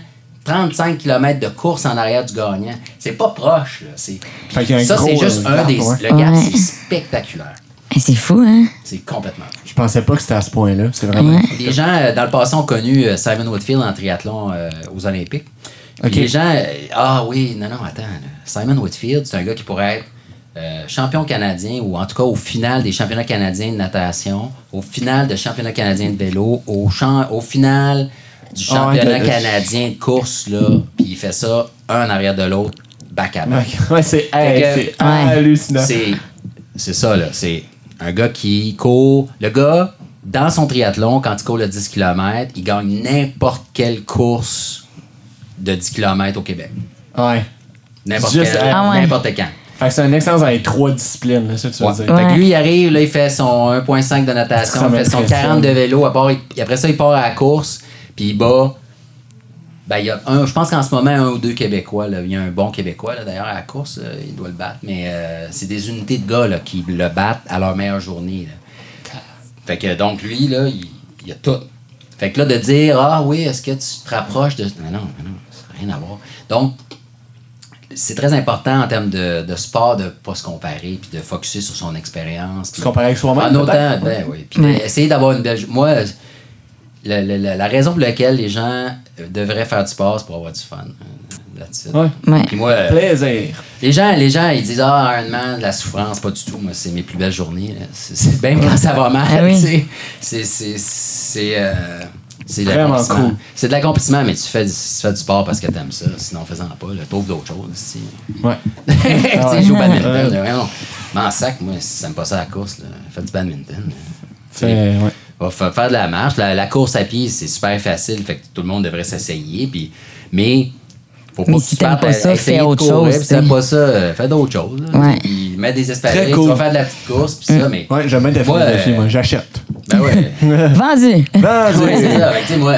35 km de course en arrière du gagnant. C'est pas proche, là. C'est, Fait qu'il y a un ça, c'est juste euh, un des. ouais. Le gap, Ouais. c'est spectaculaire. Eh, C'est fou, hein? C'est complètement. Je pensais pas que c'était à ce point-là. C'est vraiment. Ouais. Les gens, euh, dans le passé, ont connu euh, Simon Whitfield en triathlon euh, aux Olympiques. Puis Ok. Les gens, ah oui, non, non, attends. là. Simon Whitfield, c'est un gars qui pourrait être euh, champion canadien ou en tout cas au final des championnats canadiens de natation, au final de championnat canadien de vélo, au, champ, au final du ouais, championnat canadien de course, là. Puis il fait ça un en arrière de l'autre, back à back. Ouais, c'est hey, hallucinant. C'est, c'est ça, là. C'est un gars qui court. Le gars, dans son triathlon, quand il court le 10 km, il gagne n'importe quelle course de 10 km au Québec. Ouais. N'importe, Ah ouais. n'importe quand. Fait que c'est une excellence dans les trois disciplines, là, ça que tu veux Ouais. dire. Fait que lui, il arrive, là, il fait son 1.5 de natation, il fait son m'impressionne. 40 de vélo, à part- puis après ça, il part à la course, puis il bat. Ben, il y a un, je pense qu'en ce moment, un ou deux Québécois. Là. Il y a un bon Québécois, là, d'ailleurs, à la course, euh, il doit le battre. Mais euh, c'est des unités de gars là, qui le battent à leur meilleure journée. là. Fait que donc, lui, là, il, il a tout. Fait que là, de dire, ah oui, est-ce que tu te rapproches de. Non, non, non, ça n'a rien à voir. Donc, c'est très important en termes de, de sport de ne pas se comparer puis de focuser sur son expérience. Se comparer avec soi-même. en autant, ben oui. Puis essayer d'avoir une belle. Moi, la, la- la- raison pour laquelle les gens euh, devraient faire du sport, c'est pour avoir du fun. Euh. Ouais. Ouais. Puis moi, euh, Plaisir. les gens, les gens, ils disent Ah, Ironman, de la souffrance, pas du tout. Moi, c'est mes plus belles journées. C'est même quand ça va mal. Ah oui. C'est. C'est. C'est. euh, c'est cool. C'est de l'accomplissement, mais tu fais, du- tu fais du sport parce que t'aimes ça. Sinon, faisant pas, là, trouve d'autres choses. si. Ouais. tu sais, joue au badminton. Ouais. là, en sac, moi, si ça me passe à la course, là, fais du badminton. là. Ouais. Va fa- faire de la marche. La, la course à pied, c'est super facile. Fait que tout le monde devrait s'essayer. Puis, mais faut Mais pas si que tu pas à- ça, essayer fais de autre courir, chose, Si t'aimes pas ça, fais d'autres choses. là. Ouais. Puis mets des espaghettis, cool. tu vas faire de la petite course, puis ça, mais. Ouais, j'aime bien ta Moi, euh. J'achète. Ben ouais. Vendu! Vendu. Ouais, c'est ça. Fait que, tu sais, moi,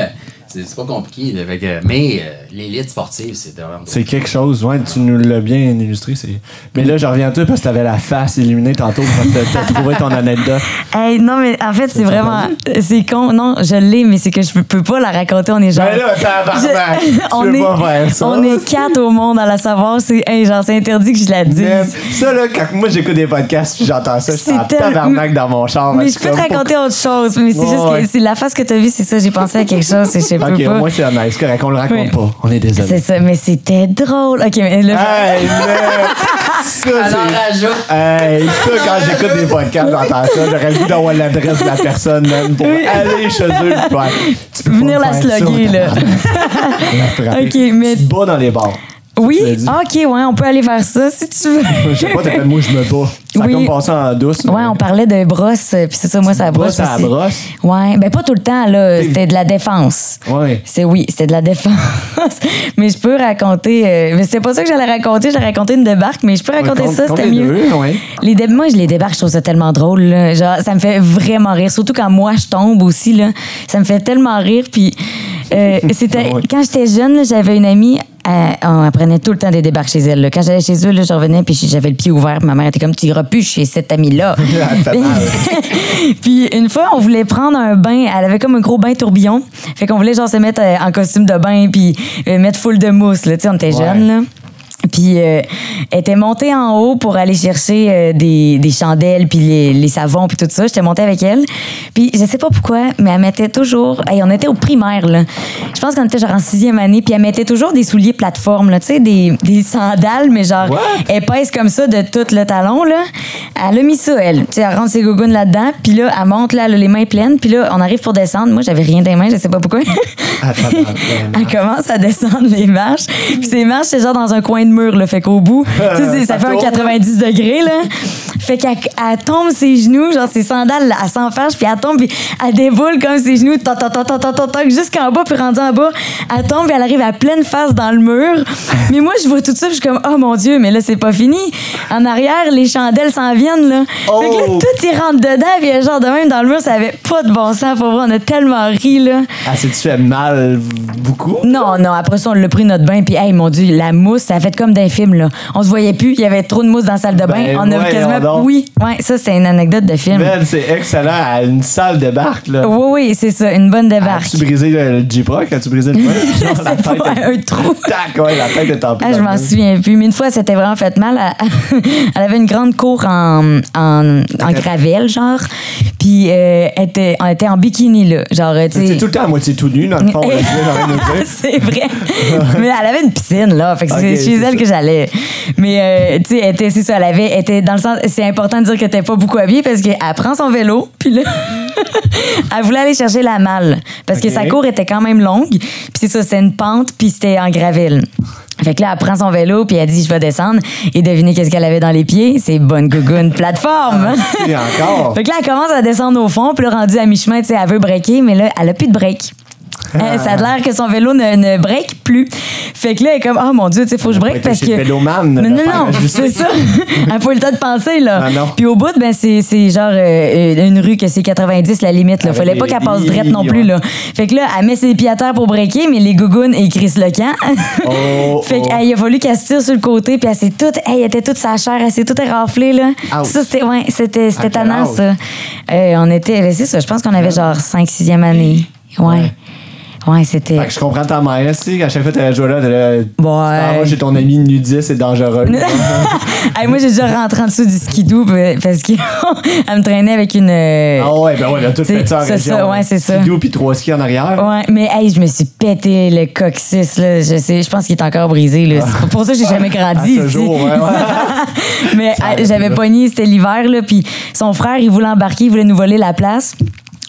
C'est pas compliqué. que- mais euh, l'élite sportive, c'est vraiment. C'est quelque chose, ouais, tu nous l'as bien illustré. c'est- Mais là, je reviens à toi parce que t'avais la face illuminée tantôt quand t'as- t'as trouvé ton anecdote. Hey, non, mais en fait, c'est T'as vraiment. C'est con. Non, je l'ai, mais c'est que je peux- peux pas la raconter. On est genre. Ben là, Je- tu on, peux est, pas faire ça? on est quatre au monde à la savoir. C'est hey, genre, c'est interdit que je la dise. Ça, là, quand moi j'écoute des podcasts puis j'entends ça, je suis en tabarnak dans mon char. Mais je peux te raconter autre chose. Mais c'est Ouais, juste ouais. que c'est la face que tu as vue, c'est ça. J'ai pensé à quelque chose et je sais Ok, pas. moi c'est honnête, c'est correct, on le raconte Oui. pas. On est désolé. C'est ça, mais c'était drôle. OK, mais là. Hey, ça, Alors, c'est. rajoute. Hey, ça, quand j'écoute des podcasts, j'entends ça. J'aurais le goût d'avoir l'adresse de la personne, même, pour aller chez eux. Tu peux Venir la slugger, là. Ok, mais- Tu te bats dans les bars. Oui? OK, ouais, on peut aller faire ça si tu veux. Je sais pas, t'as fait moi, je me bats. Ça a Oui. comme passé en douce. Ouais, on parlait de brosse, euh, puis c'est ça, moi, ça brosse. Brosse à la brosse? Ouais, ben pas tout le temps, là. C'était de la défense. Ouais. C'est oui, c'était de la défense. mais je peux raconter. euh, mais c'était pas ça que j'allais raconter. J'allais raconter une débarque, mais je peux raconter compte- ça, c'était mieux. deux, ouais. Les dé- moi, je les débarque, je trouve ça tellement drôle. là. Genre, ça me fait vraiment rire. Surtout quand moi, je tombe aussi. Là. Ça me fait tellement rire. Puis, euh, c'était Ouais. quand j'étais jeune, j'avais une amie. Euh, on prenait tout le temps des débarques chez elle. là. Quand j'allais chez eux, là, je revenais puis j'avais le pied ouvert. puis Ma mère était comme, tu iras plus chez cette fait mal. puis une fois, on voulait prendre un bain. Elle avait comme un gros bain tourbillon. Fait qu'on voulait genre se mettre euh, en costume de bain puis euh, mettre full de mousse. Là. Tu sais, on était Ouais. jeunes. Là. Puis euh, elle était montée en haut pour aller chercher euh, des, des chandelles puis les, les savons puis tout ça. J'étais montée avec elle. Puis je sais pas pourquoi, mais elle mettait toujours... Hey, on était au primaire, là. Je pense qu'on était genre en sixième année. Puis elle mettait toujours des souliers plateforme, là. Tu sais, des, des sandales, mais genre What? épaisses comme ça de tout le talon, là. Elle a mis ça, elle. Tu sais, elle rentre ses gougounes là-dedans. Puis là, elle monte, là, les mains pleines. Puis là, on arrive pour descendre. Moi, j'avais rien dans les mains, je sais pas pourquoi. Attends, Elle commence à descendre les marches. Puis ces marches, c'est genre dans un coin de mur, là. Fait qu'au bout, ça Ça fait un tourne. 90 degrés, là. Fait qu'elle elle tombe ses genoux, genre ses sandales, là, elle s'enfarge, puis elle tombe, puis elle déboule comme ses genoux, toc, toc, toc, toc, toc, toc, jusqu'en bas, puis rendue en bas, elle tombe, puis elle arrive à pleine face dans le mur. Mais moi, je vois tout ça, puis je suis comme, oh mon Dieu, mais là, c'est pas fini. En arrière, les chandelles s'en viennent, là. Fait que là, Oh. tout, il rentre dedans, puis genre de même dans le mur, ça avait pas de bon sens, pour vrai, on a tellement ri, là. Ah, c'est-tu fait mal beaucoup? Non, non, après ça, on l'a pris notre bain, puis, hey, mon Dieu, la mousse, ça a fait comme d'un film, là. On se voyait plus, il y avait trop de mousse dans la salle de bain. Ben, on a quasiment. donc. Oui, ouais, ça, c'était une anecdote de film. Man, c'est excellent. À une salle de barque, là. Oui, oui, c'est ça, une bonne débarque. As-tu brisé le, J-Rock? As-tu brisé le? Genre, la C'est tête pas un trou. Tac, ouais, la tête est en Ah, je m'en souviens plus. Mais une fois, c'était vraiment fait mal. Elle, avait une grande cour en, en, en gravelle, genre. Puis, euh, elle, était, elle était en bikini, là. Genre, tu C'est sais. tout le temps à moitié tout nu, dans le fond. c'est vrai. Mais elle avait une piscine, là. Fait que Ok, c'est chez c'est elle ça. que j'allais. Mais, euh, tu sais, elle était, c'est ça, elle avait, elle était dans le sens, c'est important de dire qu'elle était pas beaucoup habillée parce qu'elle prend son vélo, puis là, elle voulait aller chercher la malle. Parce que sa cour était quand même longue. Puis c'est ça, c'est une pente, puis c'était en gravelle. Fait que là, elle prend son vélo, puis elle dit, je vais descendre. Et devinez qu'est-ce qu'elle avait dans les pieds? C'est bonne gougoune plateforme. Et encore. Fait que là, elle commence à descendre au fond, puis là, rendue à mi-chemin, tu sais, elle veut breaker, mais là, elle a plus de break. Euh, ça a l'air que son vélo ne, ne break plus. Fait que là, elle est comme, oh mon Dieu, tu sais, faut que je break parce que. véloman, Non, non, non, c'est ça. Elle eu le temps de penser, là. Ah, non. Puis au bout, ben, c'est genre euh, une rue que c'est 90 la limite, là. Avec Fallait pas qu'elle passe drette non plus, ouais. là. Fait que là, elle met ses pieds à terre pour breaker, mais les gougounes, ils crissent le camp. Oh, fait oh. qu'il a fallu qu'elle se tire sur le côté, puis elle s'est toute, elle était toute sa chair, elle s'est toute éraflée, là. Ça, c'était, ouais, c'était, c'était tannant, âge? ça. Euh, on était, ben, c'est ça, je pense qu'on avait genre 5-6e année. Ouais. Ouais, c'était. Fait que je comprends ta mère, tu sais, à chaque fois que t'allais jouer là, t'allais. Ah, moi, j'ai ton ami nudiste, c'est dangereux. Hey, moi, j'ai déjà rentré en dessous du skidoo parce qu'elle me traînait avec une. euh, ah ouais, ben ouais, là, tout C'est- fait ça en région. ça, ouais, c'est ça. Skidoo puis trois skis en arrière. Ouais, mais hey, je me suis pété le coccyx, là. Je sais, je pense qu'il est encore brisé, là. C'est pour ça que j'ai jamais grandi À ce jour, ouais, ouais. mais j'avais pogné, c'était l'hiver, là. Puis son frère, il voulait embarquer, il voulait nous voler la place.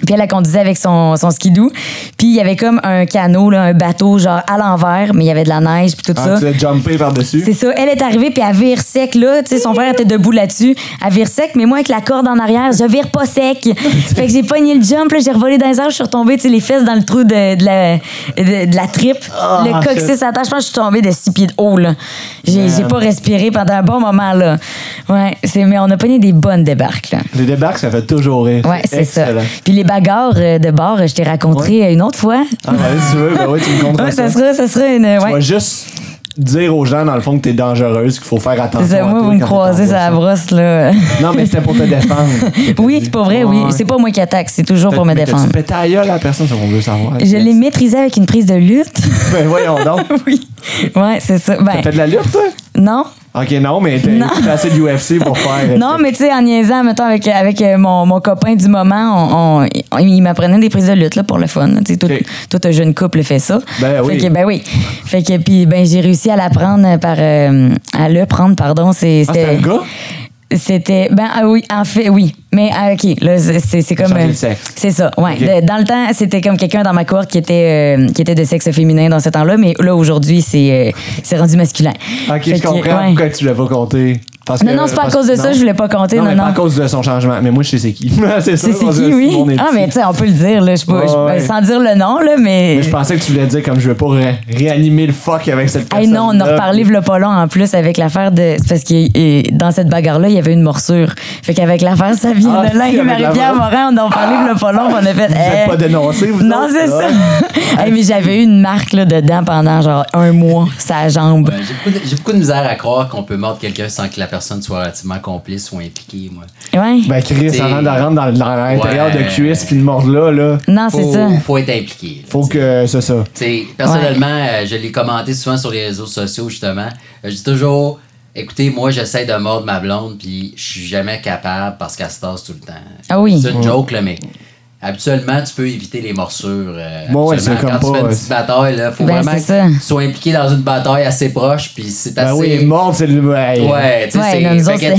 Puis elle la conduisait avec son, son skidoo. Puis il y avait comme un canot, là, un bateau, genre à l'envers, mais il y avait de la neige, puis tout Ah, ça. tu l'as jumpé par-dessus? C'est ça. Elle est arrivée, puis elle vire sec, là. Tu sais, son frère était debout là-dessus. Elle vire sec, mais moi, avec la corde en arrière, je vire pas sec. fait que j'ai pogné le jump, là, j'ai revolé dans les airs, je suis retombée, tu sais, les fesses dans le trou de, de la, de, de la tripe. Ah, le coccyx à. Je pense que je suis tombée de six pieds de haut, là. J'ai j'ai pas respiré pendant un bon moment, là. Ouais, c'est, mais on a pogné des bonnes débarques, là. Les débarques, ça fait toujours rire. Ouais, c'est ça. excellent. Puis les bagarre euh, de bar, je t'ai raconté une autre fois. Ah, ouais, si tu veux, ben tu me conteras Ouais, ça. ça sera, ça sera une. Tu vas juste dire aux gens, dans le fond, que t'es dangereuse, qu'il faut faire attention. C'est moi, vous me croisez boisson. brosse, là. Non, mais c'était pour te défendre. Oui, c'est pas vrai, oui. C'est pas moi qui attaque, c'est toujours pour me défendre. Tu pété à la gueule à la personne, c'est ce qu'on veut savoir. Je l'ai maîtrisé avec une prise de lutte. Ben voyons donc. oui. Ouais, c'est ça. T'as Ben, fait de la lutte, toi? non. Ok, non, mais t'as assez de UFC pour faire. Non, mais tu sais, en niaisant, mettons, avec, avec euh, mon, mon copain du moment, on, on- il m'apprenait des prises de lutte, là, pour le fun. Tu sais, tout, un jeune couple fait ça. Ben oui. Fait que, ben oui. Fait que, puis, ben, j'ai réussi à l'apprendre par, euh, à le prendre, pardon. C'est, Ah, c'était un gars? C'était. Ben ah oui, en fait, oui. Mais ah, OK, là, c'est- c'est comme. Euh. C'est ça, ouais. Dans le temps, c'était comme quelqu'un dans ma cohorte qui était, euh, qui était de sexe féminin dans ce temps-là, mais là, aujourd'hui, c'est euh, c'est rendu masculin. Ok, Fait je que, comprends ouais. pourquoi tu l'as pas compté. Parce Non, que- non, c'est pas à cause de ça, je voulais pas compter, Non, non, mais non. pas à cause de son changement. Mais moi, je sais c'est qui. c'est ça, C'est qui, oui? Simon Ah, mais tu sais, on peut le dire, là. Je sais pas, ouais. sans dire le nom, là, mais. Mais je pensais que tu voulais dire comme je veux pas ré- réanimer le fuck avec cette Hey, personne. non, on a reparlé v'là pas long en plus avec l'affaire de. Parce que dans cette bagarre-là, il y avait une morsure. Fait qu'avec l'affaire, vient Ah, de là. si, Et Marie-Pierre Morin, on en a parlé v'là pas long, on a fait. Vous eh, pas dénoncé, vous Non, c'est ça. Ah. Hey, mais j'avais eu une marque là, dedans pendant genre un mois, sa jambe. Ouais, j'ai, beaucoup de, j'ai beaucoup de misère à croire qu'on peut mordre quelqu'un sans que la personne soit relativement complice ou impliquée, moi. Ouais. Ben, Chris, avant de rentrer dans, dans l'intérieur Ouais. de cuisse puis de mordre là, là, non, c'est Faut, ça. faut être impliqué. là, faut t'sais. que c'est ça. T'sais, personnellement, euh, je l'ai commenté souvent sur les réseaux sociaux, justement. Euh, Je dis toujours, écoutez, moi, j'essaie de mordre ma blonde, puis je suis jamais capable parce qu'elle se tasse tout le temps. Ah oui. C'est une joke, là, mais habituellement, tu peux éviter les morsures. euh, Bon, ouais, c'est comme Quand tu pas, fais une petite bataille, là, faut Ben, vraiment que tu sois impliqué dans une bataille assez proche, puis c'est Ben assez... oui, mordre, c'est le. Ouais, tu sais, Ouais, tu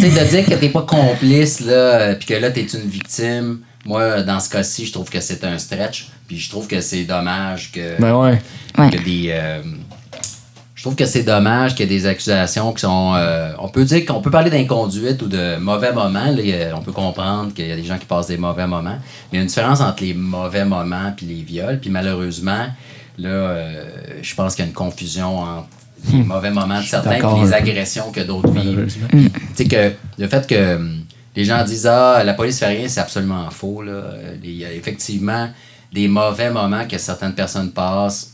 sais, de dire que t'es pas complice, là, euh, puis que là, t'es une victime, moi, dans ce cas-ci, je trouve que c'est un stretch, puis je trouve que c'est dommage que, Ben ouais. Ouais. que des... euh, je trouve que c'est dommage qu'il y ait des accusations qui sont... euh, on peut dire qu'on peut parler d'inconduite ou de mauvais moments. là, on peut comprendre qu'il y a des gens qui passent des mauvais moments. Mais il y a une différence entre les mauvais moments puis les viols. Puis malheureusement, là, euh, je pense qu'il y a une confusion entre les mauvais moments de certains et les agressions que d'autres vivent. Malheureusement. Tu sais que le fait que hum, les gens disent Ah, la police fait rien, c'est absolument faux. là. Euh, Il y a effectivement des mauvais moments que certaines personnes passent.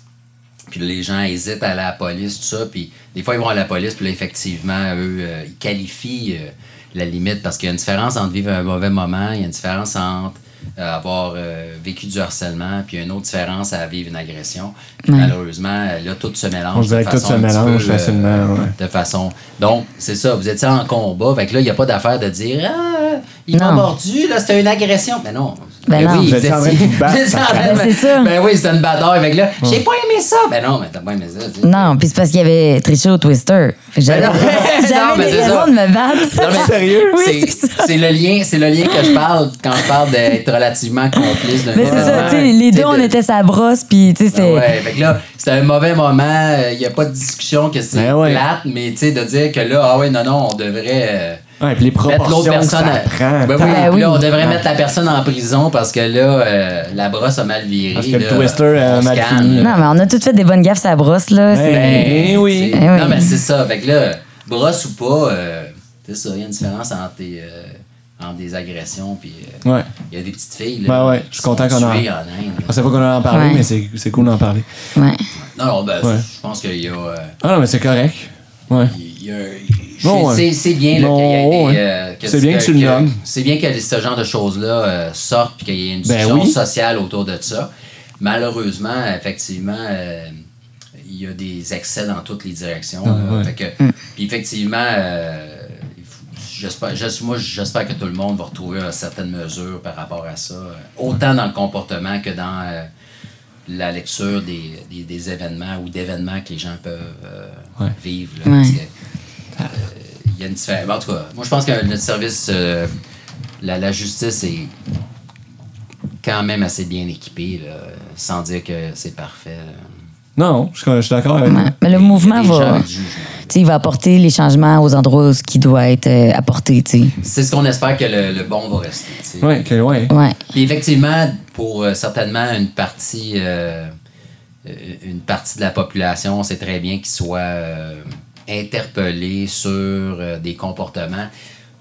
Puis les gens hésitent à aller à la police, tout ça. Puis des fois, ils vont à la police, puis là, effectivement, eux, euh, ils qualifient euh, la limite parce qu'il y a une différence entre vivre un mauvais moment, il y a une différence entre euh, avoir vécu du harcèlement, puis il y a une autre différence à vivre une agression. Puis Ouais. malheureusement, là, tout se mélange. On dirait que tout se mélange peu, facilement, ouais. de façon. Donc, c'est ça, vous étiez en combat. Fait que là, il n'y a pas d'affaire de dire Ah, il m'a mordu, là, c'était une agression. Mais non. Ben non. Vous étiez en train de vous battre, vous étiez en train de- Ben, c'est ça. Ben oui, c'était une bataille. Fait que là, j'ai pas aimé ça. Ben non, mais t'as pas aimé ça. tu sais. Non, puis c'est parce qu'il y avait triché au Twister. Fait que J'avais Ben j'avais mais des c'est raisons ça. de me battre. Non, mais Sérieux? Oui, c'est- c'est c'est le lien, c'est le lien que je parle quand je parle d'être relativement complice d'un Mais c'est ça, tu sais, les deux, on était sa brosse, puis tu sais, Ben c'était. ouais, fait que là, c'était un mauvais moment. Il n'y a pas de discussion que c'est Ben plate, mais tu sais, de dire que là, ah ouais, non, non, on devrait. Ouais, puis les mettre l'autre personne ça à- prend. Ben oui, Ben puis là, oui. on devrait mettre la personne en prison parce que là, euh, la brosse a mal viré. Parce que le twister a on mal calme, fini. là. Non, mais on a toutes fait des bonnes gaffes sa brosse, là. c'est- Ben oui. sais, Eh oui. Non, mais c'est ça. Fait que là, brosse ou pas, euh, c'est ça, il y a une différence entre, tes, euh, entre des agressions puis euh, Ouais. il y a des petites filles là, Ben ouais, je suis content qu'on en- en Inde. Je pensais pas qu'on en parler, Ouais. mais c'est c'est cool d'en parler. Ouais. Non, non, ben, Ouais. je pense qu'il y a... euh, Ah non, mais c'est correct. Ouais. il y a- c'est- bien là, qu'il y ait des, euh, C'est bien que tu le nommes. C'est bien que ce genre de choses-là euh, sortent puis qu'il y ait une Ben discussion oui. sociale autour de ça. Malheureusement, effectivement, euh, il y a des excès dans toutes les directions. là. Ah, ouais. Fait que- Puis effectivement, euh, il faut- j'espère, j'es- moi, j'espère que tout le monde va retrouver une certaine mesure par rapport à ça, euh, autant dans le comportement que dans euh, la lecture des, des- des événements ou d'événements que les gens peuvent euh, Ouais. vivre. là. Ouais. Parce que, il y a une différence. En tout cas, moi, je pense que notre service, euh, la, la justice est quand même assez bien équipée, là, sans dire que c'est parfait. Non, je suis je suis d'accord avec Ouais. Mais le mouvement va. il va apporter les changements aux endroits où ce qui doit être euh, apporté, tu sais. C'est ce qu'on espère que le, le bon va rester. tu sais. Ouais, ouais. Effectivement, pour euh, certainement une partie, euh, une partie de la population, c'est très bien qu'ils soient euh, interpellés sur euh, des comportements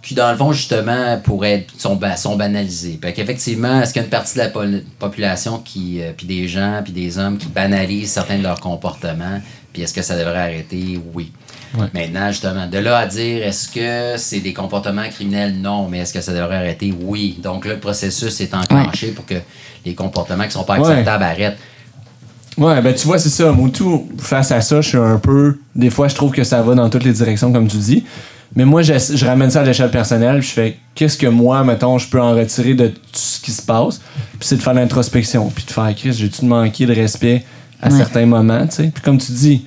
qui, dans le fond, justement, pourraient être, sont, sont banalisés. Fait qu'effectivement, est-ce qu'il y a une partie de la population qui, euh, puis des gens, puis des hommes qui banalisent certains de leurs comportements, puis est-ce que ça devrait arrêter? Oui. Ouais. Maintenant, justement, de là à dire, est-ce que c'est des comportements criminels? Non, mais est-ce que ça devrait arrêter? Oui. Donc là, le processus est enclenché pour que les comportements qui sont pas Ouais. acceptables arrêtent. Ouais, ben tu vois, c'est ça. Moutou, face à ça, je suis un peu. Des fois, je trouve que ça va dans toutes les directions, comme tu dis. Mais moi, je, je ramène ça à l'échelle personnelle. Puis je fais, qu'est-ce que moi, mettons, je peux en retirer de tout ce qui se passe? Puis c'est de faire l'introspection. Puis de faire, Chris, j'ai-tu manqué de respect à Ouais. certains moments, tu sais? Puis comme tu dis,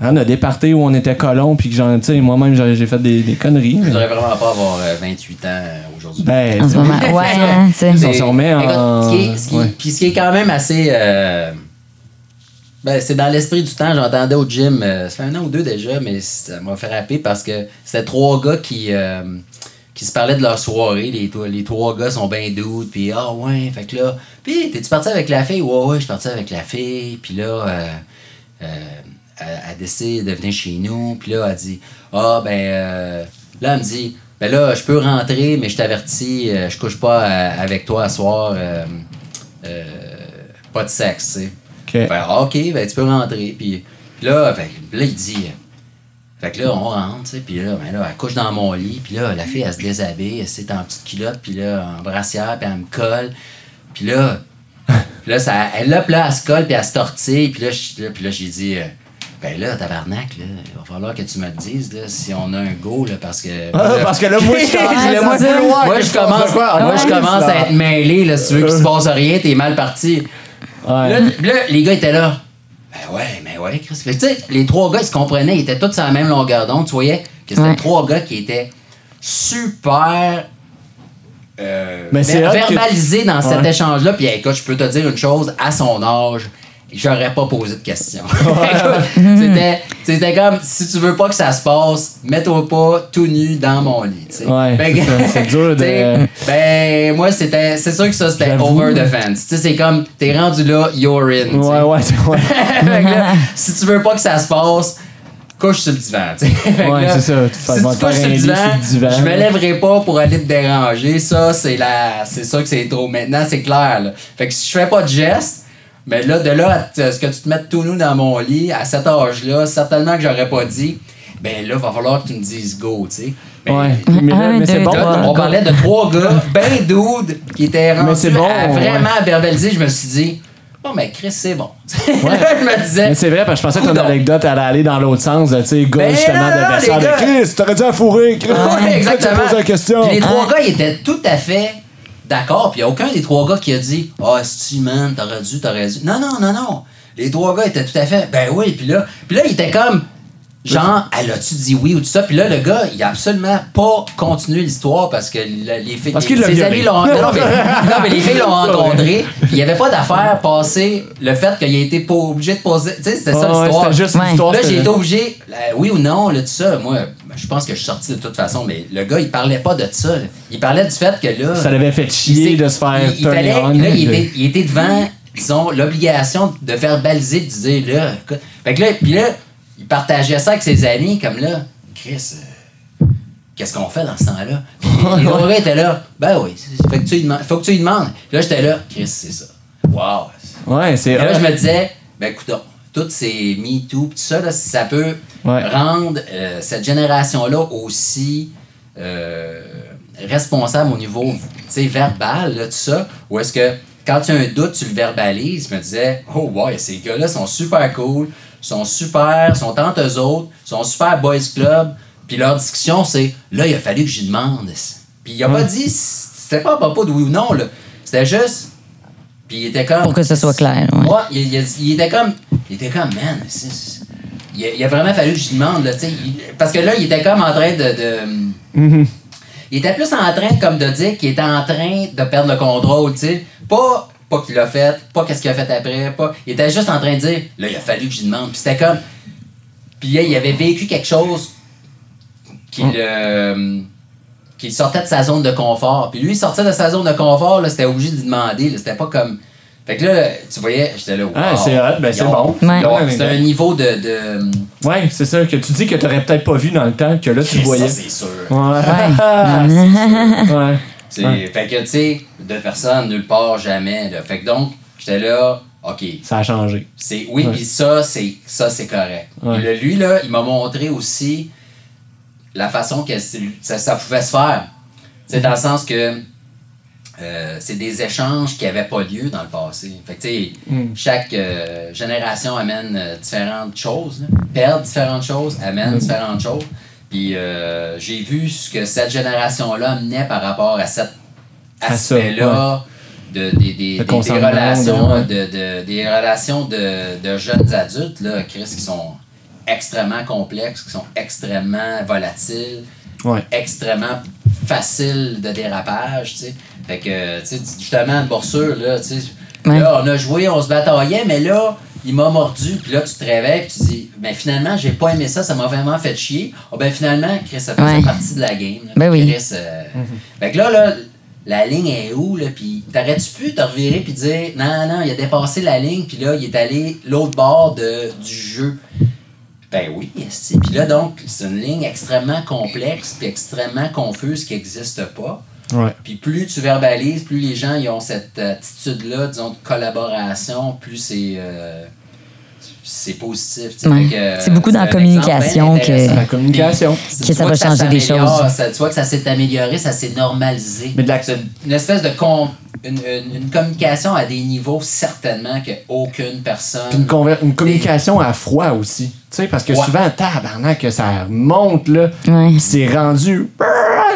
on a des parties où on était colons, puis que j'en, tu sais, moi-même, j'ai j'ai fait des, des conneries. Je mais- voudrais vraiment pas avoir euh, 28 ans euh, aujourd'hui. Ben, En tu ce sais, moment. Ouais, hein, tu sais. on se remet en-. Puis ce qui est quand même assez. euh, ben, c'est dans l'esprit du temps. J'entendais au gym, euh, ça fait un an ou deux déjà, mais ça m'a fait rappeler parce que c'était trois gars qui, euh, qui se parlaient de leur soirée. Les, les trois gars sont bien doutes. Puis, ah ouais, fait que là. Puis, t'es-tu parti avec la fille? Ouais, ouais, je suis parti avec la fille. Puis là, euh, euh, elle, elle décide de venir chez nous. Puis là, elle dit, ah ben. là, elle me dit, ben là, je peux rentrer, mais je t'avertis, je couche pas avec toi ce soir. pas de sexe, tu sais. Ok. Fait, ok, ben tu peux rentrer. Puis, puis là, fait, que là, il dit. euh, Fait que là, on rentre, tu sais, puis là, ben là, elle couche dans mon lit, puis là, la fille, elle se déshabille, elle s'est en petite culotte, puis là, en brassière, puis elle me colle. Puis là, puis là, ça, elle là, puis là, elle se colle, puis elle se tortille, puis là, je- là, puis là, j'ai dit, euh, ben là, tabarnak, là, il va falloir que tu me le dises, là, si on a un go, là, parce que... Ah, parce que là, moi, je. Moi, je commence, moi, je commence à être mêlé, là, si tu veux qu'il se passe rien, t'es mal parti. Ouais. Là, là, les gars étaient là. Ben ouais, mais ouais, Chris. Fait que, tu sais, les trois gars, ils se comprenaient, ils étaient tous sur la même longueur d'onde. Tu voyais que c'était Ouais. trois gars qui étaient super. euh, Mais c'est ver- hot que- verbalisés dans cet Ouais. échange-là. Puis écoute, je peux te dire une chose, à son âge, j'aurais pas posé de questions. C'était, c'était comme, si tu veux pas que ça se passe, mets-toi pas tout nu dans mon lit. Ouais, que- c'est dur de- Ben, moi, c'était, c'est sûr que ça, c'était over the fence. C'est comme, t'es rendu là, you're in. Ouais, ouais, c'est- ouais. Là, si tu veux pas que ça se passe, couche sur le divan. tu sais. Fait que Ouais, là, c'est ça. Tu Si couches sur le divan, divan. je me lèverai pas pour aller te déranger. Ça, c'est la, c'est ça que c'est trop. Maintenant, c'est clair. là. Fait que si je fais pas de geste, mais là, de là à ce que tu te mettes tout nu dans mon lit, à cet âge-là, certainement que j'aurais pas dit. Ben là, va falloir que tu me dises go, tu sais. Ben, Ouais. Mais, là, mais c'est bon. Là, on parlait de trois gars, ben dudes, qui étaient rendus c'est bon, à vraiment ouais. verbaliser. Je me suis dit, bon, mais Chris, c'est bon. je me disais, Mais c'est vrai, parce que je pensais que ton anecdote allait aller dans l'autre sens, tu sais, gars, Ben justement, non, de non, de gars. Chris, t'aurais dû la fourrer, Chris. Ouais, tu exactement. poses la question? Puis les trois gars, ils étaient tout à fait d'accord. Puis il n'y a aucun des trois gars qui a dit Ah, si man, t'aurais dû, t'aurais dû. Non, non, non, non. Les trois gars étaient tout à fait Ben oui. Puis là, puis là il était comme Genre, elle a-tu dit oui ou tout ça? Puis là, le gars, il a absolument pas continué l'histoire parce que le- les filles. Parce les- qu'il l'a ses violé. amis l'ont. Non, non, mais, non, mais les filles l'ont rencontré. Puis il n'y avait pas d'affaire passer le fait qu'il a été pas obligé de poser. Tu sais, c'était ça Ouais, l'histoire. c'était juste Ouais. l'histoire. Là, j'ai été obligé, là, oui ou non, là, tout ça. Moi, ben, je pense que je suis sorti de toute façon, mais le gars, il parlait pas de ça. là. Il parlait du fait que là. Ça l'avait fait chier de se faire il, il fallait, on. là, il, était, il était devant, disons, l'obligation de verbaliser, de dire, là. Fait que là, puis là, il partageait ça avec ses amis, comme là, Chris. euh, Qu'est-ce qu'on fait dans ce temps-là? Puis gars étaient là. Ben oui, fait que tu lui demandes- faut que tu lui demandes. Là, j'étais là. Chris, c'est ça. Wow. Ouais, c'est. Et là, je me disais, ben écoute, toutes ces MeToo, tout ça, là, ça peut Ouais. rendre euh, cette génération-là aussi euh, responsable au niveau tu sais, verbal, là, tout ça, ou est-ce que quand tu as un doute, tu le verbalises, je me disais, oh ouais, ces gars-là sont super cool, sont super, sont entre eux autres, sont super boys club, puis leur discussion, c'est, là, il a fallu que j'y demande. Puis il a pas dit, c'était pas propos de oui ou non, là. C'était juste, puis il était comme... Pour que ce soit clair. Ouais. Ouais, il, il- il était comme. Il était comme, man, il, a, il a vraiment fallu que je demande, là, tu sais. Parce que là, il était comme en train de. de- Mhm. il était plus en train, comme de dire qu'il était en train de perdre le contrôle, tu sais. Pas, pas qu'il l'a fait, pas qu'est-ce qu'il a fait après, pas. Il était juste en train de dire, là, il a fallu que je demande. Puis c'était comme. Puis là, il avait vécu quelque chose qui le. qui sortait de sa zone de confort. Puis lui, il sortait de sa zone de confort, là, c'était obligé de lui demander, là. C'était pas comme Fait que là, tu voyais, j'étais là, wow. Ah, c'est hot, ben, c'est bon. Ouais. C'est ouais. un niveau de. de Ouais, c'est ça, que tu dis que t'aurais peut-être pas vu dans le temps, que là, tu voyais. C'est sûr. Ouais. ouais. Ouais. Fait que, tu sais, de personne, nulle part, jamais. Là. Fait que donc, j'étais là, OK. Ça a changé. C'est, oui, puis ça, c'est, ça, c'est correct. Ouais. Puis le- lui, là, il m'a montré aussi la façon que ça, ça pouvait se faire. C'est dans le sens que euh, c'est des échanges qui n'avaient pas lieu dans le passé. Fait que, tu sais, Mm. chaque euh, génération amène euh, différentes choses, là. perd différentes choses, amène Mm. différentes choses. Puis euh, j'ai vu ce que cette génération-là amenait par rapport à cet aspect-là de, des, relations, de- de, de- des relations de, de jeunes adultes, là, Chris, qui sont extrêmement complexes, qui sont extrêmement volatiles, Ouais. extrêmement faciles de dérapage, tu sais. Fait que, tu sais, justement, une borsure, là, tu sais, Ouais. là, on a joué, on se bataillait, mais là, il m'a mordu, puis là, tu te réveilles, puis tu dis, ben finalement, j'ai pas aimé ça, ça m'a vraiment fait chier. Oh, ben finalement, Chris, ça faisait Ouais. partie de la game. là. Ben oui. Chris, euh, Fait que là, là, la ligne est où, là, puis t'aurais-tu pu te revirer puis dire, non, non, il a dépassé la ligne, puis là, il est allé l'autre bord de, du jeu? Ben oui. Puis là, donc, c'est une ligne extrêmement complexe puis extrêmement confuse qui n'existe pas. Ouais. Puis plus tu verbalises, plus les gens ils ont cette attitude-là, disons, de collaboration, plus c'est euh, c'est positif. Ouais. Euh, C'est beaucoup dans la communication que- La communication. Puis, Que ça va changer des choses. ça- tu vois que ça s'est amélioré, ça s'est normalisé. Mais de la- C'est une espèce de con- une, une- une communication à des niveaux certainement que aucune personne. Puis une, conver- une communication à froid aussi. Tu sais, parce que Ouais. souvent, tabarnak, que ça monte, là. Ouais. C'est rendu.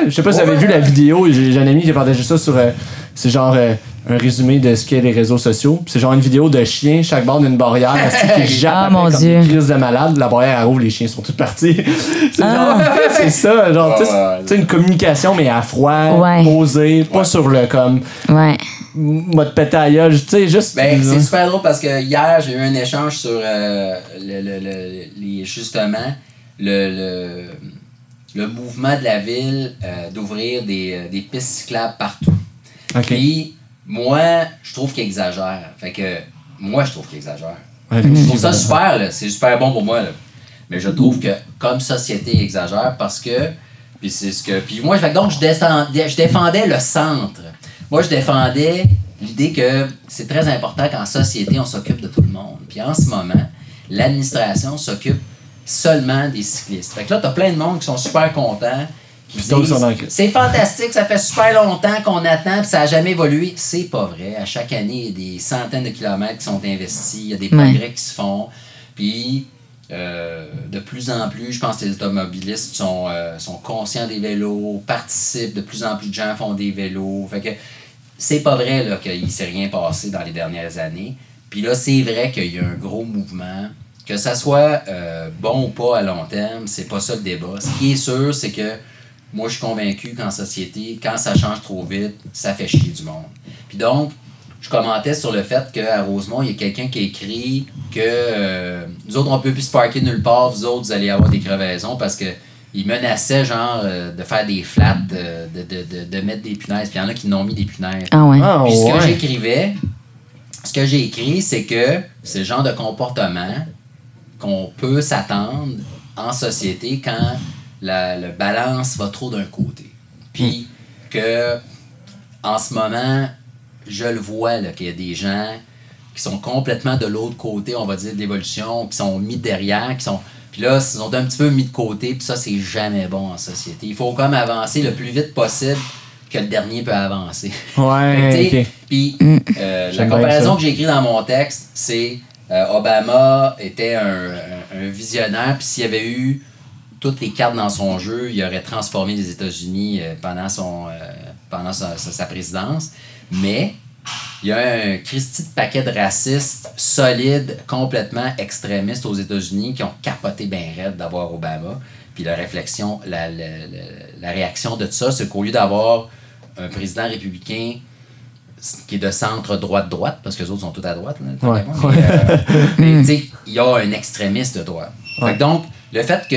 Je sais pas si vous avez vu la vidéo, j'ai j'ai un ami qui a partagé ça sur. euh, c'est genre euh, un résumé de ce qu'est les réseaux sociaux. Puis C'est genre une vidéo de chiens, chaque bord d'une barrière, parce qu'ils jappent Ah, mon comme Dieu. des crises de malade. La barrière elle ouvre, les chiens sont tous partis. c'est Ah. genre. c'est ça, genre, tu sais, Ouais, ouais, tu sais, une communication, mais à froid, Ouais. posée, pas sur le comme Ouais. mode pétaillage, tu sais, juste. Ben, c'est super drôle parce que hier, j'ai eu un échange sur euh, le, le- le- les, justement le, le, le mouvement de la ville euh, d'ouvrir des, euh, des pistes cyclables partout. Puis, moi, je trouve qu'il exagère. Fait que, moi, je trouve qu'il exagère. Ouais, Je trouve ça super, là. C'est super bon pour moi, là. Mais je trouve que, comme société, il exagère parce que. Puis c'est ce que. Puis moi, fait que donc, je, descendais, je défendais le centre. Moi, je défendais l'idée que c'est très important qu'en société, on s'occupe de tout le monde. Puis en ce moment, l'administration s'occupe seulement des cyclistes. Fait que là, t'as plein de monde qui sont super contents. Qui disent, c'est fantastique, ça fait super longtemps qu'on attend, puis ça n'a jamais évolué. C'est pas vrai. À chaque année, il y a des centaines de kilomètres qui sont investis, il y a des Ouais. progrès qui se font. Puis, euh, de plus en plus, je pense que les automobilistes sont, euh, sont conscients des vélos, participent, de plus en plus de gens font des vélos. Fait que c'est pas vrai là, qu'il ne s'est rien passé dans les dernières années. Puis là, c'est vrai qu'il y a un gros mouvement. Que ça soit euh, bon ou pas à long terme, c'est pas ça le débat. Ce qui est sûr, c'est que moi, je suis convaincu qu'en société, quand ça change trop vite, ça fait chier du monde. Puis donc, je commentais sur le fait qu'à Rosemont, il y a quelqu'un qui a écrit que euh, nous autres, on peut plus se parker nulle part, vous autres, vous allez avoir des crevaisons parce que il menaçait genre euh, de faire des flats, de, de, de, de mettre des punaises. Puis il y en a qui n'ont mis des punaises. Ah ouais. Ah, Puis ce que j'écrivais, ce que j'ai écrit, c'est que c'est le genre de comportement qu'on peut s'attendre en société quand la, le balance va trop d'un côté. Puis que en ce moment, je le vois qu'il y a des gens qui sont complètement de l'autre côté, on va dire, de l'évolution, qui sont mis derrière, qui sont. Puis là, ils sont un petit peu mis de côté, puis ça, c'est jamais bon en société. Il faut comme avancer le plus vite possible que le dernier peut avancer. Ouais. Puis euh, la comparaison que j'ai écrite dans mon texte, c'est euh, Obama était un, visionnaire, puis s'il avait eu toutes les cartes dans son jeu, il aurait transformé les États-Unis euh, pendant, euh, sa, présidence. Mais il y a un Christy de paquet de racistes solides, complètement extrémistes aux États-Unis qui ont capoté bien raide d'avoir Obama. Puis la réflexion, la réaction de ça, c'est qu'au lieu d'avoir un président républicain qui est de centre droite-droite, parce que les autres sont tous à droite, là, Ouais. mais, euh, mais, tu sais, il y a un extrémiste de droite. Fait donc, le fait que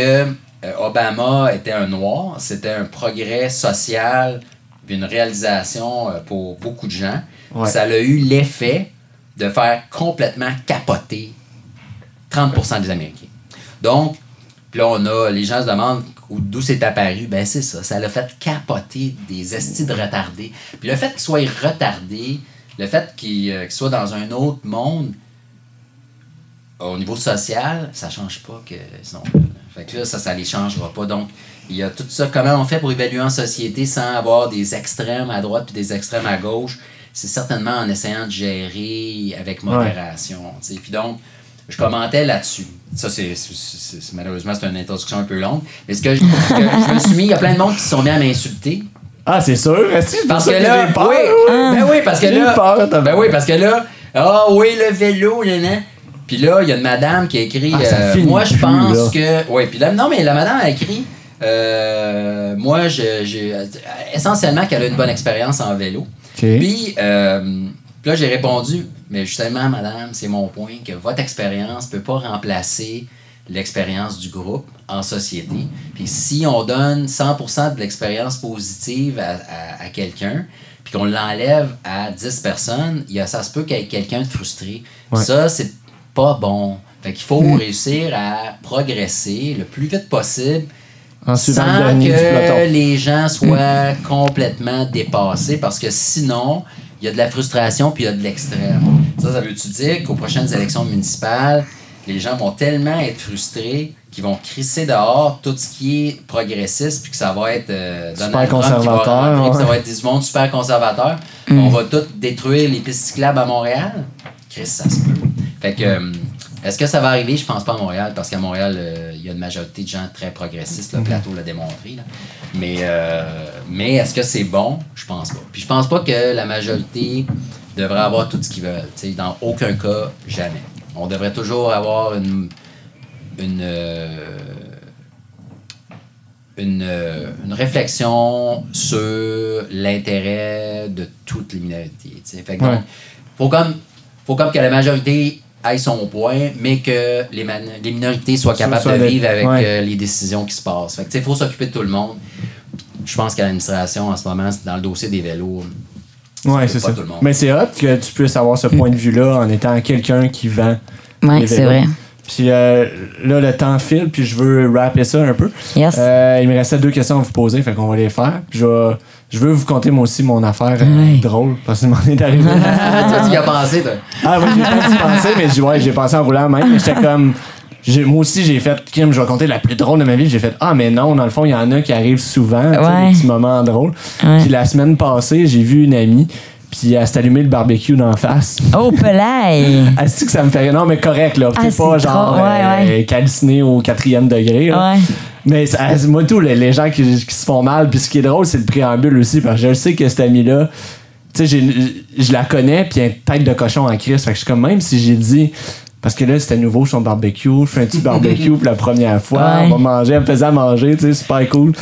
euh, Obama était un noir, c'était un progrès social, une réalisation euh, pour beaucoup de gens. Ouais. Ça a eu l'effet de faire complètement capoter 30% des Américains. Donc, puis là, on a, les gens se demandent où- d'où c'est apparu. Ben, c'est ça. Ça l'a fait capoter des estis de retardés. Puis le fait qu'ils soient retardés, le fait qu'ils euh, qu'ils soient dans un autre monde, au niveau social, ça change pas que sinon. Fait que là, ça, ça les changera pas. Donc, il y a tout ça. Comment on fait pour évaluer en société sans avoir des extrêmes à droite puis des extrêmes à gauche? C'est certainement en essayant de gérer avec modération. Puis donc, je commentais là-dessus. Ça, c'est, malheureusement, c'est une introduction un peu longue. Mais ce que, je- je me suis mis, il y a plein de monde qui se sont mis à m'insulter. Ah, c'est sûr. Est-ce que Parce que là, peur? oui, ben oui, parce que là, peur, ben oui, parce que là, ah oui, le vélo, là, là. Puis là, il y a une madame qui a écrit, Ah, euh, moi je pense que, oui, puis là, non, mais la madame a écrit, euh, moi, je- j'ai, essentiellement qu'elle a une bonne expérience en vélo. Puis, euh, puis là, j'ai répondu, mais justement, madame, c'est mon point, que votre expérience ne peut pas remplacer l'expérience du groupe en société. Puis si on donne 100% de l'expérience positive à, à- à quelqu'un, puis qu'on l'enlève à 10 personnes, il y a, ça se peut qu'il y ait quelqu'un de frustré. Ouais. Ça, c'est pas bon. Fait qu'il faut réussir à progresser le plus vite possible En suivant le sans que les gens soient complètement dépassés parce que sinon, il y a de la frustration puis il y a de l'extrême. Ça, ça veut-tu dire qu'aux prochaines élections municipales, les gens vont tellement être frustrés qu'ils vont crisser dehors tout ce qui est progressiste puis que ça va être euh, Super Donald Trump qui va conservateur, rentrer, ça va être du monde super conservateur. On va tout détruire les pistes cyclables à Montréal? Chris, ça se peut. Fait que, euh, est-ce que ça va arriver? Je pense pas à Montréal, parce qu'à Montréal, euh, il y a une majorité de gens très progressistes. Le plateau l'a démontré. là. Mais, euh, mais est-ce que c'est bon? Je pense pas. Puis je pense pas que la majorité devrait avoir tout ce qu'ils veulent. Tu sais, dans aucun cas, jamais. On devrait toujours avoir une, une, euh, une, une réflexion sur l'intérêt de toutes les minorités. Fait que Ouais. donc, faut comme, faut comme que la majorité aille son point, mais que les, man- les minorités soient capables soit de vivre avec ouais. euh, les décisions qui se passent. Fait que, tu sais, il faut s'occuper de tout le monde. Je pense qu'à l'administration, en ce moment, c'est dans le dossier des vélos, Ouais, c'est ça. tout le monde. Mais c'est hot que tu puisses avoir ce point de vue-là en étant quelqu'un qui vend. Ouais, les c'est vrai. Puis euh, là, le temps file, puis je veux rapper ça un peu. Yes. Euh, il me restait deux questions à vous poser, fait qu'on va les faire. Puis je, vais- je veux vous conter moi aussi mon affaire euh, drôle, parce que m'en est arrivé. toi, tu y as pensé, toi. ah oui, j'ai pas dû penser, mais j'ai ouais, j'ai pensé en roulant même. Mais j'étais comme. Moi aussi, j'ai fait, Kim, je vais compter la plus drôle de ma vie. J'ai fait, ah, mais non, dans le fond, il y en a qui arrivent souvent, Ouais. des petits moments drôles. Ouais. Puis la semaine passée, j'ai vu une amie, puis elle s'est allumée le barbecue d'en face. Oh, pelaille! Ah, c'est que ça me fait. Non, mais correct, là. Ah, T'es pas c'est genre trop- ouais, euh, calciné au quatrième degré. là. Ouais. Mais ça- moi, tout, les, gens qui, qui se font mal, puis ce qui est drôle, c'est le préambule aussi, parce que je sais que cette amie-là, tu sais, je la connais, puis elle a une tête de cochon en crise. Fait que je suis comme, même si j'ai dit. Parce que là, c'était nouveau son barbecue. Je fais un petit barbecue pour la première fois. Ouais. On va manger. Elle me faisait à manger, tu sais, super cool.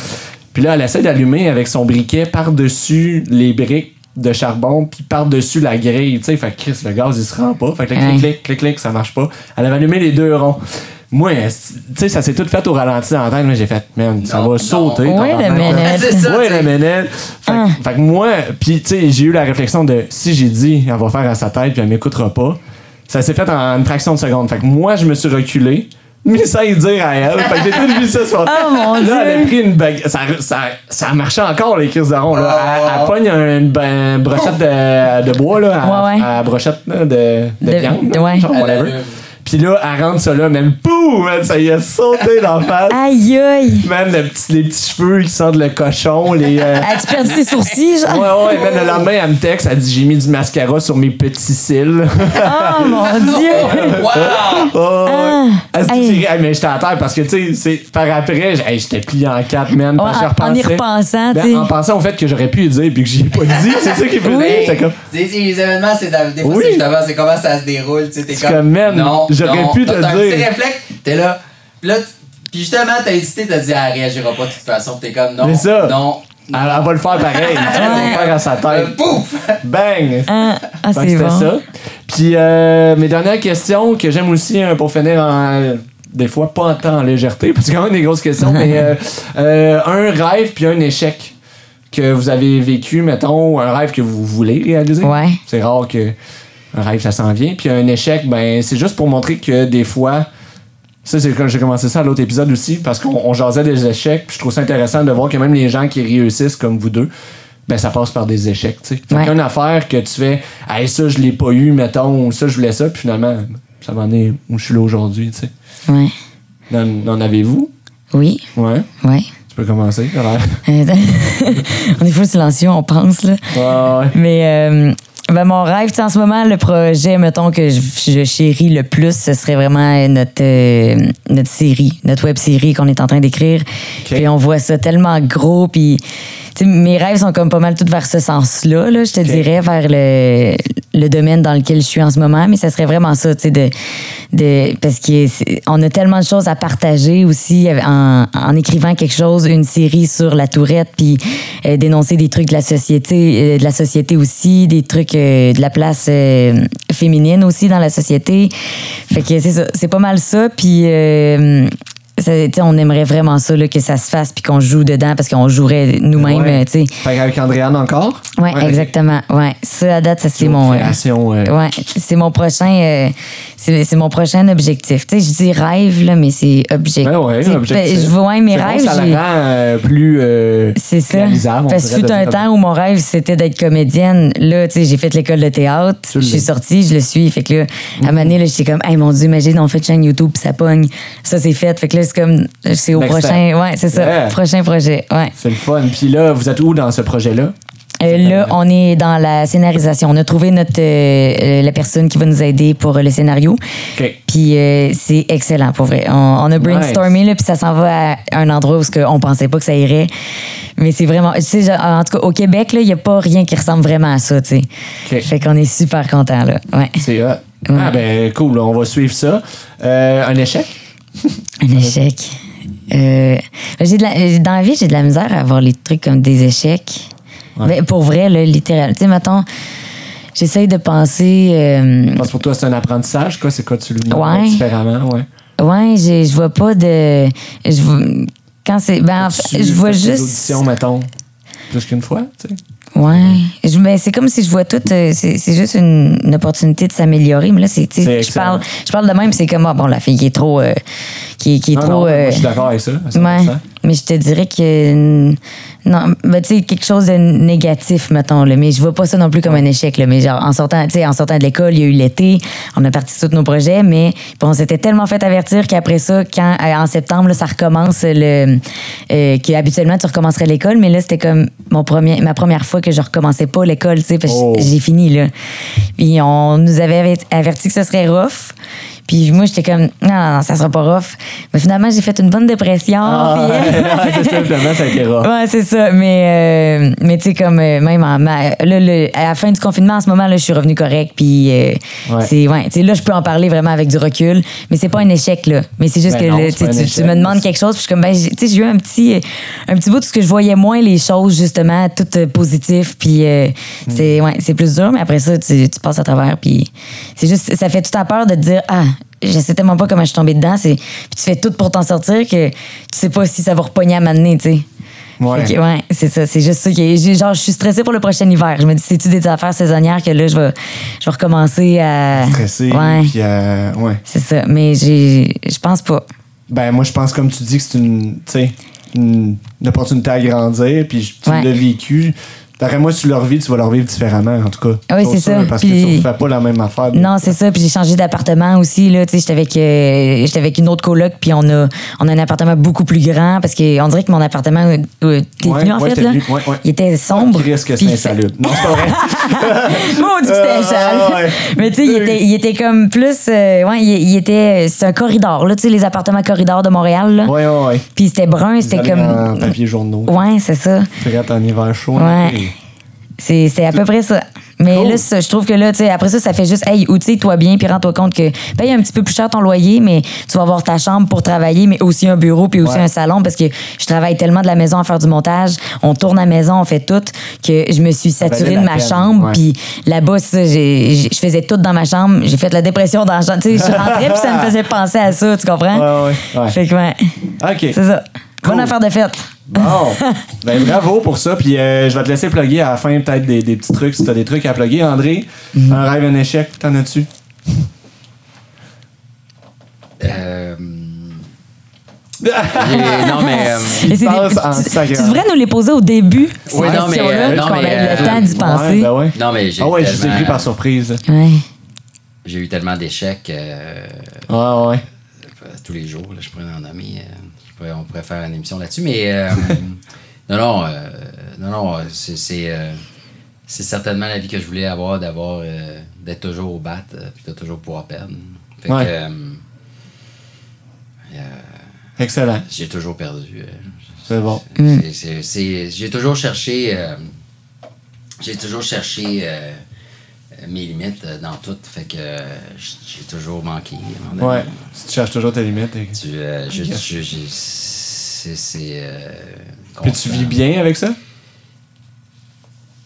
Puis là, elle essaie d'allumer avec son briquet par-dessus les briques de charbon, puis par-dessus la grille, tu sais. Fait que Chris, le gaz, il se rend pas. Fait que clic, clic, clic, clic, ça marche pas. Elle avait allumé les deux ronds. Moi, tu sais, ça s'est tout fait au ralenti dans la tête, mais j'ai fait, man, ça Non, va non. sauter. Sais. la minute. Fait, que- Ah. fait que moi, puis tu sais, j'ai eu la réflexion de si j'ai dit, elle va faire à sa tête, puis elle m'écoutera pas. Ça s'est fait en une fraction de seconde. Fait que moi, je me suis reculé, mais sans y dire à elle. Fait que j'ai tout vu ça sur Oh mon Là, elle a Dieu! pris une bague. Ça, ça, ça a marché encore, les crises de rond. Là. Elle, elle pogne un- une brochette de, de bois, là, à, Ouais, ouais. à brochette là, de, de, De- viande. là, ouais. genre, Elle whatever. Puis là, elle rentre ça là, même pouf, man, ça y a sauté dans la face. Aïe aïe! Man, le petit- les petits cheveux qui sentent le cochon, les. euh, As-tu perdu tes sourcils, genre? Ouais, ouais, man, le lendemain, elle me texte, elle dit j'ai mis du mascara sur mes petits cils. Oh mon Dieu! Wow! oh, Ah, Hey, mais j'étais à terre parce que, tu sais, c'est- par après, j'étais plié en quatre, man. Ouais, parce je en y repensant, Ben, tu sais. en pensant au fait que j'aurais pu y dire puis que j'y ai pas dit, c'est ça qui est Oui. C'est comme. Les événements, c'est des fois, Oui. c'est justement, c'est comment ça se déroule. Tu sais, t'es C'est comme, comme, man, non, j'aurais non. pu te T'as un dire. petit réflexe, t'es là. Puis là, tu- puis justement, t'as hésité, t'as dit, ah, elle réagira pas de toute façon. T'es comme, non, C'est ça. non. Elle, elle va le faire pareil. Elle va le faire à sa Euh, tête. pouf! Bang! Ah, ah, c'est bon. ça. Puis euh, mes dernières questions que j'aime aussi hein, pour finir en. Des fois, pas en temps en légèreté, parce que c'est quand même des grosses questions, mais euh, euh, un rêve puis un échec que vous avez vécu, mettons, un rêve que vous voulez réaliser. Ouais. C'est rare que. un rêve, ça s'en vient. Puis un échec, ben, c'est juste pour montrer que des fois, ça, c'est quand j'ai commencé ça à l'autre épisode aussi, parce qu'on on jasait des échecs, puis je trouve ça intéressant de voir que même les gens qui réussissent comme vous deux, ben, ça passe par des échecs, tu sais. Fait Ouais. qu'une affaire que tu fais, hey, ça, je l'ai pas eu, mettons, ou ça, je voulais ça, puis finalement, ça m'en est où je suis là aujourd'hui, tu sais. Ouais. N'en avez-vous? Oui, Ouais. ouais. Tu peux commencer. Euh, on est full silencieux, on pense, là. Ouais, ouais. Mais euh, ben, mon rêve, en ce moment, le projet, mettons, que je, je chéris le plus, ce serait vraiment notre, euh, notre série, notre web série qu'on est en train d'écrire. Puis on voit ça tellement gros, puis tu sais, mes rêves sont comme pas mal tous vers ce sens-là, là, je te dirais, vers le, le domaine dans lequel je suis en ce moment, mais ça serait vraiment ça, tu sais, de, de, parce qu'on a tellement de choses à partager aussi en, en écrivant quelque chose, une série sur la tourette, puis euh, dénoncer des trucs de la société, euh, de la société aussi, des trucs euh, de la place euh, féminine aussi dans la société. Fait que c'est ça, c'est pas mal ça, puis on aimerait vraiment ça, là, que ça se fasse, puis qu'on joue dedans, parce qu'on jouerait nous-mêmes, Ouais. tu sais. Qu'avec Andréane encore? Ouais, exactement. Ouais, ça à date, ça c'est mon. euh, création, euh, Ouais, c'est mon prochain, euh, c'est mon prochain objectif. Tu sais, je dis rêve là, mais c'est objectif. Ben ouais, objectif. ben, Je vois mes C'est bon, rêves. ça le rend euh, plus euh, c'est ça. Parce que fut un temps où mon rêve, c'était d'être comédienne. Là, tu sais, j'ai fait l'école de théâtre. Je suis sortie, je le suis. Fait que là, à un moment donné, j'étais comme, hey, mon Dieu, imagine, on fait une chaîne YouTube, puis ça pogne. Ça, c'est fait. Fait que là, c'est comme, c'est au Next prochain. Ouais, c'est ça. Yeah. Prochain projet. Ouais. C'est le fun. Puis là, vous êtes où dans ce projet-là? Euh, là, on est dans la scénarisation. On a trouvé notre euh, euh, la personne qui va nous aider pour le scénario. OK. Puis euh, c'est excellent pour vrai. On, on a brainstormé là, puis ça s'en va à un endroit où on pensait pas que ça irait. Mais c'est vraiment, tu sais, en tout cas au Québec là, il y a pas rien qui ressemble vraiment à ça, tu sais. Fait qu'on est super content là. Ouais. C'est hot. Ouais. Ah ben cool, on va suivre ça. Un échec? Un échec. Euh, j'ai de la, dans la vie, j'ai de la misère à avoir les trucs comme des échecs. Ouais. Mais pour vrai, là, littéral. Tu sais, mettons, j'essaye de penser. euh, Parce que pour toi, c'est un apprentissage, quoi? C'est quoi tu le Ouais. différemment? Ouais. Ouais, j'ai- je vois pas de. Je quand c'est. Ben, en fait, Tu je vois juste. auditions, mettons, plus qu'une fois, tu sais? Ouais. Je, ben, c'est comme si je vois tout. euh, c'est c'est juste une, une opportunité de s'améliorer. Mais là, c'est. tu sais, Je parle, je parle de même, c'est comme. Ah, bon, la fille qui est trop. euh, qui, qui est Non, trop. non, moi, euh, je suis d'accord avec ça. à 100%. Ouais, mais je te dirais que non, ben, tu sais quelque chose de négatif mettons là, mais je vois pas ça non plus comme un échec là, mais genre en sortant, tu sais en sortant de l'école, il y a eu l'été, on a parti tous nos projets, mais on s'était tellement fait avertir qu'après ça quand euh, en septembre là, ça recommence le euh, que habituellement tu recommencerais l'école, mais là c'était comme mon premier ma première fois que je recommençais pas l'école, tu sais parce que Oh. j'ai fini là. Puis on nous avait averti que ce serait rough. Puis moi, j'étais comme, non, non, non, ça sera pas rough. Mais finalement, j'ai fait une bonne dépression. Ah, puis- ouais, c'est ça, finalement, ça a été rare. Ouais, c'est ça. Mais, euh, mais tu sais, comme euh, même en, là, le- à la fin du confinement, en ce moment, là, je suis revenue correct. Puis, euh, Ouais. c'est, ouais, tu sais, là, je peux en parler vraiment avec du recul. Mais c'est pas un échec, là. Mais c'est juste Ben que non, là, tu me demandes quelque chose. Puis, je suis comme, ben, tu sais, j'ai eu un petit, euh, un petit bout de ce que je voyais moins les choses, justement, tout euh, positif. Puis, euh, Hmm. c'est, ouais, c'est plus dur. Mais après ça, tu, tu passes à travers. Puis, c'est juste, ça fait tout à peur de te dire, ah, je sais tellement pas comment je suis tombée dedans. C'est, puis tu fais tout pour t'en sortir que tu sais pas si ça va repogner à m'amener, tu sais. Ouais. Fait que, ouais, c'est ça. C'est juste ça qui est. Genre, je suis stressée pour le prochain hiver. Je me dis, c'est-tu des affaires saisonnières que là, je vais, je vais recommencer à. Stressé. Ouais, Puis, euh, ouais. c'est ça. Mais j'ai, je pense pas. Ben, moi, je pense, comme tu dis, que c'est une, tu sais, une, une opportunité à grandir, puis tu Ouais. l'as vécu. D'après moi, si tu le revis, tu vas le revivre différemment, en tout cas. Oui, Pas c'est ça. Parce Puis- que tu ne fais pas la même affaire. Non, c'est ça. Puis j'ai changé d'appartement aussi. Là, tu j'étais avec, euh, j'étais avec une autre coloc, puis on a, on a un appartement beaucoup plus grand parce qu'on dirait que mon appartement, euh, t'es Ouais, venu en ouais, fait t'es là? venu, ouais, ouais. Il était sombre. Qui risque que c'est il insalubre. Non, c'est pas vrai. Moi, on dit que c'était Ah, sale. ouais. Mais tu sais, il était, il était comme plus. euh, ouais, il, il était. C'est un corridor, là, tu sais, les appartements corridors de Montréal, là. ouais, ouais, ouais. Puis c'était brun, c'était En comme. papier journaux. Ouais, c'est ça. Prête en hiver chaud. Ouais. C'est c'est à peu près ça. Mais Cool. là, ça, je trouve que là, tu sais, après ça, ça fait juste, hey, outille-toi bien, puis rends-toi compte que paye un petit peu plus cher ton loyer, mais tu vas avoir ta chambre pour travailler, mais aussi un bureau, puis aussi Ouais. un salon, parce que je travaille tellement de la maison à faire du montage, on tourne à la maison, on fait tout, que je me suis saturée de ma peine, chambre, puis là-bas, ça, j'ai- j'ai- je faisais tout dans ma chambre, j'ai fait la dépression dans la chambre, tu sais, je rentrais, puis ça me faisait penser à ça, tu comprends? Ouais, ouais, ouais. Fait que, ouais, OK. c'est ça. Cool. Bonne affaire de fête. Bon, ben bravo pour ça. Puis euh, je vais te laisser plugger à la fin peut-être des, des petits trucs si t'as des trucs à plugger. André, un rêve, un échec, t'en as-tu? Euh, non, mais. euh, des- en tu, tu devrais nous les poser au début. Oui, non, mais, euh, non, mais, ait le euh, temps d'y penser. Ouais, ben ouais. non, mais j'ai Ah ouais, je tellement- pris par surprise. Ouais. J'ai eu tellement d'échecs euh, Ouais, ouais. tous les jours. Là, je pourrais en nommer. Je pourrais- on pourrait faire une émission là-dessus. Mais euh, non, non, euh, non, non, euh, c'est c'est, euh, c'est certainement la vie que je voulais avoir, d'avoir d'être toujours au bat, de toujours pouvoir perdre. Fait Ouais. que Excellent. j'ai toujours perdu. C'est bon. C'est- c'est- J'ai toujours cherché. j'ai toujours cherché mes limites euh, dans tout. Fait que euh, j'ai toujours manqué. Ouais. Si tu cherches toujours tes limites. et- Tu, euh, je- je- je- c'est. c'est, euh, Puis tu vis bien avec ça?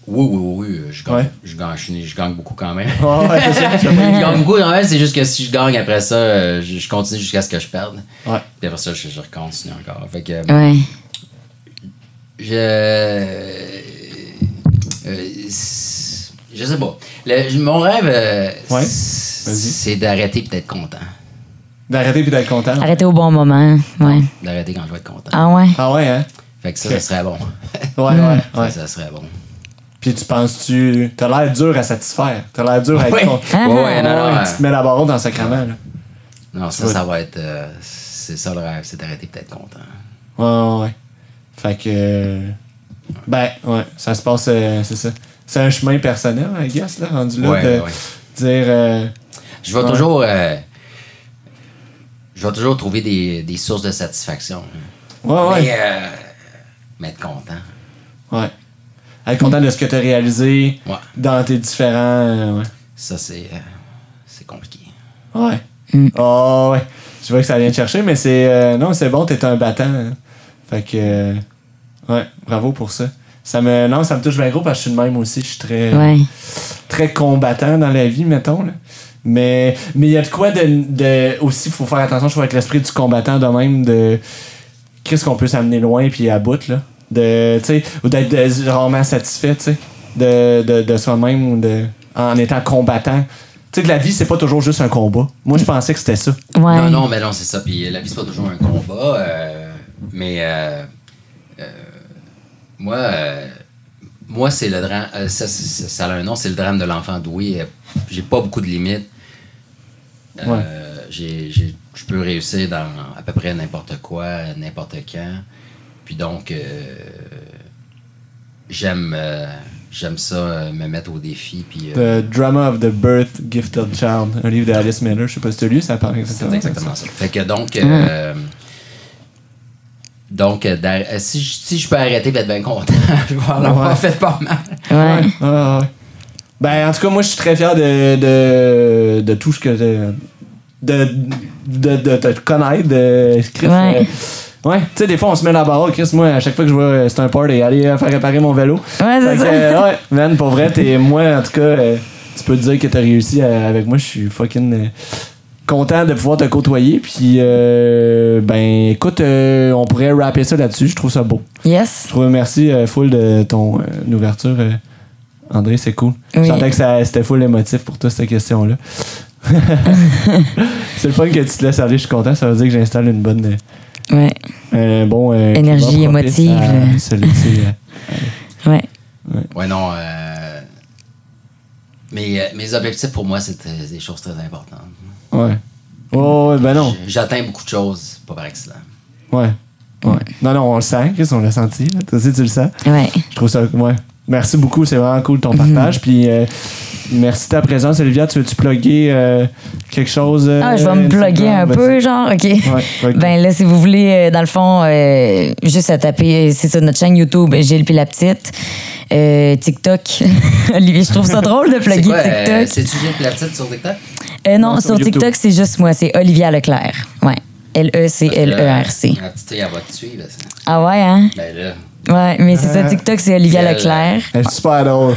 Oui, oui, oui. oui, Je gagne, Ouais. je, gagne, je, je gagne beaucoup quand même. Ouais, ouais, c'est ça. je gagne beaucoup quand même, c'est juste que si je gagne après ça, euh, je, je continue jusqu'à ce que je perde. Ouais. Puis après ça, je, je continue encore. Fait que. Ouais. Je. euh, je sais pas. Le- mon rêve, euh, Ouais. c'est d'arrêter puis d'être content. D'arrêter puis d'être content. Arrêtez au bon moment. Ouais. D'arrêter quand je vais être content. Ah ouais? Ah ouais, hein? Fait que ça, ça serait bon. Ouais, ouais, ouais. Ça, ça serait bon. Puis tu penses-tu. T'as l'air dur à satisfaire. T'as l'air dur à être content. Ah, Ouais, ouais, non, non. Ouais, tu te mets la barre haute dans le sacrement, là. Non, ça, ça va être. euh, c'est ça le rêve, c'est d'arrêter puis d'être content. Ouais, ouais, ouais. Fait que. euh, Ben, ouais, ça se passe. euh, c'est ça. C'est un chemin personnel, I guess, là, rendu là, Ouais, de ouais. dire. euh, Je vais Ouais. toujours. euh, je vais toujours trouver des, des sources de satisfaction. Ouais, ouais. Mais, euh, mais être content. Ouais. Être content de ce que t'as réalisé Ouais. dans tes différents. euh, ouais. Ça, c'est. euh, c'est compliqué. Ouais. Oh, ouais. Je vois que ça vient te chercher, mais c'est. euh, non, c'est bon, t'es un battant. hein. Fait que. euh, ouais, bravo pour ça. Ça me, non, ça me touche bien gros parce que je suis le même aussi. Je suis très, Ouais. très combattant dans la vie, mettons. Là. Mais mais il y a de quoi de, de. Aussi, il faut faire attention, je trouve, avec l'esprit du combattant de même. de Qu'est-ce qu'on peut s'amener loin puis à bout, là. De, tu sais, ou d'être rarement satisfait, tu sais. De, de, de soi-même ou de. En étant combattant. Tu sais, que la vie, c'est pas toujours juste un combat. Moi, je pensais que c'était ça. Ouais. Non, non, mais non, c'est ça. Puis la vie, c'est pas toujours un combat. euh, mais euh, euh, moi, euh, moi c'est le drame. euh, ça, ça a un nom, c'est le drame de l'enfant doué. Euh, J'ai pas beaucoup de limites. Euh, Ouais. j'ai- j'ai- Je peux réussir dans à peu près n'importe quoi, n'importe quand. Puis donc, j'aime j'aime ça, euh, me mettre au défi. Puis, euh, The Drama of the Birth Gifted Child, un livre d'Alice Miller. Je sais pas si tu as lu, ça parle exactement. C'est de ça. exactement ça. Fait que donc, euh, donc euh, euh, si, je- si je peux arrêter d'être bien content, je vais en avoir Ouais. fait pas mal. Ouais. Ouais, ouais, ouais. Ben, en tout cas, moi, je suis très fier de, de, de tout ce que. De, de, de, de te connaître, de Chris. Ouais. euh, ouais, tu sais, des fois, on se met la barre. Chris, moi, à chaque fois que je vois c'est un party, aller faire réparer mon vélo. Ouais, c'est que, ça. euh, ouais, man, pour vrai, t'es, moi, en tout cas, euh, tu peux te dire que t'as réussi avec moi. Je suis fucking euh, content de pouvoir te côtoyer. Puis, euh, ben, écoute, euh, on pourrait rapper ça là-dessus. Je trouve ça beau. Yes. Je trouve merci euh, full de ton euh, ouverture. euh, André, c'est cool. Oui. Je sentais que ça- c'était full émotif pour toi, cette question-là. c'est le fun que tu te laisses aller, je suis content. Ça veut dire que j'installe une bonne. euh, Ouais. un bon. euh, Énergie émotive. à se laisser, euh, Ouais. Ouais, non. euh, mes, mes objectifs pour moi, c'est des choses très importantes. Ouais. Oh, ouais, ben non. J'atteins beaucoup de choses, pas par accident. Ouais. Ouais. Non, non, on le sent, Chris, on l'a senti. là. Toi aussi, tu le sens. Ouais. Je trouve ça. Ouais. Merci beaucoup, c'est vraiment cool ton partage. Puis euh, merci de ta présence, Olivia. Tu veux-tu plugger euh, quelque chose? euh, Ah, je vais me Instagram? plugger un peu, genre, OK. Ouais, plug. Ben là, si vous voulez, euh, dans le fond, euh, juste à taper, c'est ça, notre chaîne YouTube, Gilles puis la petite. Euh, TikTok. Olivier, je trouve ça drôle de C'est plugger quoi, euh, TikTok. C'est-tu bien la petite sur TikTok? Euh, non, Non, sur. TikTok, c'est juste moi, c'est Olivia Leclerc. Ouais. E L-E-C-L-E-R-C. La petite fille, elle va te suivre. ça. Ah ouais, hein? Ben là, Ouais, mais c'est ça, TikTok, c'est Olivia Euh, Leclerc. Elle est super drôle.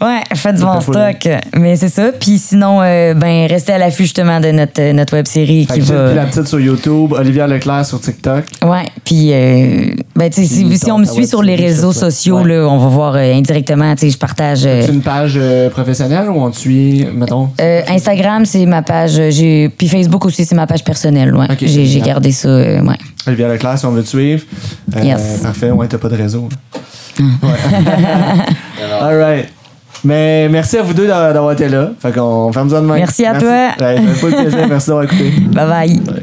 Ouais, faites du bon stock. Mais c'est ça. Puis sinon, euh, ben, restez à l'affût justement de notre, euh, notre web série Fait qui va. la petite sur YouTube, Olivia Leclerc sur TikTok. Ouais, puis euh, ben, tu sais, si, Puis si on me suit sur les réseaux sociaux, Ouais. là, on va voir euh, indirectement, tu sais, je partage. euh, C'est une page euh, professionnelle ou on te suit, mettons? euh, Instagram, c'est ma page. euh, puis Facebook aussi, c'est ma page personnelle. Ouais. J'ai gardé ça. euh, ouais. Olivia Leclerc, si on veut te suivre. Euh, Yes. Parfait, ouais, t'as pas de réseau. là. Ouais. All right. Mais merci à vous deux d'avoir été là. Fait qu'on ferme ça de même. Merci à toi. Ouais, pas le plaisir. Merci d'avoir écouté. Bye bye. Ouais.